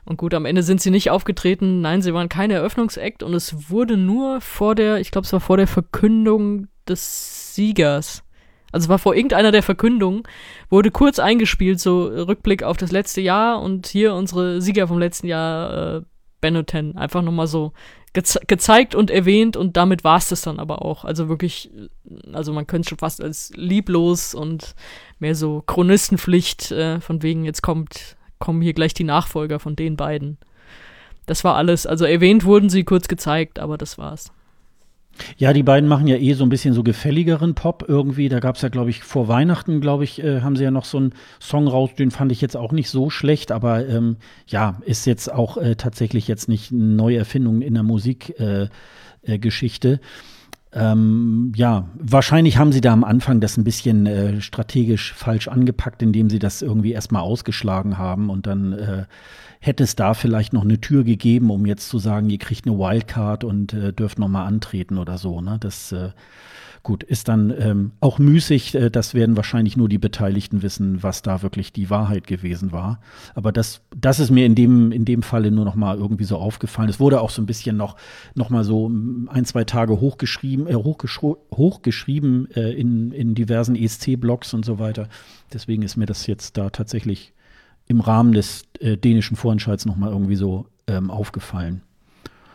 Und gut, am Ende sind sie nicht aufgetreten. Nein, sie waren kein Eröffnungsakt und es wurde nur vor der, ich glaube, es war vor der Verkündung des Siegers also war vor irgendeiner der Verkündungen, wurde kurz eingespielt, so Rückblick auf das letzte Jahr und hier unsere Sieger vom letzten Jahr, äh, Benetton, einfach nochmal so geze gezeigt und erwähnt und damit war es das dann aber auch. Also wirklich, also man könnte es schon fast als lieblos und mehr so Chronistenpflicht, äh, von wegen jetzt kommt, kommen hier gleich die Nachfolger von den beiden. Das war alles. Also erwähnt wurden sie kurz gezeigt, aber das war's. Ja, die beiden machen ja eh so ein bisschen so gefälligeren Pop irgendwie. Da gab es ja, glaube ich, vor Weihnachten, glaube ich, äh, haben sie ja noch so einen Song raus, den fand ich jetzt auch nicht so schlecht, aber ähm, ja, ist jetzt auch äh, tatsächlich jetzt nicht eine neue Erfindung in der Musikgeschichte. Äh, äh ähm, ja, wahrscheinlich haben sie da am Anfang das ein bisschen äh, strategisch falsch angepackt, indem sie das irgendwie erstmal ausgeschlagen haben und dann äh, hätte es da vielleicht noch eine Tür gegeben, um jetzt zu sagen, ihr kriegt eine Wildcard und äh, dürft noch mal antreten oder so. Ne? Das äh, gut ist dann ähm, auch müßig. Äh, das werden wahrscheinlich nur die Beteiligten wissen, was da wirklich die Wahrheit gewesen war. Aber das, das ist mir in dem in dem Falle nur noch mal irgendwie so aufgefallen. Es wurde auch so ein bisschen noch noch mal so ein zwei Tage hochgeschrieben, äh, hochgeschrieben äh, in in diversen ESC-Blogs und so weiter. Deswegen ist mir das jetzt da tatsächlich im Rahmen des äh, dänischen Vorentscheids noch mal irgendwie so ähm, aufgefallen.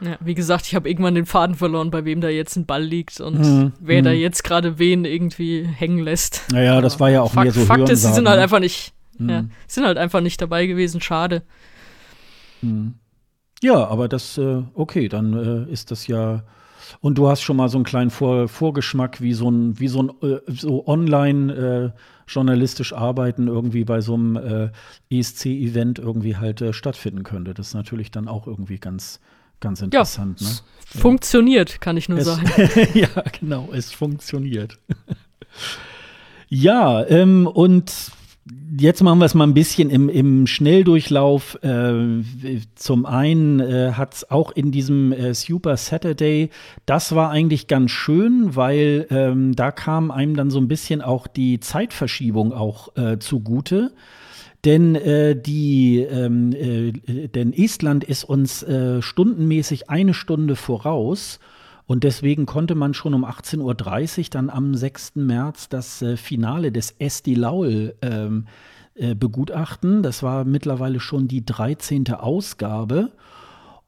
Ja, wie gesagt, ich habe irgendwann den Faden verloren, bei wem da jetzt ein Ball liegt und mhm. wer da mhm. jetzt gerade wen irgendwie hängen lässt. Naja, das war ja auch Fakt, mehr so Fakt ist, sie sind halt einfach nicht, mhm. ja, sind halt einfach nicht dabei gewesen. Schade. Mhm. Ja, aber das, äh, okay, dann äh, ist das ja. Und du hast schon mal so einen kleinen Vor Vorgeschmack, wie so ein, wie so ein äh, so online äh, journalistisch arbeiten irgendwie bei so einem äh, ESC-Event irgendwie halt äh, stattfinden könnte. Das ist natürlich dann auch irgendwie ganz, ganz interessant. Ja, ne? Funktioniert, kann ich nur es, sagen. ja, genau, es funktioniert. ja, ähm, und Jetzt machen wir es mal ein bisschen im, im Schnelldurchlauf. Äh, zum einen äh, hat es auch in diesem äh, Super Saturday, das war eigentlich ganz schön, weil ähm, da kam einem dann so ein bisschen auch die Zeitverschiebung auch äh, zugute. Denn äh, die, ähm, äh, denn Estland ist uns äh, stundenmäßig eine Stunde voraus. Und deswegen konnte man schon um 18.30 Uhr dann am 6. März das äh, Finale des Esti Laul ähm, äh, begutachten. Das war mittlerweile schon die 13. Ausgabe.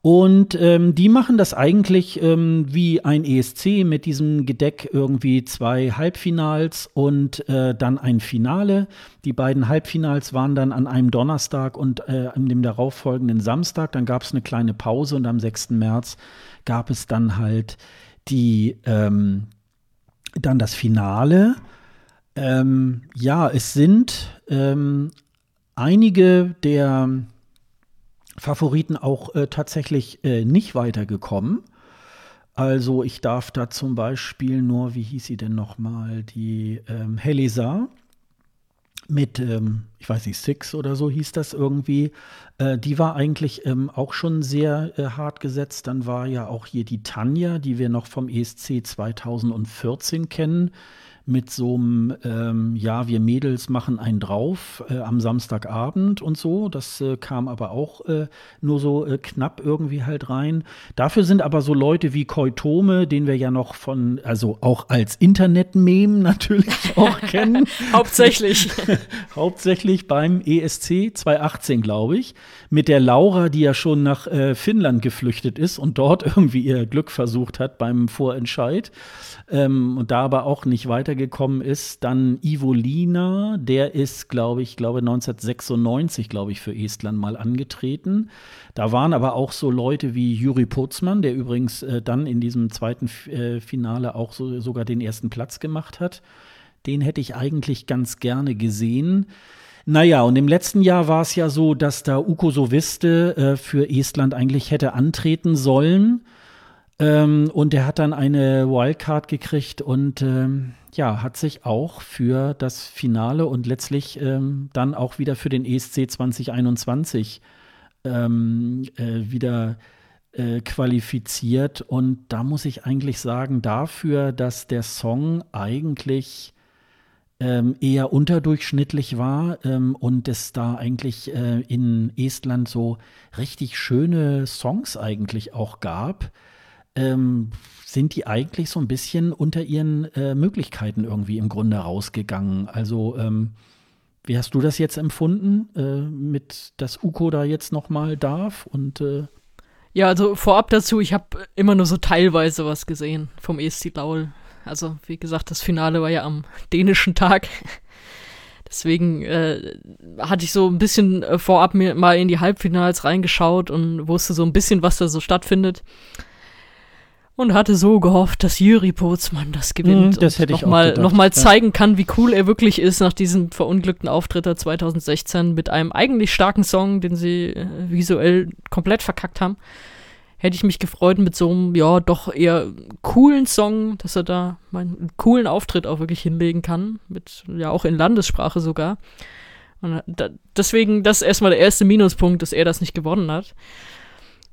Und ähm, die machen das eigentlich ähm, wie ein ESC mit diesem Gedeck irgendwie zwei Halbfinals und äh, dann ein Finale. Die beiden Halbfinals waren dann an einem Donnerstag und äh, an dem darauffolgenden Samstag. Dann gab es eine kleine Pause und am 6. März gab es dann halt die ähm, dann das Finale. Ähm, ja, es sind ähm, einige der Favoriten auch äh, tatsächlich äh, nicht weitergekommen. Also ich darf da zum Beispiel nur, wie hieß sie denn nochmal, die ähm, Helisa mit, ähm, ich weiß nicht, Six oder so hieß das irgendwie. Äh, die war eigentlich ähm, auch schon sehr äh, hart gesetzt. Dann war ja auch hier die Tanja, die wir noch vom ESC 2014 kennen, mit so einem, ähm, ja, wir Mädels machen einen drauf äh, am Samstagabend und so. Das äh, kam aber auch äh, nur so äh, knapp irgendwie halt rein. Dafür sind aber so Leute wie Koitome, den wir ja noch von, also auch als Internet-Meme natürlich auch kennen. Hauptsächlich. Hauptsächlich beim ESC 2018, glaube ich. Mit der Laura, die ja schon nach äh, Finnland geflüchtet ist und dort irgendwie ihr Glück versucht hat beim Vorentscheid ähm, und da aber auch nicht weitergekommen ist. Dann Ivo Lina, der ist, glaube ich, glaube 1996, glaube ich, für Estland mal angetreten. Da waren aber auch so Leute wie Juri Putzmann, der übrigens äh, dann in diesem zweiten äh, Finale auch so, sogar den ersten Platz gemacht hat. Den hätte ich eigentlich ganz gerne gesehen. Naja, und im letzten Jahr war es ja so, dass da Uko Soviste äh, für Estland eigentlich hätte antreten sollen. Ähm, und er hat dann eine Wildcard gekriegt und ähm, ja, hat sich auch für das Finale und letztlich ähm, dann auch wieder für den ESC 2021 ähm, äh, wieder äh, qualifiziert. Und da muss ich eigentlich sagen, dafür, dass der Song eigentlich ähm, eher unterdurchschnittlich war ähm, und es da eigentlich äh, in Estland so richtig schöne Songs eigentlich auch gab ähm, sind die eigentlich so ein bisschen unter ihren äh, Möglichkeiten irgendwie im Grunde rausgegangen. Also ähm, wie hast du das jetzt empfunden, äh, mit dass Uko da jetzt noch mal darf und äh ja, also vorab dazu, ich habe immer nur so teilweise was gesehen vom ESC Laul. Also wie gesagt, das Finale war ja am dänischen Tag. Deswegen äh, hatte ich so ein bisschen äh, vorab mir mal in die Halbfinals reingeschaut und wusste so ein bisschen, was da so stattfindet und hatte so gehofft, dass Juri Bootsmann das gewinnt mm, das hätte ich nochmal noch mal zeigen kann, wie cool er wirklich ist nach diesem verunglückten Auftritt 2016 mit einem eigentlich starken Song, den sie äh, visuell komplett verkackt haben. Hätte ich mich gefreut mit so einem, ja, doch eher coolen Song, dass er da einen coolen Auftritt auch wirklich hinlegen kann. Mit, ja, auch in Landessprache sogar. Und da, deswegen, das ist erstmal der erste Minuspunkt, dass er das nicht gewonnen hat.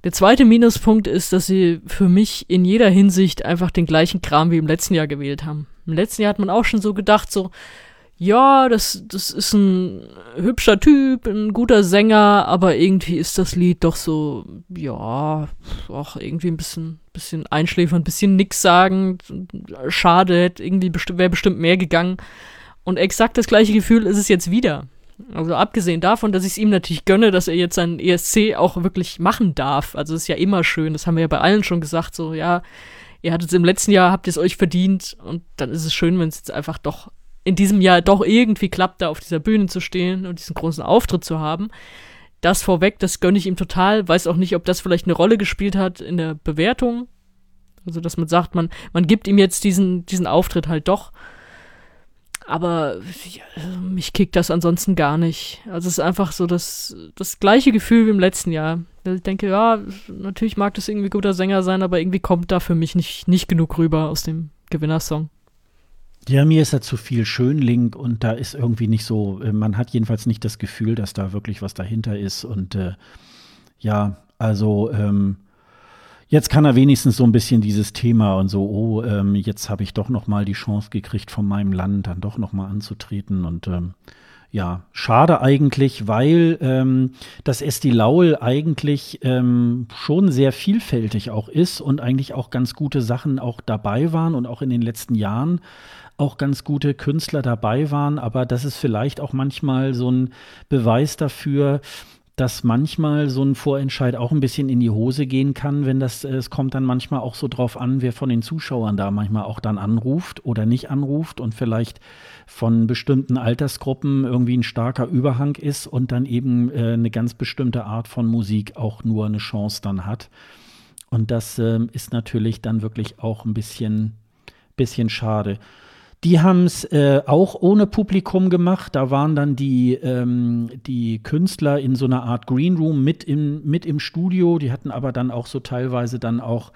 Der zweite Minuspunkt ist, dass sie für mich in jeder Hinsicht einfach den gleichen Kram wie im letzten Jahr gewählt haben. Im letzten Jahr hat man auch schon so gedacht, so, ja, das, das ist ein hübscher Typ, ein guter Sänger, aber irgendwie ist das Lied doch so, ja, auch irgendwie ein bisschen, bisschen einschläfernd, ein bisschen nix sagen. Schade, irgendwie besti wäre bestimmt mehr gegangen. Und exakt das gleiche Gefühl ist es jetzt wieder. Also abgesehen davon, dass ich es ihm natürlich gönne, dass er jetzt seinen ESC auch wirklich machen darf. Also ist ja immer schön, das haben wir ja bei allen schon gesagt, so ja, ihr hattet es im letzten Jahr, habt ihr es euch verdient und dann ist es schön, wenn es jetzt einfach doch in diesem Jahr doch irgendwie klappt, da auf dieser Bühne zu stehen und diesen großen Auftritt zu haben. Das vorweg, das gönne ich ihm total. Weiß auch nicht, ob das vielleicht eine Rolle gespielt hat in der Bewertung. Also, dass man sagt, man, man gibt ihm jetzt diesen, diesen Auftritt halt doch aber ja, mich kickt das ansonsten gar nicht. Also es ist einfach so das, das gleiche Gefühl wie im letzten Jahr. Ich denke, ja, natürlich mag das irgendwie guter Sänger sein, aber irgendwie kommt da für mich nicht, nicht genug rüber aus dem Gewinnersong. Ja, mir ist da zu viel Schönling und da ist irgendwie nicht so, äh, man hat jedenfalls nicht das Gefühl, dass da wirklich was dahinter ist. Und äh, ja, also ähm, jetzt kann er wenigstens so ein bisschen dieses Thema und so, oh, ähm, jetzt habe ich doch noch mal die Chance gekriegt, von meinem Land dann doch noch mal anzutreten. Und ähm, ja, schade eigentlich, weil ähm, das Esti Laul eigentlich ähm, schon sehr vielfältig auch ist und eigentlich auch ganz gute Sachen auch dabei waren und auch in den letzten Jahren auch ganz gute Künstler dabei waren, aber das ist vielleicht auch manchmal so ein Beweis dafür, dass manchmal so ein Vorentscheid auch ein bisschen in die Hose gehen kann, wenn das, es kommt dann manchmal auch so drauf an, wer von den Zuschauern da manchmal auch dann anruft oder nicht anruft und vielleicht von bestimmten Altersgruppen irgendwie ein starker Überhang ist und dann eben äh, eine ganz bestimmte Art von Musik auch nur eine Chance dann hat. Und das äh, ist natürlich dann wirklich auch ein bisschen, bisschen schade. Die haben es äh, auch ohne Publikum gemacht. Da waren dann die, ähm, die Künstler in so einer Art Green Room mit im, mit im Studio. Die hatten aber dann auch so teilweise dann auch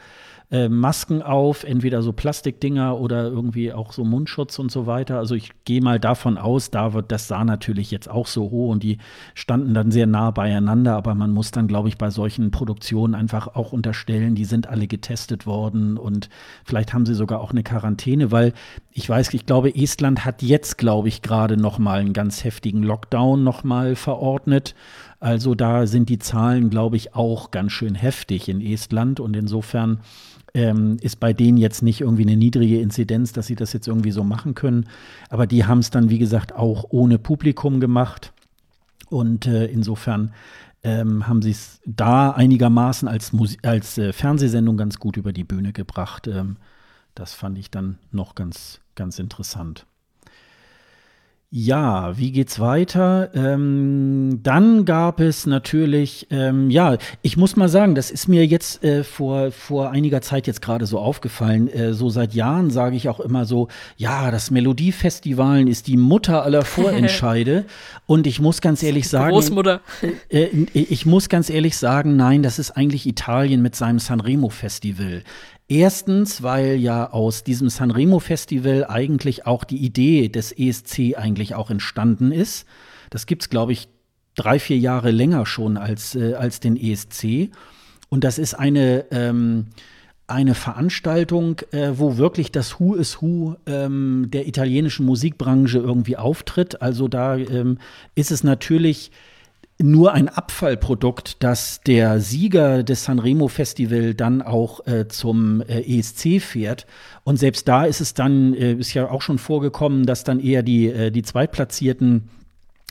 äh, Masken auf, entweder so Plastikdinger oder irgendwie auch so Mundschutz und so weiter. Also ich gehe mal davon aus, da wird, das sah natürlich jetzt auch so hoch und die standen dann sehr nah beieinander, aber man muss dann, glaube ich, bei solchen Produktionen einfach auch unterstellen, die sind alle getestet worden und vielleicht haben sie sogar auch eine Quarantäne, weil ich weiß, ich glaube, Estland hat jetzt, glaube ich, gerade noch mal einen ganz heftigen Lockdown noch mal verordnet. Also da sind die Zahlen, glaube ich, auch ganz schön heftig in Estland und insofern ähm, ist bei denen jetzt nicht irgendwie eine niedrige Inzidenz, dass sie das jetzt irgendwie so machen können. Aber die haben es dann, wie gesagt, auch ohne Publikum gemacht. Und äh, insofern ähm, haben sie es da einigermaßen als, Musi als äh, Fernsehsendung ganz gut über die Bühne gebracht. Ähm, das fand ich dann noch ganz, ganz interessant. Ja, wie geht's weiter? Ähm, dann gab es natürlich, ähm, ja, ich muss mal sagen, das ist mir jetzt äh, vor, vor einiger Zeit jetzt gerade so aufgefallen. Äh, so seit Jahren sage ich auch immer so, ja, das Melodiefestivalen ist die Mutter aller Vorentscheide. Und ich muss ganz ehrlich sagen. Großmutter. Äh, äh, ich muss ganz ehrlich sagen, nein, das ist eigentlich Italien mit seinem Sanremo Festival. Erstens, weil ja aus diesem Sanremo Festival eigentlich auch die Idee des ESC eigentlich auch entstanden ist. Das gibt es, glaube ich, drei, vier Jahre länger schon als, äh, als den ESC. Und das ist eine, ähm, eine Veranstaltung, äh, wo wirklich das Who is Who ähm, der italienischen Musikbranche irgendwie auftritt. Also da ähm, ist es natürlich nur ein Abfallprodukt, dass der Sieger des Sanremo Festival dann auch äh, zum äh, ESC fährt. Und selbst da ist es dann, äh, ist ja auch schon vorgekommen, dass dann eher die, äh, die Zweitplatzierten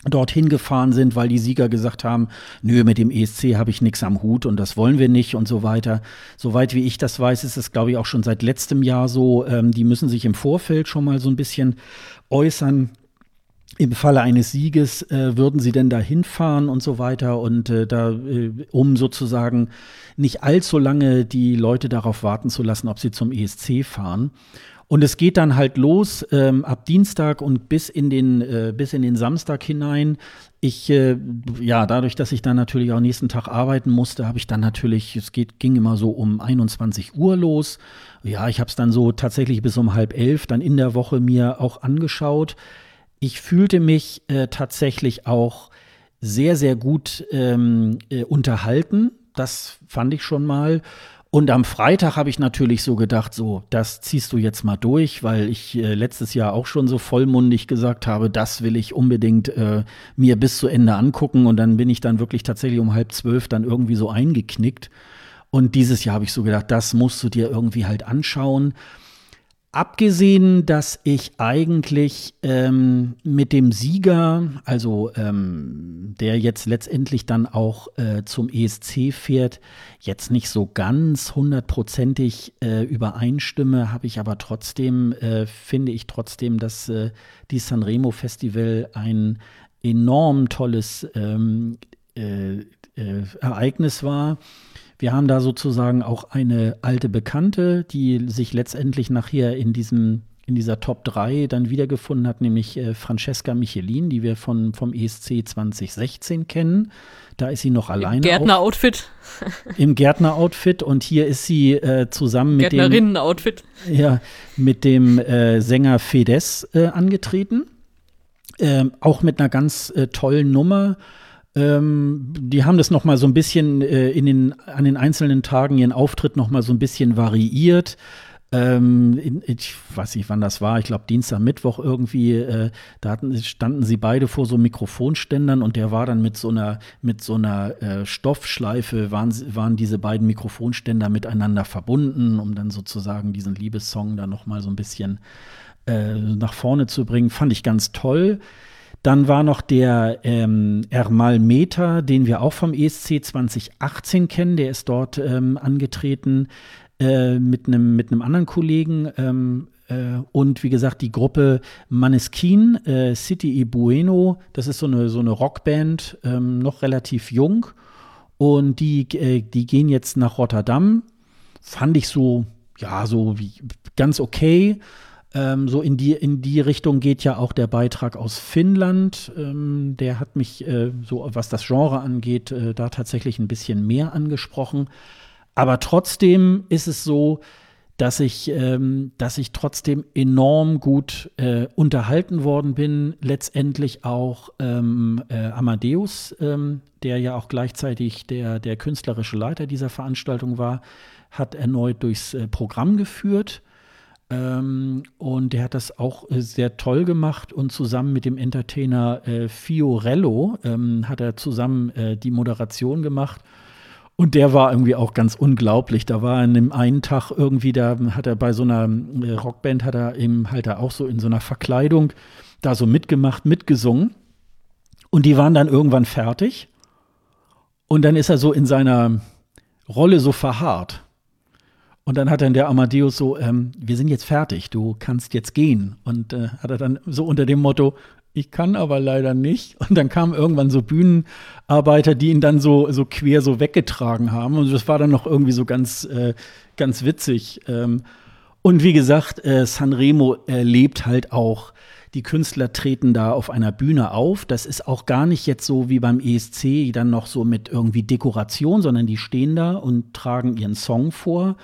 dorthin gefahren sind, weil die Sieger gesagt haben, nö, mit dem ESC habe ich nichts am Hut und das wollen wir nicht und so weiter. Soweit wie ich das weiß, ist es, glaube ich, auch schon seit letztem Jahr so. Ähm, die müssen sich im Vorfeld schon mal so ein bisschen äußern im Falle eines Sieges äh, würden sie denn da hinfahren und so weiter und äh, da, äh, um sozusagen nicht allzu lange die Leute darauf warten zu lassen, ob sie zum ESC fahren. Und es geht dann halt los ähm, ab Dienstag und bis in den äh, bis in den Samstag hinein. Ich äh, ja dadurch, dass ich dann natürlich auch nächsten Tag arbeiten musste, habe ich dann natürlich es geht ging immer so um 21 Uhr los. Ja, ich habe es dann so tatsächlich bis um halb elf dann in der Woche mir auch angeschaut ich fühlte mich äh, tatsächlich auch sehr, sehr gut ähm, äh, unterhalten. Das fand ich schon mal. Und am Freitag habe ich natürlich so gedacht, so, das ziehst du jetzt mal durch, weil ich äh, letztes Jahr auch schon so vollmundig gesagt habe, das will ich unbedingt äh, mir bis zu Ende angucken. Und dann bin ich dann wirklich tatsächlich um halb zwölf dann irgendwie so eingeknickt. Und dieses Jahr habe ich so gedacht, das musst du dir irgendwie halt anschauen. Abgesehen, dass ich eigentlich ähm, mit dem Sieger, also ähm, der jetzt letztendlich dann auch äh, zum ESC fährt, jetzt nicht so ganz hundertprozentig äh, übereinstimme, habe ich aber trotzdem, äh, finde ich trotzdem, dass äh, die Sanremo Festival ein enorm tolles ähm, äh, äh, Ereignis war. Wir haben da sozusagen auch eine alte Bekannte, die sich letztendlich nachher in diesem in dieser Top 3 dann wiedergefunden hat, nämlich äh, Francesca Michelin, die wir von, vom ESC 2016 kennen. Da ist sie noch alleine. Im Gärtner-Outfit. Im Gärtner-Outfit und hier ist sie äh, zusammen mit dem Gärtnerinnen-Outfit. Ja, mit dem äh, Sänger Fedes äh, angetreten. Ähm, auch mit einer ganz äh, tollen Nummer. Ähm, die haben das noch mal so ein bisschen äh, in den, an den einzelnen Tagen ihren Auftritt noch mal so ein bisschen variiert. Ähm, ich weiß nicht, wann das war. Ich glaube Dienstag, Mittwoch irgendwie. Äh, da hatten, standen sie beide vor so Mikrofonständern und der war dann mit so einer mit so einer äh, Stoffschleife waren waren diese beiden Mikrofonständer miteinander verbunden, um dann sozusagen diesen Liebessong dann noch mal so ein bisschen äh, nach vorne zu bringen. Fand ich ganz toll. Dann war noch der ähm, Ermal Meta, den wir auch vom ESC 2018 kennen. Der ist dort ähm, angetreten äh, mit einem mit anderen Kollegen. Ähm, äh, und wie gesagt, die Gruppe Maneskin, äh, City e Bueno, das ist so eine, so eine Rockband, ähm, noch relativ jung. Und die, äh, die gehen jetzt nach Rotterdam. Fand ich so, ja, so wie ganz okay. Ähm, so in die, in die Richtung geht ja auch der Beitrag aus Finnland. Ähm, der hat mich, äh, so was das Genre angeht, äh, da tatsächlich ein bisschen mehr angesprochen. Aber trotzdem ist es so, dass ich, ähm, dass ich trotzdem enorm gut äh, unterhalten worden bin. Letztendlich auch ähm, äh, Amadeus, ähm, der ja auch gleichzeitig der, der künstlerische Leiter dieser Veranstaltung war, hat erneut durchs äh, Programm geführt. Ähm, und der hat das auch äh, sehr toll gemacht und zusammen mit dem Entertainer äh, Fiorello ähm, hat er zusammen äh, die Moderation gemacht. Und der war irgendwie auch ganz unglaublich. Da war an dem einen Tag irgendwie, da hat er bei so einer äh, Rockband, hat er eben halt da auch so in so einer Verkleidung da so mitgemacht, mitgesungen. Und die waren dann irgendwann fertig. Und dann ist er so in seiner Rolle so verharrt. Und dann hat dann der Amadeus so, ähm, wir sind jetzt fertig, du kannst jetzt gehen. Und äh, hat er dann so unter dem Motto, ich kann aber leider nicht. Und dann kamen irgendwann so Bühnenarbeiter, die ihn dann so, so quer so weggetragen haben. Und das war dann noch irgendwie so ganz, äh, ganz witzig. Ähm, und wie gesagt, äh, Sanremo äh, lebt halt auch. Die Künstler treten da auf einer Bühne auf. Das ist auch gar nicht jetzt so wie beim ESC dann noch so mit irgendwie Dekoration, sondern die stehen da und tragen ihren Song vor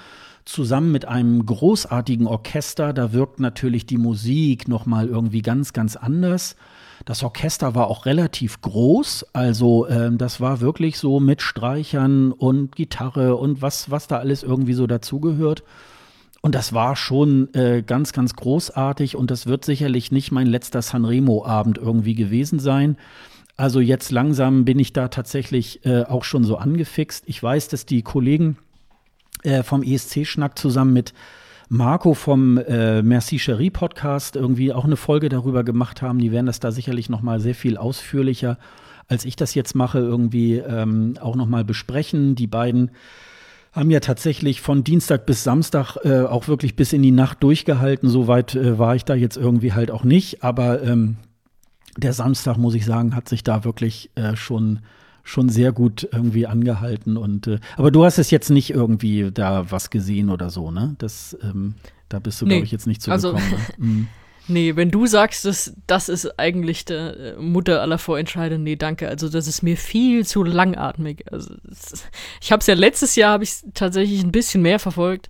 zusammen mit einem großartigen Orchester. Da wirkt natürlich die Musik noch mal irgendwie ganz, ganz anders. Das Orchester war auch relativ groß, also ähm, das war wirklich so mit Streichern und Gitarre und was, was da alles irgendwie so dazugehört. Und das war schon äh, ganz, ganz großartig und das wird sicherlich nicht mein letzter Sanremo-Abend irgendwie gewesen sein. Also jetzt langsam bin ich da tatsächlich äh, auch schon so angefixt. Ich weiß, dass die Kollegen äh, vom ESC-Schnack zusammen mit Marco vom äh, Merci Cherie Podcast irgendwie auch eine Folge darüber gemacht haben. Die werden das da sicherlich noch mal sehr viel ausführlicher, als ich das jetzt mache, irgendwie ähm, auch noch mal besprechen. Die beiden haben ja tatsächlich von Dienstag bis Samstag äh, auch wirklich bis in die Nacht durchgehalten. Soweit äh, war ich da jetzt irgendwie halt auch nicht. Aber ähm, der Samstag, muss ich sagen, hat sich da wirklich äh, schon schon sehr gut irgendwie angehalten. Und äh, aber du hast es jetzt nicht irgendwie da was gesehen oder so, ne? Das, ähm, da bist du, nee. glaube ich, jetzt nicht zugekommen. Also, ne? mhm. Nee, wenn du sagst, dass das ist eigentlich der äh, Mutter aller Vorentscheide, nee, danke. Also das ist mir viel zu langatmig. Also ich habe es ja letztes Jahr habe ich tatsächlich ein bisschen mehr verfolgt,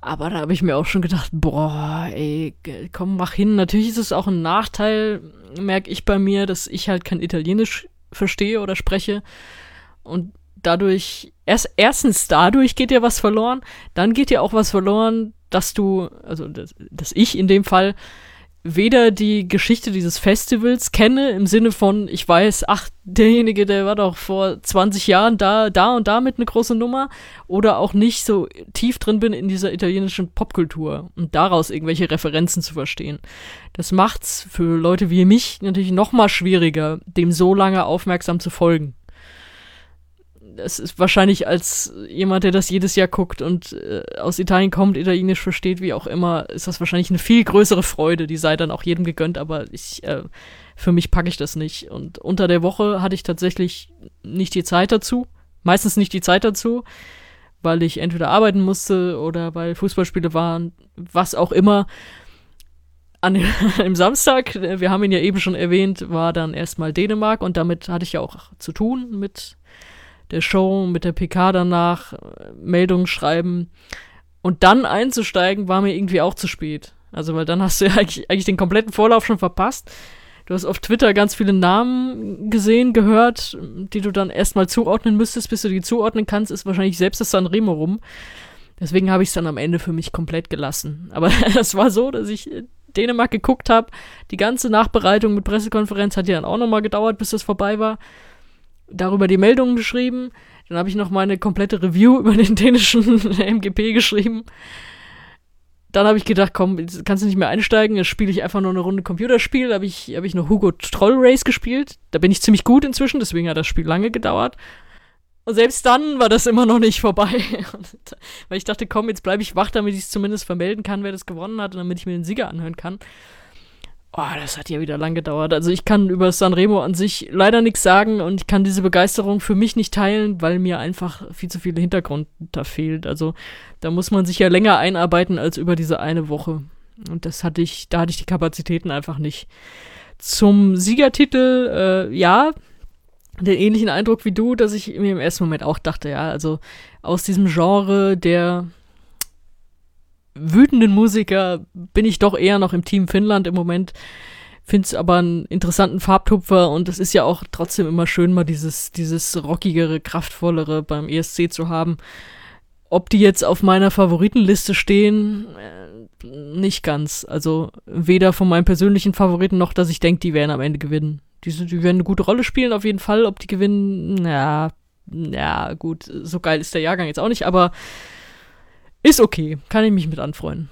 aber da habe ich mir auch schon gedacht, boah, ey, komm, mach hin. Natürlich ist es auch ein Nachteil, merke ich bei mir, dass ich halt kein Italienisch verstehe oder spreche. Und dadurch, erst, erstens dadurch geht dir was verloren, dann geht dir auch was verloren, dass du, also dass, dass ich in dem Fall weder die Geschichte dieses Festivals kenne, im Sinne von, ich weiß, ach, derjenige, der war doch vor 20 Jahren da, da und da mit eine große Nummer, oder auch nicht so tief drin bin in dieser italienischen Popkultur und daraus irgendwelche Referenzen zu verstehen. Das macht's für Leute wie mich natürlich noch mal schwieriger, dem so lange aufmerksam zu folgen es ist wahrscheinlich als jemand, der das jedes Jahr guckt und äh, aus Italien kommt, Italienisch versteht, wie auch immer, ist das wahrscheinlich eine viel größere Freude. Die sei dann auch jedem gegönnt, aber ich, äh, für mich packe ich das nicht. Und unter der Woche hatte ich tatsächlich nicht die Zeit dazu. Meistens nicht die Zeit dazu, weil ich entweder arbeiten musste oder weil Fußballspiele waren, was auch immer. An dem Samstag, wir haben ihn ja eben schon erwähnt, war dann erstmal Dänemark und damit hatte ich ja auch zu tun mit der Show, mit der PK danach, Meldungen schreiben. Und dann einzusteigen, war mir irgendwie auch zu spät. Also, weil dann hast du ja eigentlich, eigentlich den kompletten Vorlauf schon verpasst. Du hast auf Twitter ganz viele Namen gesehen, gehört, die du dann erstmal zuordnen müsstest. Bis du die zuordnen kannst, ist wahrscheinlich selbst das Sanremo rum. Deswegen habe ich es dann am Ende für mich komplett gelassen. Aber es war so, dass ich Dänemark geguckt habe. Die ganze Nachbereitung mit Pressekonferenz hat ja dann auch nochmal gedauert, bis das vorbei war darüber die Meldungen geschrieben. Dann habe ich noch meine komplette Review über den dänischen MGP geschrieben. Dann habe ich gedacht, komm, jetzt kannst du nicht mehr einsteigen, jetzt spiele ich einfach nur eine Runde Computerspiel. Da habe ich, hab ich noch Hugo Troll Race gespielt. Da bin ich ziemlich gut inzwischen, deswegen hat das Spiel lange gedauert. Und selbst dann war das immer noch nicht vorbei. weil ich dachte, komm, jetzt bleibe ich wach, damit ich es zumindest vermelden kann, wer das gewonnen hat und damit ich mir den Sieger anhören kann. Oh, das hat ja wieder lang gedauert. Also ich kann über Sanremo an sich leider nichts sagen und ich kann diese Begeisterung für mich nicht teilen, weil mir einfach viel zu viel Hintergrund da fehlt. Also da muss man sich ja länger einarbeiten als über diese eine Woche. Und das hatte ich, da hatte ich die Kapazitäten einfach nicht. Zum Siegertitel, äh, ja, den ähnlichen Eindruck wie du, dass ich mir im ersten Moment auch dachte, ja, also aus diesem Genre der wütenden Musiker bin ich doch eher noch im Team Finnland im Moment. Finde es aber einen interessanten Farbtupfer und es ist ja auch trotzdem immer schön, mal dieses, dieses rockigere, kraftvollere beim ESC zu haben. Ob die jetzt auf meiner Favoritenliste stehen, äh, nicht ganz. Also weder von meinen persönlichen Favoriten noch, dass ich denke, die werden am Ende gewinnen. Die, die werden eine gute Rolle spielen, auf jeden Fall. Ob die gewinnen, ja, ja, gut, so geil ist der Jahrgang jetzt auch nicht, aber ist okay. Kann ich mich mit anfreuen.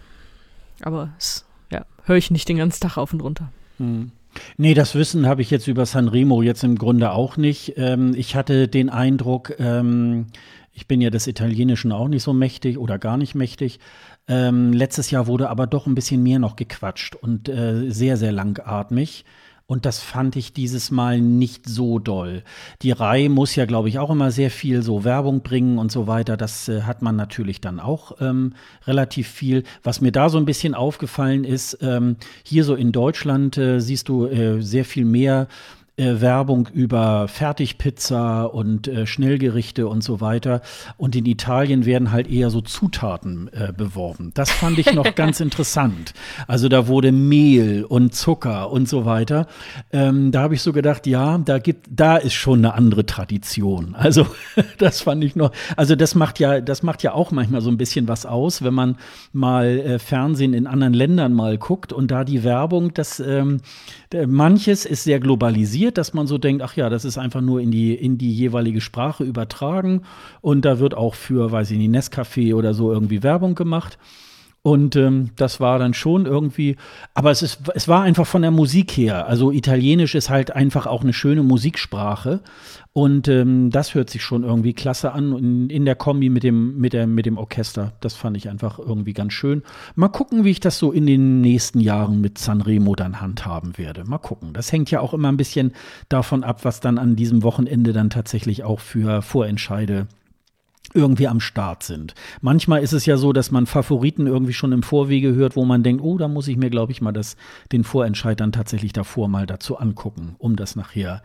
Aber es, ja, höre ich nicht den ganzen Tag auf und runter. Hm. Nee, das Wissen habe ich jetzt über Sanremo jetzt im Grunde auch nicht. Ähm, ich hatte den Eindruck, ähm, ich bin ja des Italienischen auch nicht so mächtig oder gar nicht mächtig. Ähm, letztes Jahr wurde aber doch ein bisschen mehr noch gequatscht und äh, sehr, sehr langatmig. Und das fand ich dieses Mal nicht so doll. Die Reihe muss ja, glaube ich, auch immer sehr viel so Werbung bringen und so weiter. Das äh, hat man natürlich dann auch ähm, relativ viel. Was mir da so ein bisschen aufgefallen ist, ähm, hier so in Deutschland äh, siehst du äh, sehr viel mehr äh, Werbung über Fertigpizza und äh, Schnellgerichte und so weiter. Und in Italien werden halt eher so Zutaten äh, beworben. Das fand ich noch ganz interessant. Also da wurde Mehl und Zucker und so weiter. Ähm, da habe ich so gedacht, ja, da gibt, da ist schon eine andere Tradition. Also das fand ich noch. Also das macht ja, das macht ja auch manchmal so ein bisschen was aus, wenn man mal äh, Fernsehen in anderen Ländern mal guckt und da die Werbung, das ähm, manches ist sehr globalisiert passiert, dass man so denkt, ach ja, das ist einfach nur in die, in die jeweilige Sprache übertragen und da wird auch für, weiß ich nicht, Nescafé oder so irgendwie Werbung gemacht. Und ähm, das war dann schon irgendwie, aber es, ist, es war einfach von der Musik her. Also Italienisch ist halt einfach auch eine schöne Musiksprache. Und ähm, das hört sich schon irgendwie klasse an in, in, der Kombi mit dem, mit, der, mit dem Orchester. Das fand ich einfach irgendwie ganz schön. Mal gucken, wie ich das so in den nächsten Jahren mit Sanremo dann handhaben werde. Mal gucken. Das hängt ja auch immer ein bisschen davon ab, was dann an diesem Wochenende dann tatsächlich auch für Vorentscheide irgendwie am Start sind. Manchmal ist es ja so, dass man Favoriten irgendwie schon im Vorwege hört, wo man denkt, oh, da muss ich mir, glaube ich, mal das, den Vorentscheid dann tatsächlich davor mal dazu angucken, um das nachher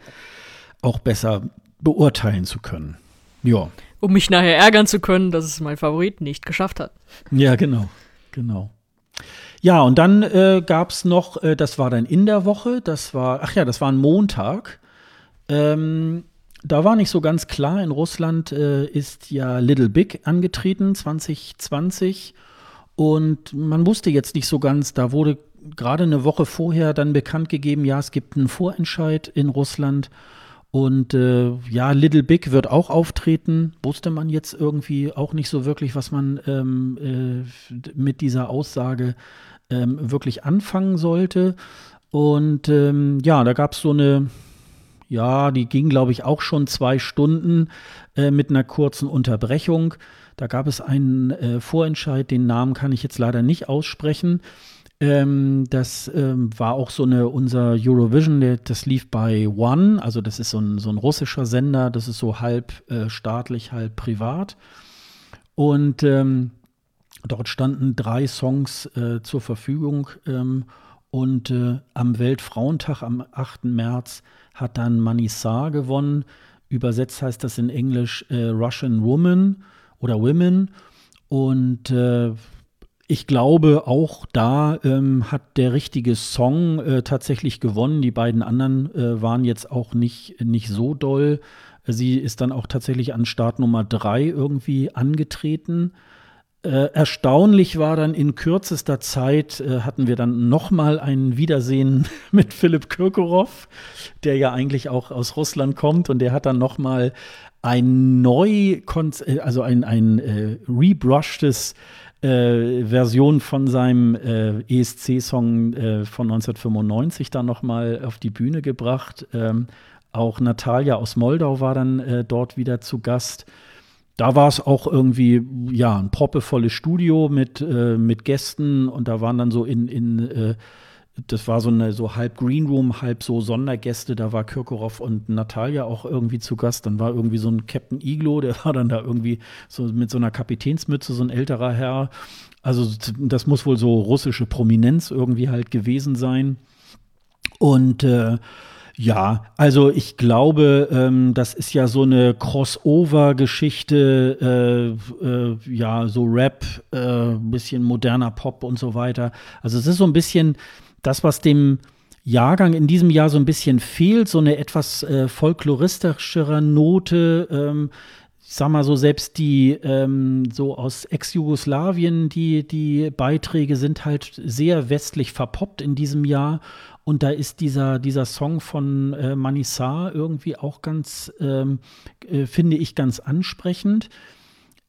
auch besser beurteilen zu können. Ja. Um mich nachher ärgern zu können, dass es mein Favorit nicht geschafft hat. Ja, genau, genau. Ja, und dann äh, gab es noch, äh, das war dann in der Woche, das war, ach ja, das war ein Montag. Ähm, da war nicht so ganz klar, in Russland äh, ist ja Little Big angetreten 2020 und man wusste jetzt nicht so ganz, da wurde gerade eine Woche vorher dann bekannt gegeben, ja, es gibt einen Vorentscheid in Russland und äh, ja, Little Big wird auch auftreten, wusste man jetzt irgendwie auch nicht so wirklich, was man ähm, äh, mit dieser Aussage ähm, wirklich anfangen sollte. Und ähm, ja, da gab es so eine ja, die ging, glaube ich, auch schon zwei Stunden äh, mit einer kurzen Unterbrechung. Da gab es einen äh, Vorentscheid, den Namen kann ich jetzt leider nicht aussprechen. Ähm, das ähm, war auch so eine, unser Eurovision, das lief bei One, also das ist so ein, so ein russischer Sender, das ist so halb äh, staatlich, halb privat. Und ähm, dort standen drei Songs äh, zur Verfügung. Ähm, und äh, am Weltfrauentag am 8. März hat dann Manisar gewonnen. Übersetzt heißt das in Englisch äh, Russian Woman oder Women. Und äh, ich glaube, auch da ähm, hat der richtige Song äh, tatsächlich gewonnen. Die beiden anderen äh, waren jetzt auch nicht, nicht so doll. Sie ist dann auch tatsächlich an Start Nummer drei irgendwie angetreten. Äh, erstaunlich war dann in kürzester Zeit äh, hatten wir dann noch mal ein Wiedersehen mit Philipp Kirkorov, der ja eigentlich auch aus Russland kommt und der hat dann noch mal ein neu, äh, also ein, ein äh, rebrushtes äh, Version von seinem äh, ESC-Song äh, von 1995 dann noch mal auf die Bühne gebracht. Ähm, auch Natalia aus Moldau war dann äh, dort wieder zu Gast da war es auch irgendwie, ja, ein proppevolles Studio mit, äh, mit Gästen und da waren dann so in, in äh, das war so eine so halb Green Room, halb so Sondergäste. Da war Kirkorov und Natalia auch irgendwie zu Gast. Dann war irgendwie so ein Captain Iglo, der war dann da irgendwie so mit so einer Kapitänsmütze, so ein älterer Herr. Also das muss wohl so russische Prominenz irgendwie halt gewesen sein. Und äh, Ja, also ich glaube, ähm, das ist ja so eine Crossover-Geschichte, äh, äh, ja, so Rap, äh, bisschen moderner Pop und so weiter. Also es ist so ein bisschen das, was dem Jahrgang in diesem Jahr so ein bisschen fehlt, so eine etwas äh, folkloristischere Note. Ähm, ich sag mal so, selbst die ähm, so aus Ex-Jugoslawien, die, die Beiträge sind halt sehr westlich verpoppt in diesem Jahr. Und da ist dieser, dieser Song von äh, Manissar irgendwie auch ganz, ähm, äh, finde ich, ganz ansprechend.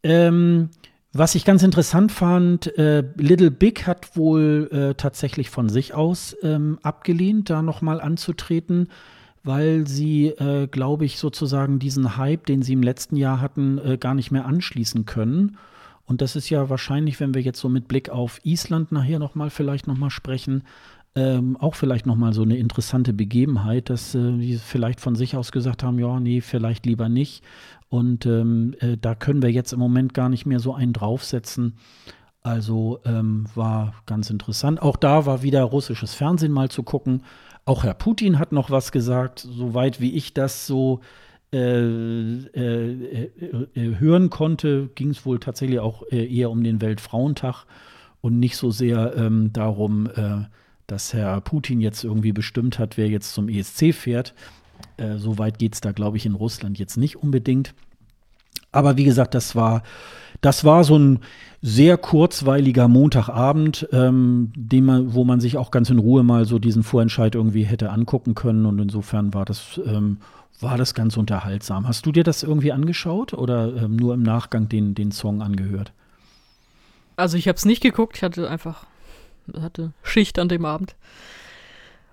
Ähm, was ich ganz interessant fand, äh, Little Big hat wohl äh, tatsächlich von sich aus ähm, abgelehnt, da nochmal anzutreten, weil sie, äh, glaube ich, sozusagen diesen Hype, den sie im letzten Jahr hatten, äh, gar nicht mehr anschließen können. Und das ist ja wahrscheinlich, wenn wir jetzt so mit Blick auf Island nachher nochmal vielleicht nochmal sprechen, ähm, auch vielleicht nochmal so eine interessante Begebenheit, dass äh, vielleicht von sich aus gesagt haben, ja, nee, vielleicht lieber nicht. Und ähm, äh, da können wir jetzt im Moment gar nicht mehr so einen draufsetzen. Also ähm, war ganz interessant. Auch da war wieder russisches Fernsehen mal zu gucken. Auch Herr Putin hat noch was gesagt, soweit wie ich das so äh, äh, äh hören konnte, ging es wohl tatsächlich auch äh, eher um den Weltfrauentag und nicht so sehr ähm, darum, äh, dass Herr Putin jetzt irgendwie bestimmt hat, wer jetzt zum ESC fährt. Äh, so weit geht es da, glaube ich, in Russland jetzt nicht unbedingt. Aber wie gesagt, das war, das war so ein sehr kurzweiliger Montagabend, ähm, den man, wo man sich auch ganz in Ruhe mal so diesen Vorentscheid irgendwie hätte angucken können. Und insofern war das, ähm, war das ganz unterhaltsam. Hast du dir das irgendwie angeschaut oder ähm, nur im Nachgang den, den Song angehört? Also ich habe es nicht geguckt, ich hatte einfach hatte Schicht an dem Abend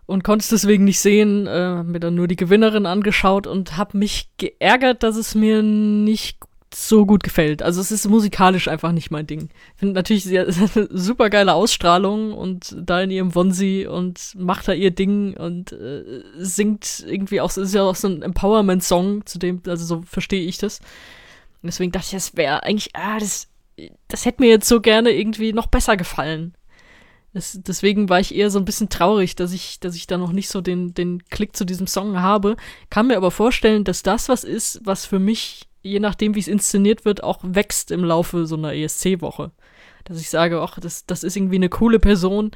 und konnte es deswegen nicht sehen, äh, mir dann nur die Gewinnerin angeschaut und habe mich geärgert, dass es mir nicht so gut gefällt. Also es ist musikalisch einfach nicht mein Ding. Ich finde natürlich, eine super geile Ausstrahlung und da in ihrem Wonsi und macht da ihr Ding und äh, singt irgendwie auch, es ist ja auch so ein Empowerment-Song, zu dem, also so verstehe ich das. Deswegen dachte ich, das wäre eigentlich, ah, das, das hätte mir jetzt so gerne irgendwie noch besser gefallen. Das, deswegen war ich eher so ein bisschen traurig, dass ich, dass ich da noch nicht so den, den Klick zu diesem Song habe. Kann mir aber vorstellen, dass das was ist, was für mich, je nachdem, wie es inszeniert wird, auch wächst im Laufe so einer ESC-Woche. Dass ich sage, ach, das, das ist irgendwie eine coole Person,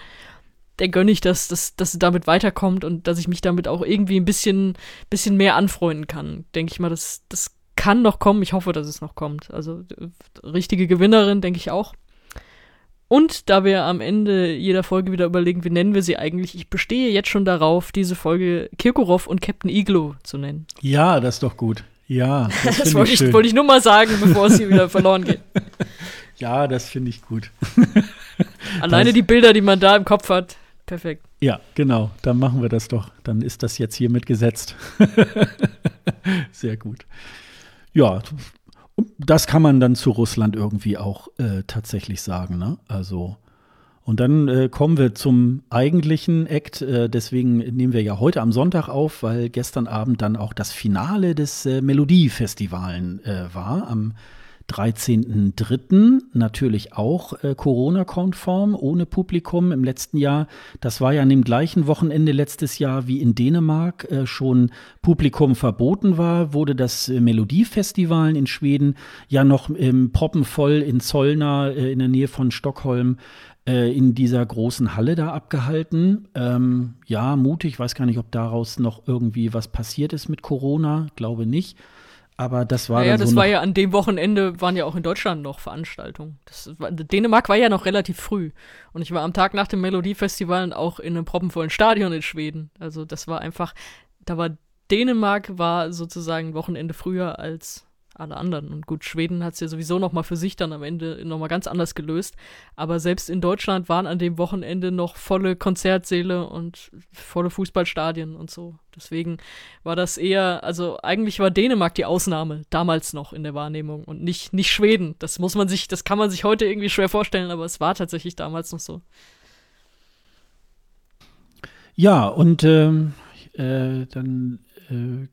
der gönne ich, dass, dass, dass sie damit weiterkommt und dass ich mich damit auch irgendwie ein bisschen, bisschen mehr anfreunden kann. Denke ich mal, das, das kann noch kommen. Ich hoffe, dass es noch kommt. Also richtige Gewinnerin, denke ich auch. Und da wir am Ende jeder Folge wieder überlegen, wie nennen wir sie eigentlich, ich bestehe jetzt schon darauf, diese Folge Kirkorov und Captain Iglo zu nennen. Ja, das ist doch gut. Ja, das, das wollte, ich, ich, wollte ich nur mal sagen, bevor es hier wieder verloren geht. Ja, das finde ich gut. Alleine das, die Bilder, die man da im Kopf hat, perfekt. Ja, genau. Dann machen wir das doch. Dann ist das jetzt hier mitgesetzt. Sehr gut. Ja, das kann man dann zu Russland irgendwie auch äh, tatsächlich sagen. Ne? Also und dann äh, kommen wir zum eigentlichen Act. Äh, deswegen nehmen wir ja heute am Sonntag auf, weil gestern Abend dann auch das Finale des äh, Melodiefestivalen äh, war. Am 13.03. natürlich auch äh, Corona-konform, ohne Publikum im letzten Jahr. Das war ja an dem gleichen Wochenende letztes Jahr wie in Dänemark äh, schon Publikum verboten war, wurde das äh, Melodiefestival in Schweden ja noch ähm, proppenvoll in Zollner äh, in der Nähe von Stockholm äh, in dieser großen Halle da abgehalten. Ähm, ja, mutig, weiß gar nicht, ob daraus noch irgendwie was passiert ist mit Corona, glaube nicht. Aber das war naja, das so war ja an dem Wochenende waren ja auch in Deutschland noch Veranstaltungen. Das war, Dänemark war ja noch relativ früh und ich war am Tag nach dem Melodiefestival auch in einem proppenvollen Stadion in Schweden. Also das war einfach, da war Dänemark war sozusagen Wochenende früher als alle anderen. Und gut, Schweden hat es ja sowieso nochmal für sich dann am Ende nochmal ganz anders gelöst. Aber selbst in Deutschland waren an dem Wochenende noch volle Konzertsäle und volle Fußballstadien und so. Deswegen war das eher, also eigentlich war Dänemark die Ausnahme, damals noch in der Wahrnehmung und nicht, nicht Schweden. Das muss man sich, das kann man sich heute irgendwie schwer vorstellen, aber es war tatsächlich damals noch so. Ja, und ähm, äh, dann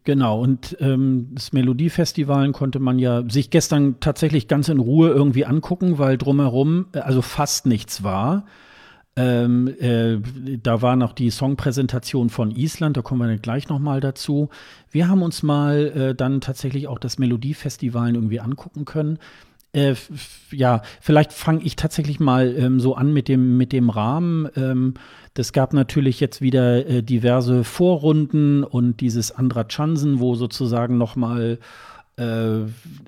genau, und ähm, das Melodiefestival konnte man ja sich gestern tatsächlich ganz in Ruhe irgendwie angucken, weil drumherum, äh, also fast nichts war. Ähm, äh, da war noch die Songpräsentation von Island, da kommen wir dann gleich nochmal dazu. Wir haben uns mal äh, dann tatsächlich auch das Melodiefestival irgendwie angucken können. Äh, ja, vielleicht fange ich tatsächlich mal ähm, so an mit dem, mit dem Rahmen. Ähm, das gab natürlich jetzt wieder äh, diverse Vorrunden und dieses Andra Chansen, wo sozusagen nochmal äh,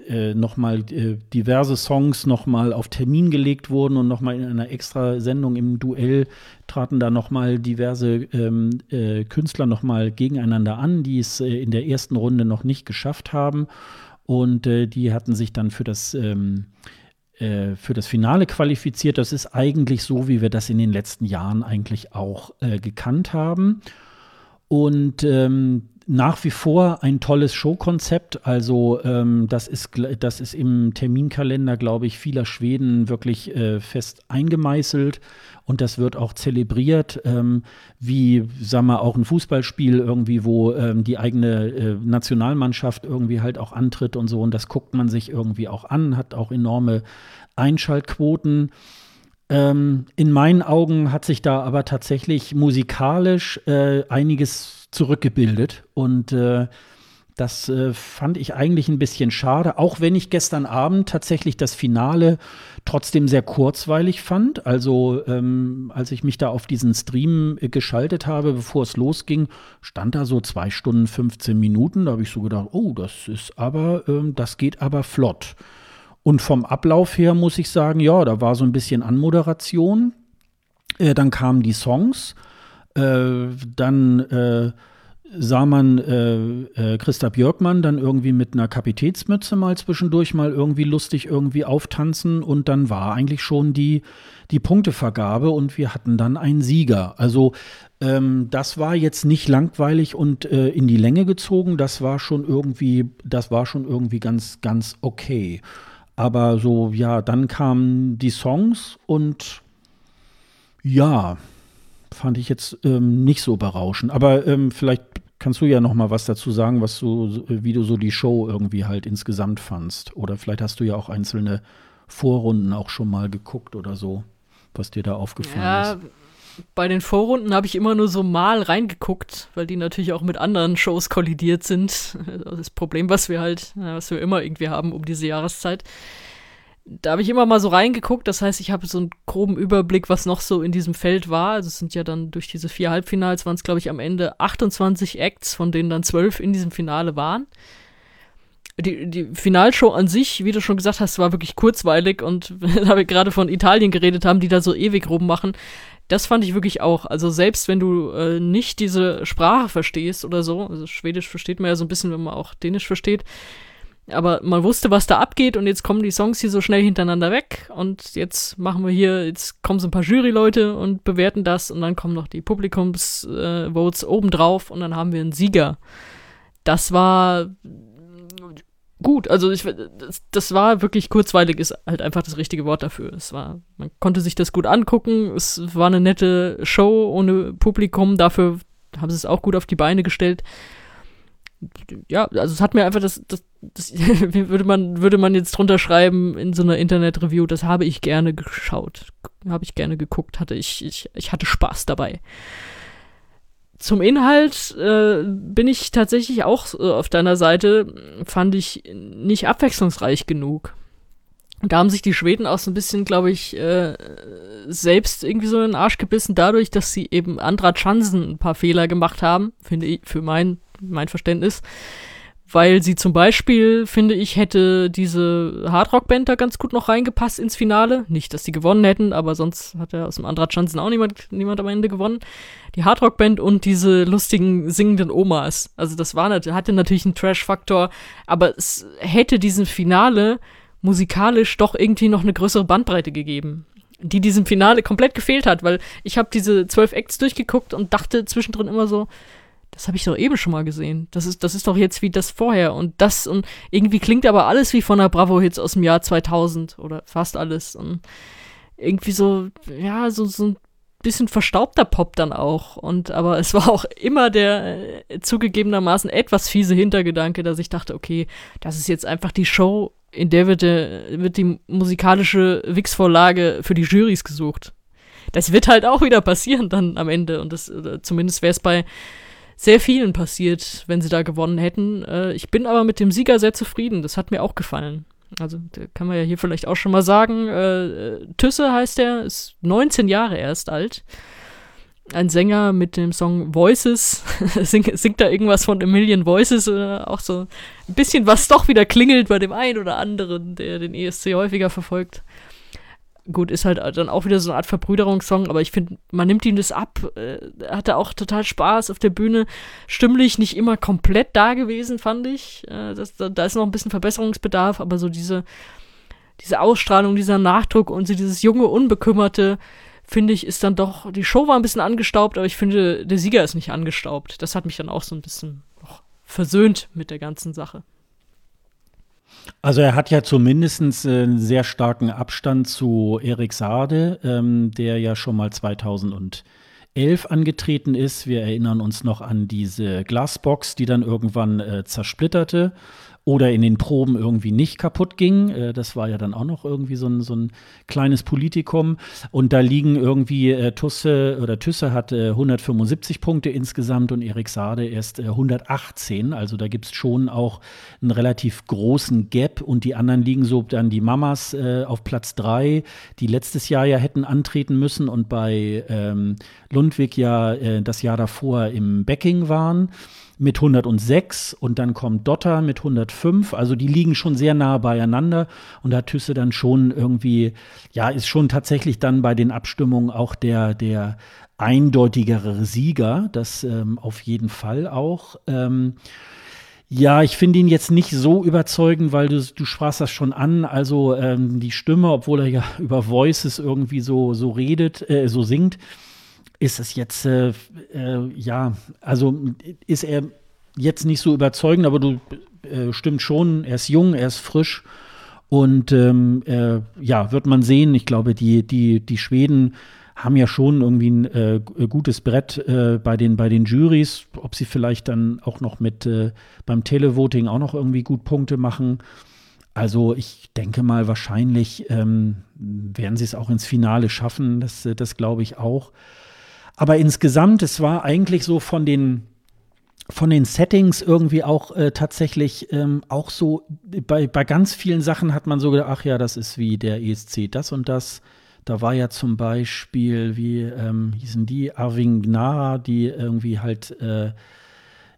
äh, nochmal äh, diverse Songs nochmal auf Termin gelegt wurden und nochmal in einer extra Sendung im Duell traten da nochmal diverse ähm, äh, Künstler nochmal gegeneinander an, die es äh, in der ersten Runde noch nicht geschafft haben. Und äh, die hatten sich dann für das ähm, äh, für das Finale qualifiziert. Das ist eigentlich so, wie wir das in den letzten Jahren eigentlich auch äh, gekannt haben. Und ähm, nach wie vor ein tolles Showkonzept. Also ähm, das, ist, das ist im Terminkalender, glaube ich, vieler Schweden wirklich äh, fest eingemeißelt. Und das wird auch zelebriert, ähm, wie, sagen wir, auch ein Fußballspiel irgendwie, wo ähm, die eigene äh, Nationalmannschaft irgendwie halt auch antritt und so. Und das guckt man sich irgendwie auch an, hat auch enorme Einschaltquoten. Ähm, in meinen Augen hat sich da aber tatsächlich musikalisch äh, einiges zurückgebildet und äh, das äh, fand ich eigentlich ein bisschen schade, auch wenn ich gestern Abend tatsächlich das Finale trotzdem sehr kurzweilig fand. Also ähm, als ich mich da auf diesen Stream äh, geschaltet habe, bevor es losging, stand da so zwei Stunden 15 Minuten. Da habe ich so gedacht, oh, das ist aber, ähm, das geht aber flott. Und vom Ablauf her muss ich sagen, ja, da war so ein bisschen Anmoderation. Äh, dann kamen die Songs. Äh, dann äh, sah man äh, äh, Christa Björkmann dann irgendwie mit einer Kapitätsmütze mal zwischendurch mal irgendwie lustig irgendwie auftanzen und dann war eigentlich schon die, die Punktevergabe und wir hatten dann einen Sieger. Also ähm, das war jetzt nicht langweilig und äh, in die Länge gezogen, das war schon irgendwie, das war schon irgendwie ganz, ganz okay. Aber so, ja, dann kamen die Songs und ja, fand ich jetzt ähm, nicht so berauschend. Aber ähm, vielleicht kannst du ja noch mal was dazu sagen, was du, wie du so die Show irgendwie halt insgesamt fandst. Oder vielleicht hast du ja auch einzelne Vorrunden auch schon mal geguckt oder so, was dir da aufgefallen ja, ist bei den Vorrunden habe ich immer nur so mal reingeguckt, weil die natürlich auch mit anderen Shows kollidiert sind. Das Problem, was wir halt, was wir immer irgendwie haben um diese Jahreszeit. Da habe ich immer mal so reingeguckt, das heißt, ich habe so einen groben Überblick, was noch so in diesem Feld war. Also es sind ja dann durch diese vier Halbfinals waren es, glaube ich, am Ende 28 Acts, von denen dann zwölf in diesem Finale waren. Die, die Finalshow an sich, wie du schon gesagt hast, war wirklich kurzweilig und da wir gerade von Italien geredet haben, die da so ewig rummachen, das fand ich wirklich auch. Also selbst wenn du äh, nicht diese Sprache verstehst oder so, also Schwedisch versteht man ja so ein bisschen, wenn man auch Dänisch versteht, aber man wusste, was da abgeht und jetzt kommen die Songs hier so schnell hintereinander weg und jetzt machen wir hier, jetzt kommen so ein paar Juryleute und bewerten das und dann kommen noch die Publikumsvotes äh, obendrauf und dann haben wir einen Sieger. Das war gut. Also ich, das, das, war wirklich kurzweilig, ist halt einfach das richtige Wort dafür. Es war, man konnte sich das gut angucken. Es war eine nette Show ohne Publikum. Dafür haben sie es auch gut auf die Beine gestellt. Ja, also es hat mir einfach das, das, das würde man, würde man jetzt drunter schreiben in so einer Internet-Review, das habe ich gerne geschaut, habe ich gerne geguckt, hatte ich, ich, ich hatte Spaß dabei. Zum Inhalt äh, bin ich tatsächlich auch äh, auf deiner Seite, fand ich nicht abwechslungsreich genug. Und da haben sich die Schweden auch so ein bisschen, glaube ich, äh, selbst irgendwie so in den Arsch gebissen, dadurch, dass sie eben Andra Chansen ein paar Fehler gemacht haben, finde ich, für mein, mein Verständnis weil sie zum Beispiel, finde ich, hätte diese Hardrock-Band da ganz gut noch reingepasst ins Finale. Nicht, dass sie gewonnen hätten, aber sonst hat er aus dem Andra Chansen auch niemand, niemand am Ende gewonnen. Die Hardrock-Band und diese lustigen singenden Omas. Also das war, hatte natürlich einen Trash-Faktor, aber es hätte diesem Finale musikalisch doch irgendwie noch eine größere Bandbreite gegeben die diesem Finale komplett gefehlt hat, weil ich habe diese zwölf Acts durchgeguckt und dachte zwischendrin immer so, das habe ich doch eben schon mal gesehen. Das ist, das ist doch jetzt wie das vorher. Und das, und irgendwie klingt aber alles wie von der Bravo-Hits aus dem Jahr 2000 oder fast alles. Und irgendwie so, ja, so, so ein bisschen verstaubter Pop dann auch. Und, aber es war auch immer der äh, zugegebenermaßen etwas fiese Hintergedanke, dass ich dachte, okay, das ist jetzt einfach die Show, in der wird, der, wird die musikalische Wix-Vorlage für die Jurys gesucht das wird halt auch wieder passieren dann am Ende. Und das, zumindest wäre es bei sehr vielen passiert, wenn sie da gewonnen hätten. Äh, ich bin aber mit dem Sieger sehr zufrieden. Das hat mir auch gefallen. Also kann man ja hier vielleicht auch schon mal sagen. Äh, Tüsse heißt er, ist 19 Jahre erst alt. Ein Sänger mit dem Song Voices singt, singt da irgendwas von A Million Voices oder auch so ein bisschen was doch wieder klingelt bei dem einen oder anderen, der den ESC häufiger verfolgt gut, ist halt dann auch wieder so eine Art Verbrüderungssong, aber ich finde, man nimmt ihm das ab. Äh, hatte auch total Spaß auf der Bühne. Stimmlich nicht immer komplett da gewesen, fand ich. Äh, das, da, da, ist noch ein bisschen Verbesserungsbedarf, aber so diese, diese Ausstrahlung, dieser Nachdruck und so dieses junge, unbekümmerte, finde ich, ist dann doch, die Show war ein bisschen angestaubt, aber ich finde, der Sieger ist nicht angestaubt. Das hat mich dann auch so ein bisschen versöhnt mit der ganzen Sache. Also er hat ja zumindest äh, einen sehr starken Abstand zu Erik Sade, ähm, der ja schon mal 2011 angetreten ist. Wir erinnern uns noch an diese Glasbox, die dann irgendwann äh, zersplitterte oder in den Proben irgendwie nicht kaputt ging. Äh, das war ja dann auch noch irgendwie so ein, so ein kleines Politikum. Und da liegen irgendwie äh, Tusse oder Tüsse hat äh, 175 Punkte insgesamt und Erik Sade erst äh, 118. Also da gibt es schon auch einen relativ großen Gap und die anderen liegen so dann die Mamas äh, auf Platz drei, die letztes Jahr ja hätten antreten müssen und bei ähm, Lundwig ja äh, das Jahr davor im Backing waren mit 106 und dann kommt Dotter mit 105. Also die liegen schon sehr nah beieinander und da Tüsse dann schon irgendwie, ja, ist schon tatsächlich dann bei den Abstimmungen auch der, der eindeutigere Sieger. Das ähm, auf jeden Fall auch. Ähm, ja, ich finde ihn jetzt nicht so überzeugend, weil du, du sprachst das schon an. Also ähm, die Stimme, obwohl er ja über Voices irgendwie so, so redet, äh, so singt, ist es jetzt, äh, äh, ja, also ist er jetzt nicht so überzeugend, aber du äh, stimmt schon, er ist jung, er ist frisch und ähm, äh, ja, wird man sehen. Ich glaube, die, die, die Schweden haben ja schon irgendwie ein äh, gutes Brett äh, bei, den, bei den Juries, ob sie vielleicht dann auch noch mit beim Televoting auch noch irgendwie gut Punkte machen. Also ich denke mal, wahrscheinlich ähm, werden sie es auch ins Finale schaffen. Das, das glaube ich auch. Aber insgesamt, es war eigentlich so von den von den Settings irgendwie auch äh, tatsächlich ähm, auch so, bei, bei ganz vielen Sachen hat man so gedacht, ach ja, das ist wie der ESC das und das. Da war ja zum Beispiel, wie ähm, hießen die, Arving Gnara, die irgendwie halt, äh,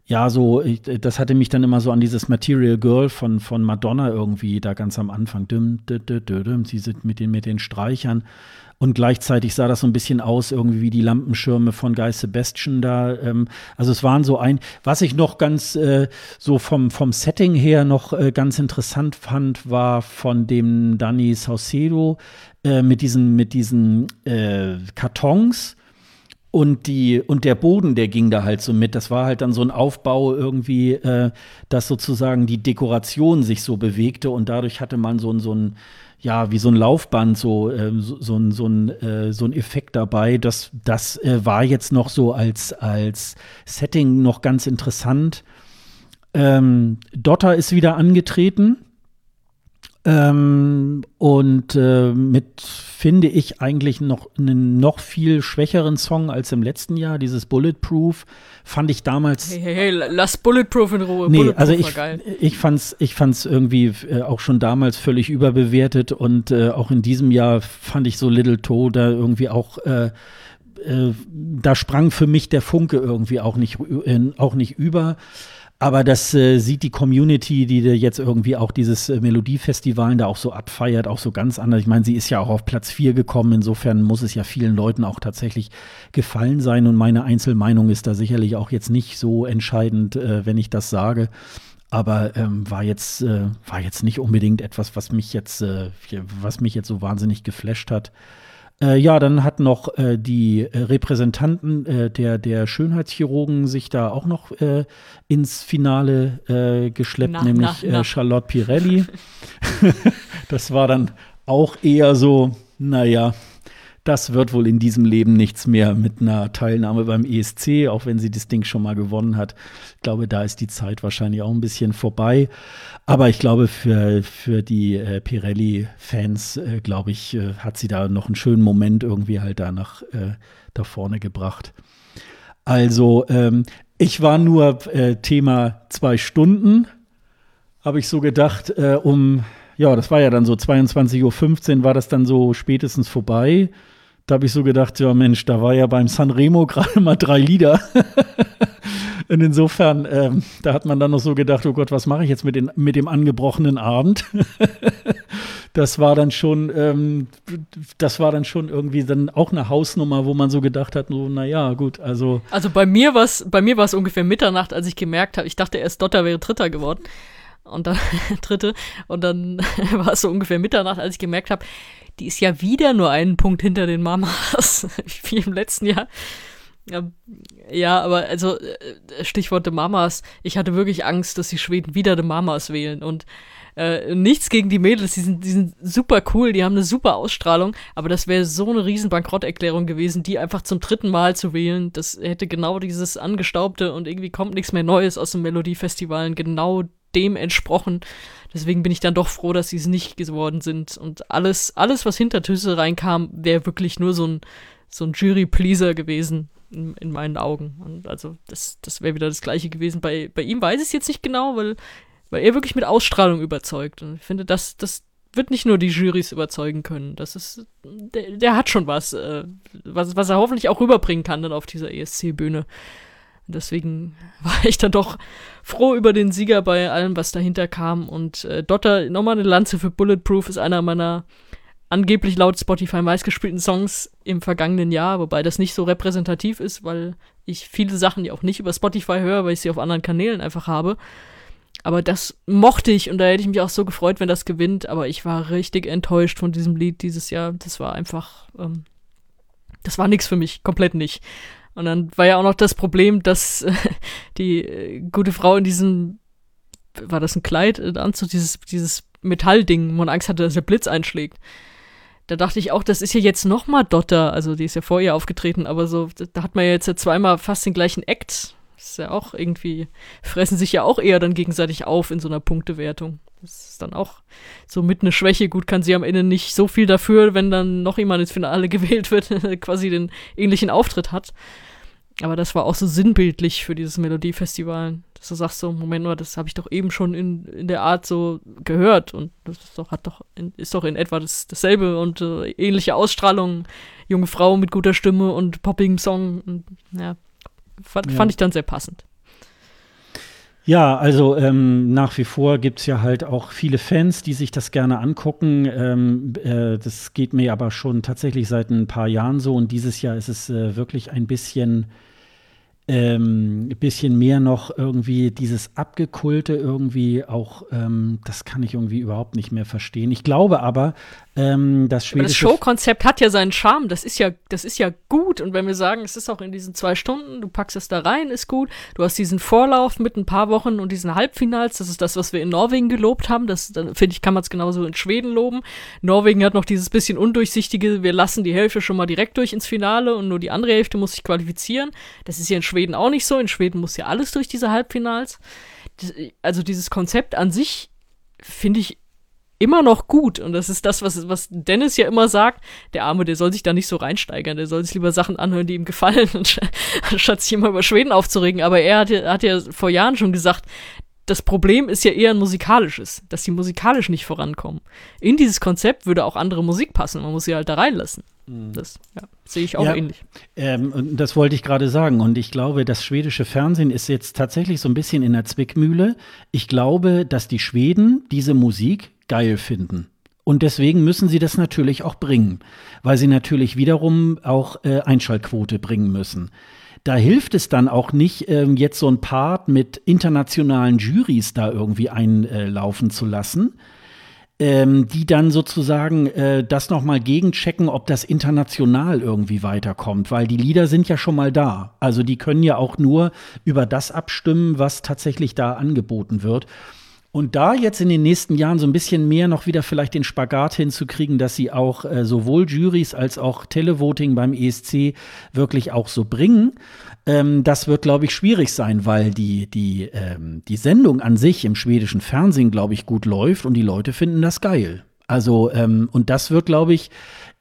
ja, so, ich, das hatte mich dann immer so an dieses Material Girl von, von Madonna irgendwie da ganz am Anfang, düm, düm, düm, düm, sie sind mit den, mit den Streichern. Und gleichzeitig sah das so ein bisschen aus, irgendwie wie die Lampenschirme von Guy Sebastian da. Ähm, also es waren so ein, was ich noch ganz äh, so vom, vom Setting her noch äh, ganz interessant fand, war von dem Danny Saucedo äh, mit diesen, mit diesen äh, Kartons. Und die, und der Boden, der ging da halt so mit. Das war halt dann so ein Aufbau irgendwie, äh, dass sozusagen die Dekoration sich so bewegte und dadurch hatte man so, so ein, ja, wie so ein Laufband, so, äh, so, so, ein, so, ein, äh, so ein Effekt dabei. Das, das äh, war jetzt noch so als, als Setting noch ganz interessant. Ähm, Dotter ist wieder angetreten. Ähm, und äh, mit, finde ich, eigentlich noch einen noch viel schwächeren Song als im letzten Jahr. Dieses Bulletproof fand ich damals. Hey, hey, hey lass Bulletproof in Ruhe. Nee, Bulletproof also ich, ich fand's, ich fand's irgendwie äh, auch schon damals völlig überbewertet und äh, auch in diesem Jahr fand ich so Little Toe da irgendwie auch äh, äh da sprang für mich der Funke irgendwie auch nicht, äh, auch nicht über. Aber das äh, sieht die Community, die jetzt irgendwie auch dieses äh, Melodiefestival da auch so abfeiert, auch so ganz anders. Ich meine, sie ist ja auch auf Platz 4 gekommen. Insofern muss es ja vielen Leuten auch tatsächlich gefallen sein. Und meine Einzelmeinung ist da sicherlich auch jetzt nicht so entscheidend, äh, wenn ich das sage. Aber ähm, war jetzt äh, war jetzt nicht unbedingt etwas, was mich jetzt äh, was mich jetzt so wahnsinnig geflasht hat. Äh, ja, dann hat noch äh, die äh, Repräsentanten äh, der, der Schönheitschirurgen sich da auch noch äh, ins Finale äh, geschleppt, na, nämlich na, na. Charlotte Pirelli. das war dann auch eher so, naja, das wird wohl in diesem Leben nichts mehr mit einer Teilnahme beim ESC, auch wenn sie das Ding schon mal gewonnen hat. Ich glaube, da ist die Zeit wahrscheinlich auch ein bisschen vorbei. Aber ich glaube, für, für die äh, Pirelli-Fans, äh, glaube ich, äh, hat sie da noch einen schönen Moment irgendwie halt da nach äh, da vorne gebracht. Also, ähm, ich war nur äh, Thema zwei Stunden, habe ich so gedacht, äh, um ja, das war ja dann so 22.15 Uhr war das dann so spätestens vorbei. Da habe ich so gedacht, ja Mensch, da war ja beim Sanremo gerade mal drei Lieder. Und insofern, ähm, da hat man dann noch so gedacht, oh Gott, was mache ich jetzt mit, den, mit dem angebrochenen Abend? das war dann schon, ähm, das war dann schon irgendwie dann auch eine Hausnummer, wo man so gedacht hat, so, naja, gut, also. Also bei mir war es, ungefähr Mitternacht, als ich gemerkt habe, ich dachte erst Dotter wäre Dritter geworden und dann dritte und dann war es so ungefähr Mitternacht, als ich gemerkt habe, die ist ja wieder nur einen Punkt hinter den Mamas, wie im letzten Jahr. Ja, aber also äh, Stichwort de Mamas. Ich hatte wirklich Angst, dass die Schweden wieder de Mamas wählen und äh, nichts gegen die Mädels, die sind, die sind super cool, die haben eine super Ausstrahlung, aber das wäre so eine riesen Bankrotterklärung gewesen, die einfach zum dritten Mal zu wählen. Das hätte genau dieses angestaubte und irgendwie kommt nichts mehr Neues aus dem Melodiefestivalen genau dem entsprochen. Deswegen bin ich dann doch froh, dass sie es nicht geworden sind. Und alles, alles, was hinter Tüsse reinkam, wäre wirklich nur so ein, so ein Jury-Pleaser gewesen, in, in, meinen Augen. Und also, das, das wäre wieder das Gleiche gewesen. Bei, bei ihm weiß ich es jetzt nicht genau, weil, weil er wirklich mit Ausstrahlung überzeugt. Und ich finde, das, das wird nicht nur die Jurys überzeugen können. Das ist, der, der hat schon was, äh, was, was er hoffentlich auch rüberbringen kann dann auf dieser ESC-Bühne. Deswegen war ich dann doch froh über den Sieger bei allem, was dahinter kam. Und äh, Dotter, nochmal eine Lanze für Bulletproof, ist einer meiner angeblich laut Spotify meistgespielten Songs im vergangenen Jahr, wobei das nicht so repräsentativ ist, weil ich viele Sachen ja auch nicht über Spotify höre, weil ich sie auf anderen Kanälen einfach habe. Aber das mochte ich und da hätte ich mich auch so gefreut, wenn das gewinnt. Aber ich war richtig enttäuscht von diesem Lied dieses Jahr. Das war einfach, ähm, das war nichts für mich, komplett nicht. Und dann war ja auch noch das Problem, dass die äh, gute Frau in diesem, war das ein Kleid, äh, Anzug, dieses, dieses Metallding, wo man Angst hatte, dass der Blitz einschlägt. Da dachte ich auch, das ist ja jetzt noch mal Dotter, also die ist ja vor ihr aufgetreten, aber so, da hat man ja jetzt ja zweimal fast den gleichen Act. Das ist ja auch irgendwie, fressen sich ja auch eher dann gegenseitig auf in so einer Punktewertung. Das ist dann auch so mit eine Schwäche. Gut, kann sie am Ende nicht so viel dafür, wenn dann noch jemand ins Finale gewählt wird, quasi den ähnlichen Auftritt hat. Aber das war auch so sinnbildlich für dieses Melodiefestival, dass du sagst so, Moment mal, das habe ich doch eben schon in, in der Art so gehört und das ist doch, hat doch in, ist doch in etwa das, dasselbe und äh, ähnliche Ausstrahlung, junge Frau mit guter Stimme und poppigem Song. Und, ja, fand, ja. fand ich dann sehr passend. Ja, also ähm, nach wie vor gibt es ja halt auch viele Fans, die sich das gerne angucken. Ähm, äh, das geht mir aber schon tatsächlich seit ein paar Jahren so und dieses Jahr ist es äh, wirklich ein bisschen ähm, bisschen mehr noch irgendwie dieses Abgekulte irgendwie auch, ähm, das kann ich irgendwie überhaupt nicht mehr verstehen. Ich glaube aber, ähm, das schwedische. Das Showkonzept hat ja seinen Charme. Das ist ja, das ist ja gut. Und wenn wir sagen, es ist auch in diesen zwei Stunden, du packst es da rein, ist gut. Du hast diesen Vorlauf mit ein paar Wochen und diesen Halbfinals. Das ist das, was wir in Norwegen gelobt haben. Das, finde ich, kann man es genauso in Schweden loben. Norwegen hat noch dieses bisschen undurchsichtige, wir lassen die Hälfte schon mal direkt durch ins Finale und nur die andere Hälfte muss sich qualifizieren. Das ist ja in Schweden Schweden auch nicht so. In Schweden muss ja alles durch diese Halbfinals. Also dieses Konzept an sich finde ich immer noch gut. Und das ist das, was, was Dennis ja immer sagt. Der Arme, der soll sich da nicht so reinsteigern. Der soll sich lieber Sachen anhören, die ihm gefallen, anstatt sich immer über Schweden aufzuregen. Aber er hat, hat ja vor Jahren schon gesagt, das Problem ist ja eher ein musikalisches, dass sie musikalisch nicht vorankommen. In dieses Konzept würde auch andere Musik passen. Man muss sie halt da reinlassen. Mhm. Das ja, sehe ich auch ja, ähnlich. Ähm, das wollte ich gerade sagen. Und ich glaube, das schwedische Fernsehen ist jetzt tatsächlich so ein bisschen in der Zwickmühle. Ich glaube, dass die Schweden diese Musik geil finden. Und deswegen müssen sie das natürlich auch bringen, weil sie natürlich wiederum auch äh, Einschaltquote bringen müssen. Da hilft es dann auch nicht, ähm, jetzt so ein Part mit internationalen Juries da irgendwie einlaufen zu lassen, ähm, die dann sozusagen äh, das nochmal gegenchecken, ob das international irgendwie weiterkommt, weil die Lieder sind ja schon mal da. Also die können ja auch nur über das abstimmen, was tatsächlich da angeboten wird. Und da jetzt in den nächsten Jahren so ein bisschen mehr noch wieder vielleicht den Spagat hinzukriegen, dass sie auch äh, sowohl Juries als auch Televoting beim ESC wirklich auch so bringen, ähm, das wird, glaube ich, schwierig sein, weil die, die, ähm, die Sendung an sich im schwedischen Fernsehen, glaube ich, gut läuft und die Leute finden das geil. Also, ähm, und das wird, glaube ich,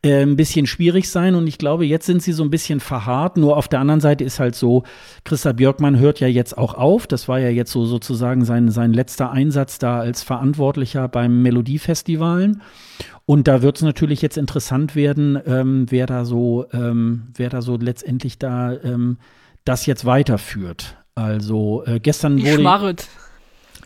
äh, ein bisschen schwierig sein. Und ich glaube, jetzt sind sie so ein bisschen verharrt. Nur auf der anderen Seite ist halt so, Christa Björkmann hört ja jetzt auch auf. Das war ja jetzt so sozusagen sein, sein letzter Einsatz da als Verantwortlicher beim Melodiefestivalen. Und da wird es natürlich jetzt interessant werden, ähm, wer da so, ähm, wer da so letztendlich da ähm, das jetzt weiterführt. Also äh, gestern wurde. Schmarret.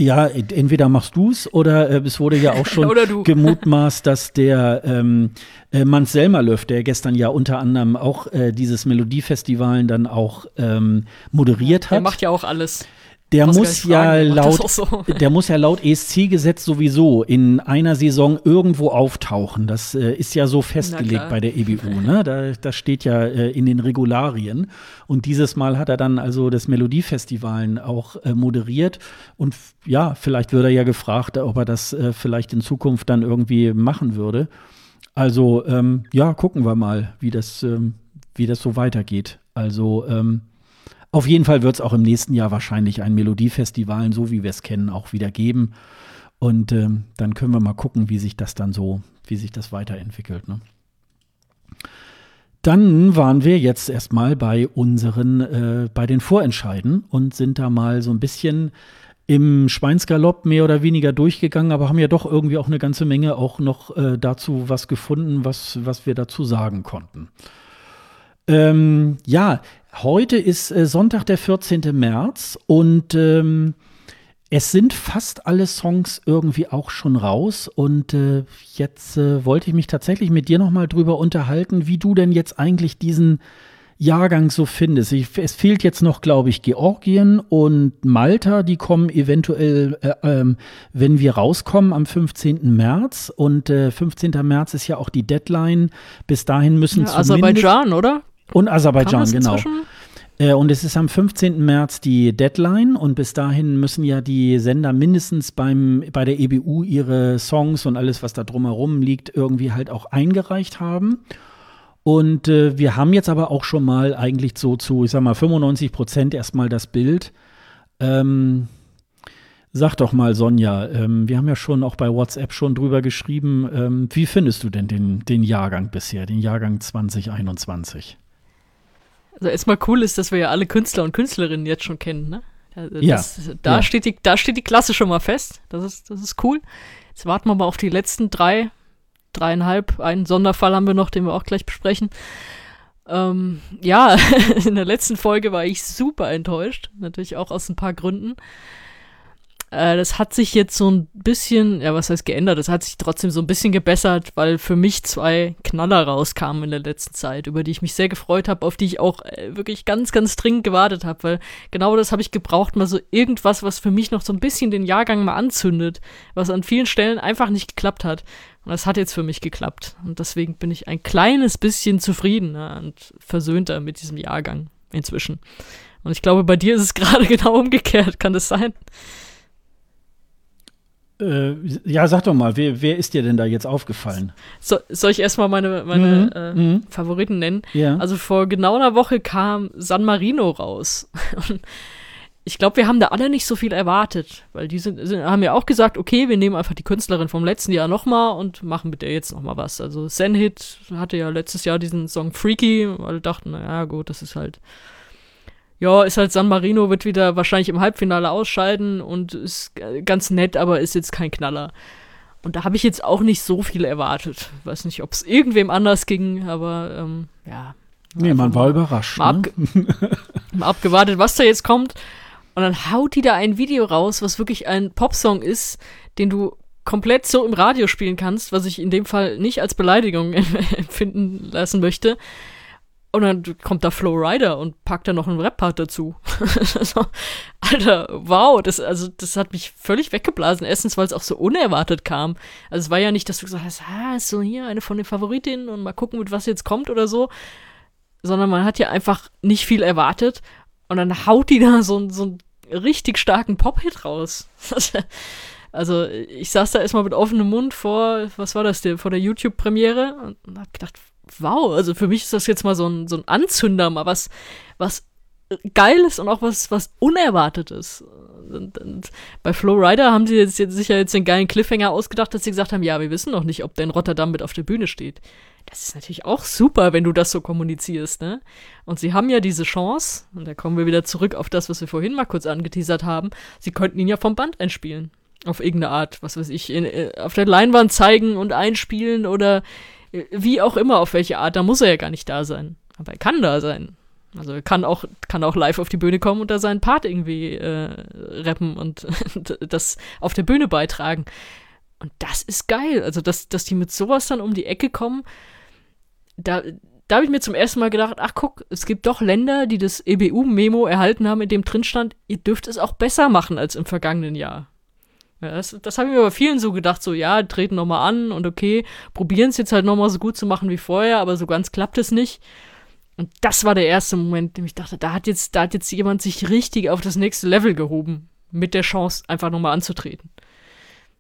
Ja, entweder machst du es oder äh, es wurde ja auch schon gemutmaßt, dass der ähm, äh, Mans Selmerlöf, der gestern ja unter anderem auch äh, dieses Melodiefestivalen dann auch ähm, moderiert hat. Der macht ja auch alles. Der muss ja laut, so. der muss ja laut ESC-Gesetz sowieso in einer Saison irgendwo auftauchen. Das äh, ist ja so festgelegt bei der EBU. Ne? Da, das steht ja äh, in den Regularien. Und dieses Mal hat er dann also das Melodiefestivalen auch äh, moderiert. Und ja, vielleicht würde er ja gefragt, ob er das äh, vielleicht in Zukunft dann irgendwie machen würde. Also ähm, ja, gucken wir mal, wie das, ähm, wie das so weitergeht. Also ähm, auf jeden Fall wird es auch im nächsten Jahr wahrscheinlich ein Melodiefestival, so wie wir es kennen, auch wieder geben. Und ähm, dann können wir mal gucken, wie sich das dann so, wie sich das weiterentwickelt. Ne? Dann waren wir jetzt erstmal bei unseren, äh, bei den Vorentscheiden und sind da mal so ein bisschen im Schweinsgalopp mehr oder weniger durchgegangen, aber haben ja doch irgendwie auch eine ganze Menge auch noch äh, dazu was gefunden, was, was wir dazu sagen konnten. Ähm, ja, Heute ist äh, Sonntag, der 14. März und ähm, es sind fast alle Songs irgendwie auch schon raus und äh, jetzt äh, wollte ich mich tatsächlich mit dir nochmal drüber unterhalten, wie du denn jetzt eigentlich diesen Jahrgang so findest. Ich, es fehlt jetzt noch, glaube ich, Georgien und Malta, die kommen eventuell, äh, ähm, wenn wir rauskommen, am 15. März und 15. Äh, März ist ja auch die Deadline. Bis dahin müssen ja, Aserbaidschan, oder? Und Aserbaidschan, genau. Äh, und es ist am 15. März die Deadline und bis dahin müssen ja die Sender mindestens beim, bei der EBU ihre Songs und alles, was da drumherum liegt, irgendwie halt auch eingereicht haben. Und äh, wir haben jetzt aber auch schon mal eigentlich so zu, ich sag mal, 95 Prozent erstmal das Bild. Ähm, sag doch mal, Sonja, ähm, wir haben ja schon auch bei WhatsApp schon drüber geschrieben. Ähm, wie findest du denn den, den Jahrgang bisher, den Jahrgang 2021? Also erstmal cool ist, dass wir ja alle Künstler und Künstlerinnen jetzt schon kennen, ne? Das, ja. Da, ja. Steht die, da steht die Klasse schon mal fest. Das ist, das ist cool. Jetzt warten wir mal auf die letzten drei, dreieinhalb. Einen Sonderfall haben wir noch, den wir auch gleich besprechen. Ähm, ja, in der letzten Folge war ich super enttäuscht. Natürlich auch aus ein paar Gründen. Äh, das hat sich jetzt so ein bisschen, ja, was heißt geändert? Das hat sich trotzdem so ein bisschen gebessert, weil für mich zwei Knaller rauskamen in der letzten Zeit, über die ich mich sehr gefreut habe, auf die ich auch äh, wirklich ganz, ganz dringend gewartet habe, weil genau das habe ich gebraucht, mal so irgendwas, was für mich noch so ein bisschen den Jahrgang mal anzündet, was an vielen Stellen einfach nicht geklappt hat. Und das hat jetzt für mich geklappt. Und deswegen bin ich ein kleines bisschen zufriedener und versöhnter mit diesem Jahrgang inzwischen. Und ich glaube, bei dir ist es gerade genau umgekehrt. Kann das sein? Äh, ja, sag doch mal, wer, wer, ist dir denn da jetzt aufgefallen? So, soll ich erstmal meine, meine mhm, äh, mhm. Favoriten nennen? Ja. Also vor genau einer Woche kam San Marino raus. Ich glaube, wir haben da alle nicht so viel erwartet, weil die sind, sind, haben ja auch gesagt, okay, wir nehmen einfach die Künstlerin vom letzten Jahr nochmal und machen mit der jetzt nochmal was. Also Zenhit hatte ja letztes Jahr diesen Song Freaky, weil dachten, naja, gut, das ist halt ja, ist halt San Marino, wird wieder wahrscheinlich im Halbfinale ausscheiden und ist ganz nett, aber ist jetzt kein Knaller. Und da habe ich jetzt auch nicht so viel erwartet. Weiß nicht, ob es irgendwem anders ging, aber ähm, ja. Nee, man war überrascht. Mal, ne? abge mal abgewartet, was da jetzt kommt. Und dann haut die da ein Video raus, was wirklich ein Popsong ist, den du komplett so im Radio spielen kannst, was ich in dem Fall nicht als Beleidigung empfinden lassen möchte. Und dann kommt da Flow Rider und packt da noch einen Rap-Part dazu. Alter, wow, das, also, das hat mich völlig weggeblasen. Erstens, weil es auch so unerwartet kam. Also, es war ja nicht, dass du gesagt hast, ah, ist so hier eine von den Favoritinnen und mal gucken, mit was jetzt kommt oder so. Sondern man hat ja einfach nicht viel erwartet. Und dann haut die da so, so einen richtig starken Pop-Hit raus. Also ich saß da erstmal mit offenem Mund vor, was war das, vor der YouTube-Premiere und hab gedacht, wow, also für mich ist das jetzt mal so ein, so ein Anzünder, mal was, was Geiles und auch was, was Unerwartetes. Und, und bei Flowrider haben sie jetzt, jetzt sicher jetzt den geilen Cliffhanger ausgedacht, dass sie gesagt haben, ja, wir wissen noch nicht, ob der in Rotterdam mit auf der Bühne steht. Das ist natürlich auch super, wenn du das so kommunizierst, ne? Und sie haben ja diese Chance, und da kommen wir wieder zurück auf das, was wir vorhin mal kurz angeteasert haben, sie könnten ihn ja vom Band einspielen. Auf irgendeine Art, was weiß ich, in, äh, auf der Leinwand zeigen und einspielen oder wie auch immer, auf welche Art, da muss er ja gar nicht da sein. Aber er kann da sein. Also er kann auch, kann auch live auf die Bühne kommen und da seinen Part irgendwie äh, rappen und das auf der Bühne beitragen. Und das ist geil. Also, dass, dass die mit sowas dann um die Ecke kommen, da, da habe ich mir zum ersten Mal gedacht, ach guck, es gibt doch Länder, die das EBU-Memo erhalten haben, in dem drin stand, ihr dürft es auch besser machen als im vergangenen Jahr. Ja, das das habe ich mir bei vielen so gedacht, so ja, treten nochmal an und okay, probieren es jetzt halt nochmal so gut zu machen wie vorher, aber so ganz klappt es nicht. Und das war der erste Moment, in dem ich dachte, da hat jetzt, da hat jetzt jemand sich richtig auf das nächste Level gehoben, mit der Chance, einfach nochmal anzutreten.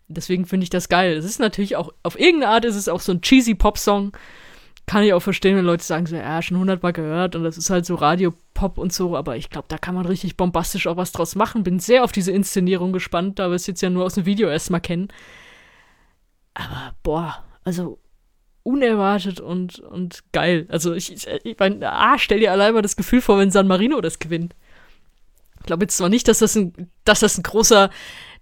Deswegen finde ich das geil. Es ist natürlich auch, auf irgendeine Art ist es auch so ein cheesy Pop-Song. Kann ich auch verstehen, wenn Leute sagen so, ja, schon hundertmal gehört und das ist halt so Radio-Pop und so, aber ich glaube, da kann man richtig bombastisch auch was draus machen. Bin sehr auf diese Inszenierung gespannt, da wir es jetzt ja nur aus dem Video erstmal kennen. Aber, boah, also unerwartet und, und geil. Also ich, ich meine, ah, stell dir allein mal das Gefühl vor, wenn San Marino das gewinnt. Ich glaube jetzt zwar nicht, dass das ein, dass das ein großer,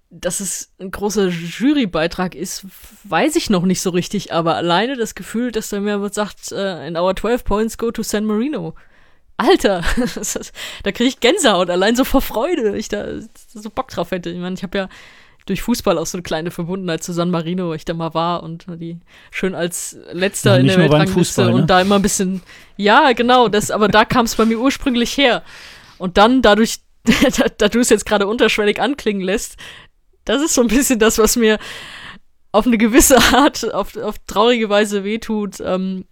dass es ein großer Jurybeitrag ist, weiß ich noch nicht so richtig, aber alleine das Gefühl, dass da mir sagt, uh, in our 12 points go to San Marino. Alter, da kriege ich Gänsehaut, allein so vor Freude, ich da so Bock drauf hätte. Ich meine, ich habe ja durch Fußball auch so eine kleine Verbundenheit zu San Marino, wo ich da mal war und die schön als letzter ja, in der Weltrangliste ne? und da immer ein bisschen, ja, genau, das, aber da kam es bei mir ursprünglich her. Und dann dadurch, da, da du es jetzt gerade unterschwellig anklingen lässt, das ist so ein bisschen das, was mir auf eine gewisse Art, auf, auf traurige Weise wehtut. Ähm,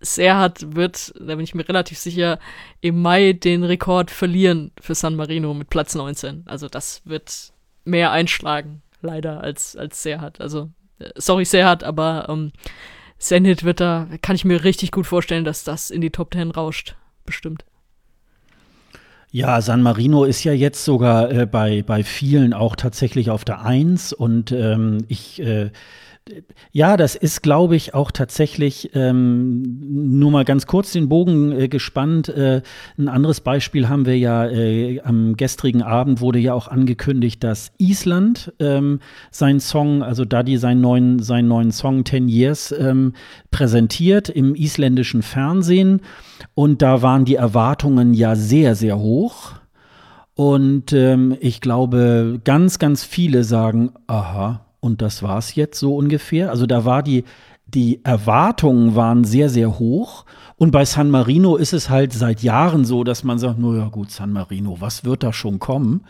Serhat wird, da bin ich mir relativ sicher, im Mai den Rekord verlieren für San Marino mit Platz 19. Also das wird mehr einschlagen, leider, als, als Serhat. Also, äh, sorry Serhat, aber ähm, Zenit wird da, kann ich mir richtig gut vorstellen, dass das in die Top Ten rauscht. Bestimmt. Ja, San Marino ist ja jetzt sogar äh, bei, bei vielen auch tatsächlich auf der Eins und ähm, ich äh, ja, das ist, glaube ich, auch tatsächlich ähm, nur mal ganz kurz den Bogen äh, gespannt. Äh, ein anderes Beispiel haben wir ja äh, am gestrigen Abend wurde ja auch angekündigt, dass Island ähm, seinen Song, also Daddy seinen neuen, seinen neuen Song Ten Years ähm, präsentiert im isländischen Fernsehen. Und da waren die Erwartungen ja sehr, sehr hoch. Und ähm, ich glaube, ganz, ganz viele sagen, aha, und das war es jetzt so ungefähr. Also da war die, die Erwartungen waren sehr, sehr hoch. Und bei San Marino ist es halt seit Jahren so, dass man sagt, naja gut, San Marino, was wird da schon kommen?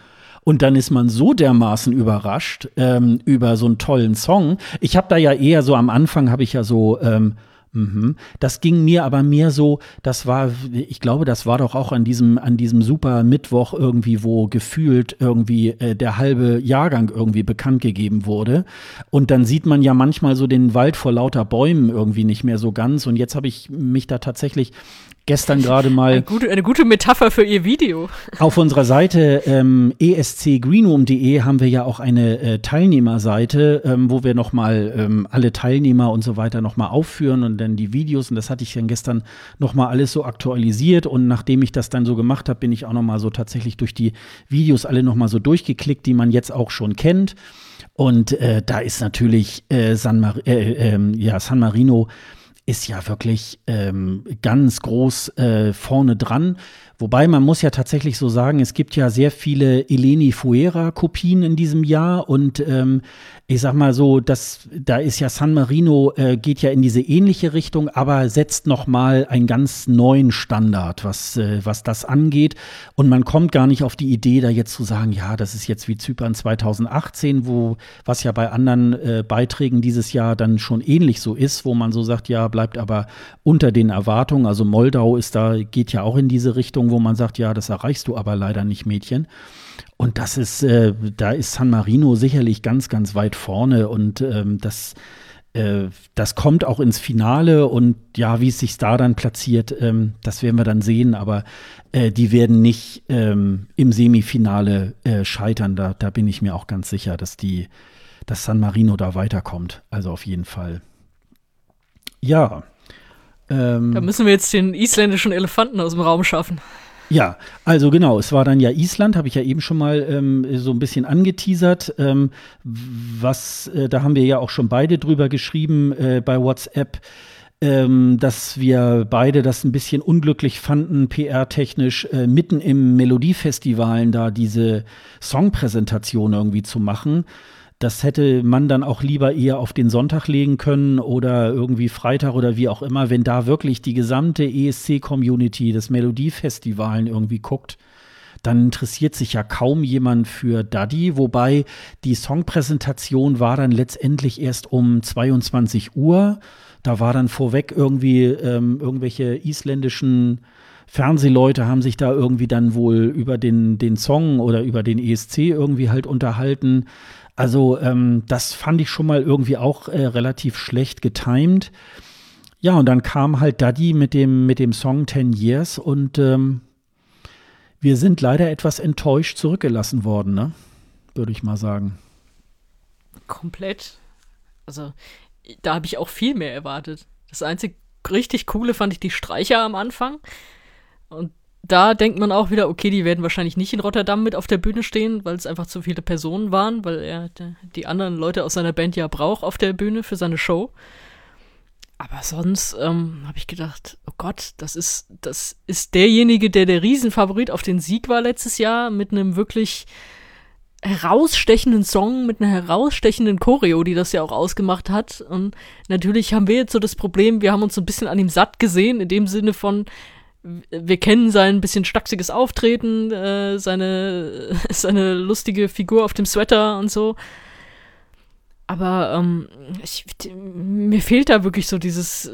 Und dann ist man so dermaßen überrascht ähm, über so einen tollen Song. Ich habe da ja eher so am Anfang habe ich ja so ähm, Mhm. Das ging mir aber mehr so, das war, ich glaube, das war doch auch an diesem, an diesem super Mittwoch irgendwie, wo gefühlt irgendwie äh, der halbe Jahrgang irgendwie bekannt gegeben wurde. Und dann sieht man ja manchmal so den Wald vor lauter Bäumen irgendwie nicht mehr so ganz. Und jetzt habe ich mich da tatsächlich gestern gerade mal. Eine gute, eine gute, Metapher für Ihr Video. Auf unserer Seite ähm, escgreenroom.de haben wir ja auch eine äh, Teilnehmerseite, ähm, wo wir nochmal ähm, alle Teilnehmer und so weiter nochmal aufführen und dann die Videos. Und das hatte ich dann gestern nochmal alles so aktualisiert. Und nachdem ich das dann so gemacht habe, bin ich auch nochmal so tatsächlich durch die Videos alle nochmal so durchgeklickt, die man jetzt auch schon kennt. Und äh, da ist natürlich äh, San, Mar äh, ähm, ja, San Marino ist ja wirklich ähm, ganz groß äh, vorne dran. Wobei man muss ja tatsächlich so sagen, es gibt ja sehr viele Eleni Fuera-Kopien in diesem Jahr und ähm, ich sag mal so, das, da ist ja San Marino, äh, geht ja in diese ähnliche Richtung, aber setzt nochmal einen ganz neuen Standard, was, äh, was das angeht. Und man kommt gar nicht auf die Idee, da jetzt zu sagen, ja, das ist jetzt wie Zypern 2018, wo, was ja bei anderen äh, Beiträgen dieses Jahr dann schon ähnlich so ist, wo man so sagt, ja, bleibt aber unter den Erwartungen. Also Moldau ist da, geht ja auch in diese Richtung, wo man sagt, ja, das erreichst du aber leider nicht, Mädchen. Und das ist, äh, da ist San Marino sicherlich ganz, ganz weit vorne und ähm, das, äh, das kommt auch ins Finale und ja, wie es sich da dann platziert, ähm, das werden wir dann sehen, aber äh, die werden nicht ähm, im Semifinale äh, scheitern. Da, da bin ich mir auch ganz sicher, dass die, dass San Marino da weiterkommt. Also auf jeden Fall. Ja. Ähm, da müssen wir jetzt den isländischen Elefanten aus dem Raum schaffen. Ja, also genau, es war dann ja Island, habe ich ja eben schon mal ähm, so ein bisschen angeteasert. Ähm, was, äh, da haben wir ja auch schon beide drüber geschrieben äh, bei WhatsApp, ähm, dass wir beide das ein bisschen unglücklich fanden, PR-technisch, äh, mitten im Melodiefestivalen da diese Songpräsentation irgendwie zu machen. Das hätte man dann auch lieber eher auf den Sonntag legen können oder irgendwie Freitag oder wie auch immer, wenn da wirklich die gesamte ESC-Community des Melodiefestivalen irgendwie guckt dann interessiert sich ja kaum jemand für Daddy, wobei die Songpräsentation war dann letztendlich erst um 22 Uhr. Da war dann vorweg irgendwie ähm, irgendwelche isländischen Fernsehleute haben sich da irgendwie dann wohl über den, den Song oder über den ESC irgendwie halt unterhalten. Also ähm, das fand ich schon mal irgendwie auch äh, relativ schlecht getimed. Ja, und dann kam halt Daddy mit dem, mit dem Song Ten Years und ähm, wir sind leider etwas enttäuscht zurückgelassen worden, ne? Würde ich mal sagen. Komplett. Also, da habe ich auch viel mehr erwartet. Das einzige richtig coole fand ich die Streicher am Anfang. Und da denkt man auch wieder, okay, die werden wahrscheinlich nicht in Rotterdam mit auf der Bühne stehen, weil es einfach zu viele Personen waren, weil er die anderen Leute aus seiner Band ja braucht auf der Bühne für seine Show. Aber sonst ähm, habe ich gedacht, oh Gott, das ist, das ist derjenige, der der Riesenfavorit auf den Sieg war letztes Jahr, mit einem wirklich herausstechenden Song, mit einer herausstechenden Choreo, die das ja auch ausgemacht hat. Und natürlich haben wir jetzt so das Problem, wir haben uns so ein bisschen an ihm satt gesehen, in dem Sinne von, wir kennen sein bisschen stachsiges Auftreten, äh, seine, seine lustige Figur auf dem Sweater und so. Aber ähm, ich, mir fehlt da wirklich so dieses,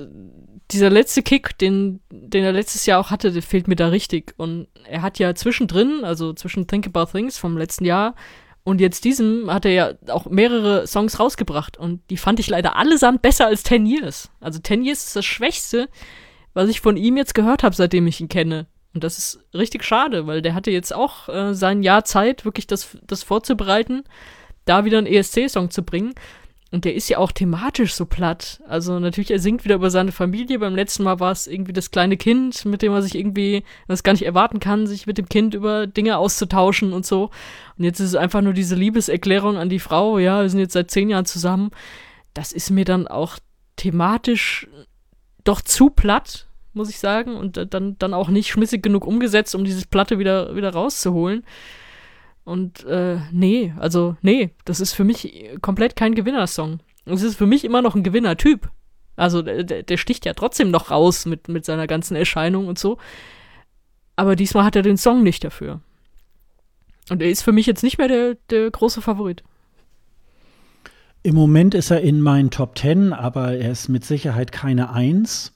dieser letzte Kick, den, den er letztes Jahr auch hatte, der fehlt mir da richtig. Und er hat ja zwischendrin, also zwischen Think About Things vom letzten Jahr und jetzt diesem, hat er ja auch mehrere Songs rausgebracht. Und die fand ich leider allesamt besser als Ten Years. Also Ten Years ist das Schwächste, was ich von ihm jetzt gehört habe, seitdem ich ihn kenne. Und das ist richtig schade, weil der hatte jetzt auch äh, sein Jahr Zeit, wirklich das, das vorzubereiten, da wieder einen ESC-Song zu bringen. Und der ist ja auch thematisch so platt. Also natürlich, er singt wieder über seine Familie. Beim letzten Mal war es irgendwie das kleine Kind, mit dem er sich irgendwie, was gar nicht erwarten kann, sich mit dem Kind über Dinge auszutauschen und so. Und jetzt ist es einfach nur diese Liebeserklärung an die Frau. Ja, wir sind jetzt seit zehn Jahren zusammen. Das ist mir dann auch thematisch doch zu platt, muss ich sagen, und dann, dann auch nicht schmissig genug umgesetzt, um dieses Platte wieder, wieder rauszuholen. Und äh, nee, also nee, das ist für mich komplett kein Gewinnersong. Es ist für mich immer noch ein Gewinnertyp. Also der, der sticht ja trotzdem noch raus mit, mit seiner ganzen Erscheinung und so. Aber diesmal hat er den Song nicht dafür. Und er ist für mich jetzt nicht mehr der, der große Favorit. Im Moment ist er in meinen Top Ten, aber er ist mit Sicherheit keine Eins.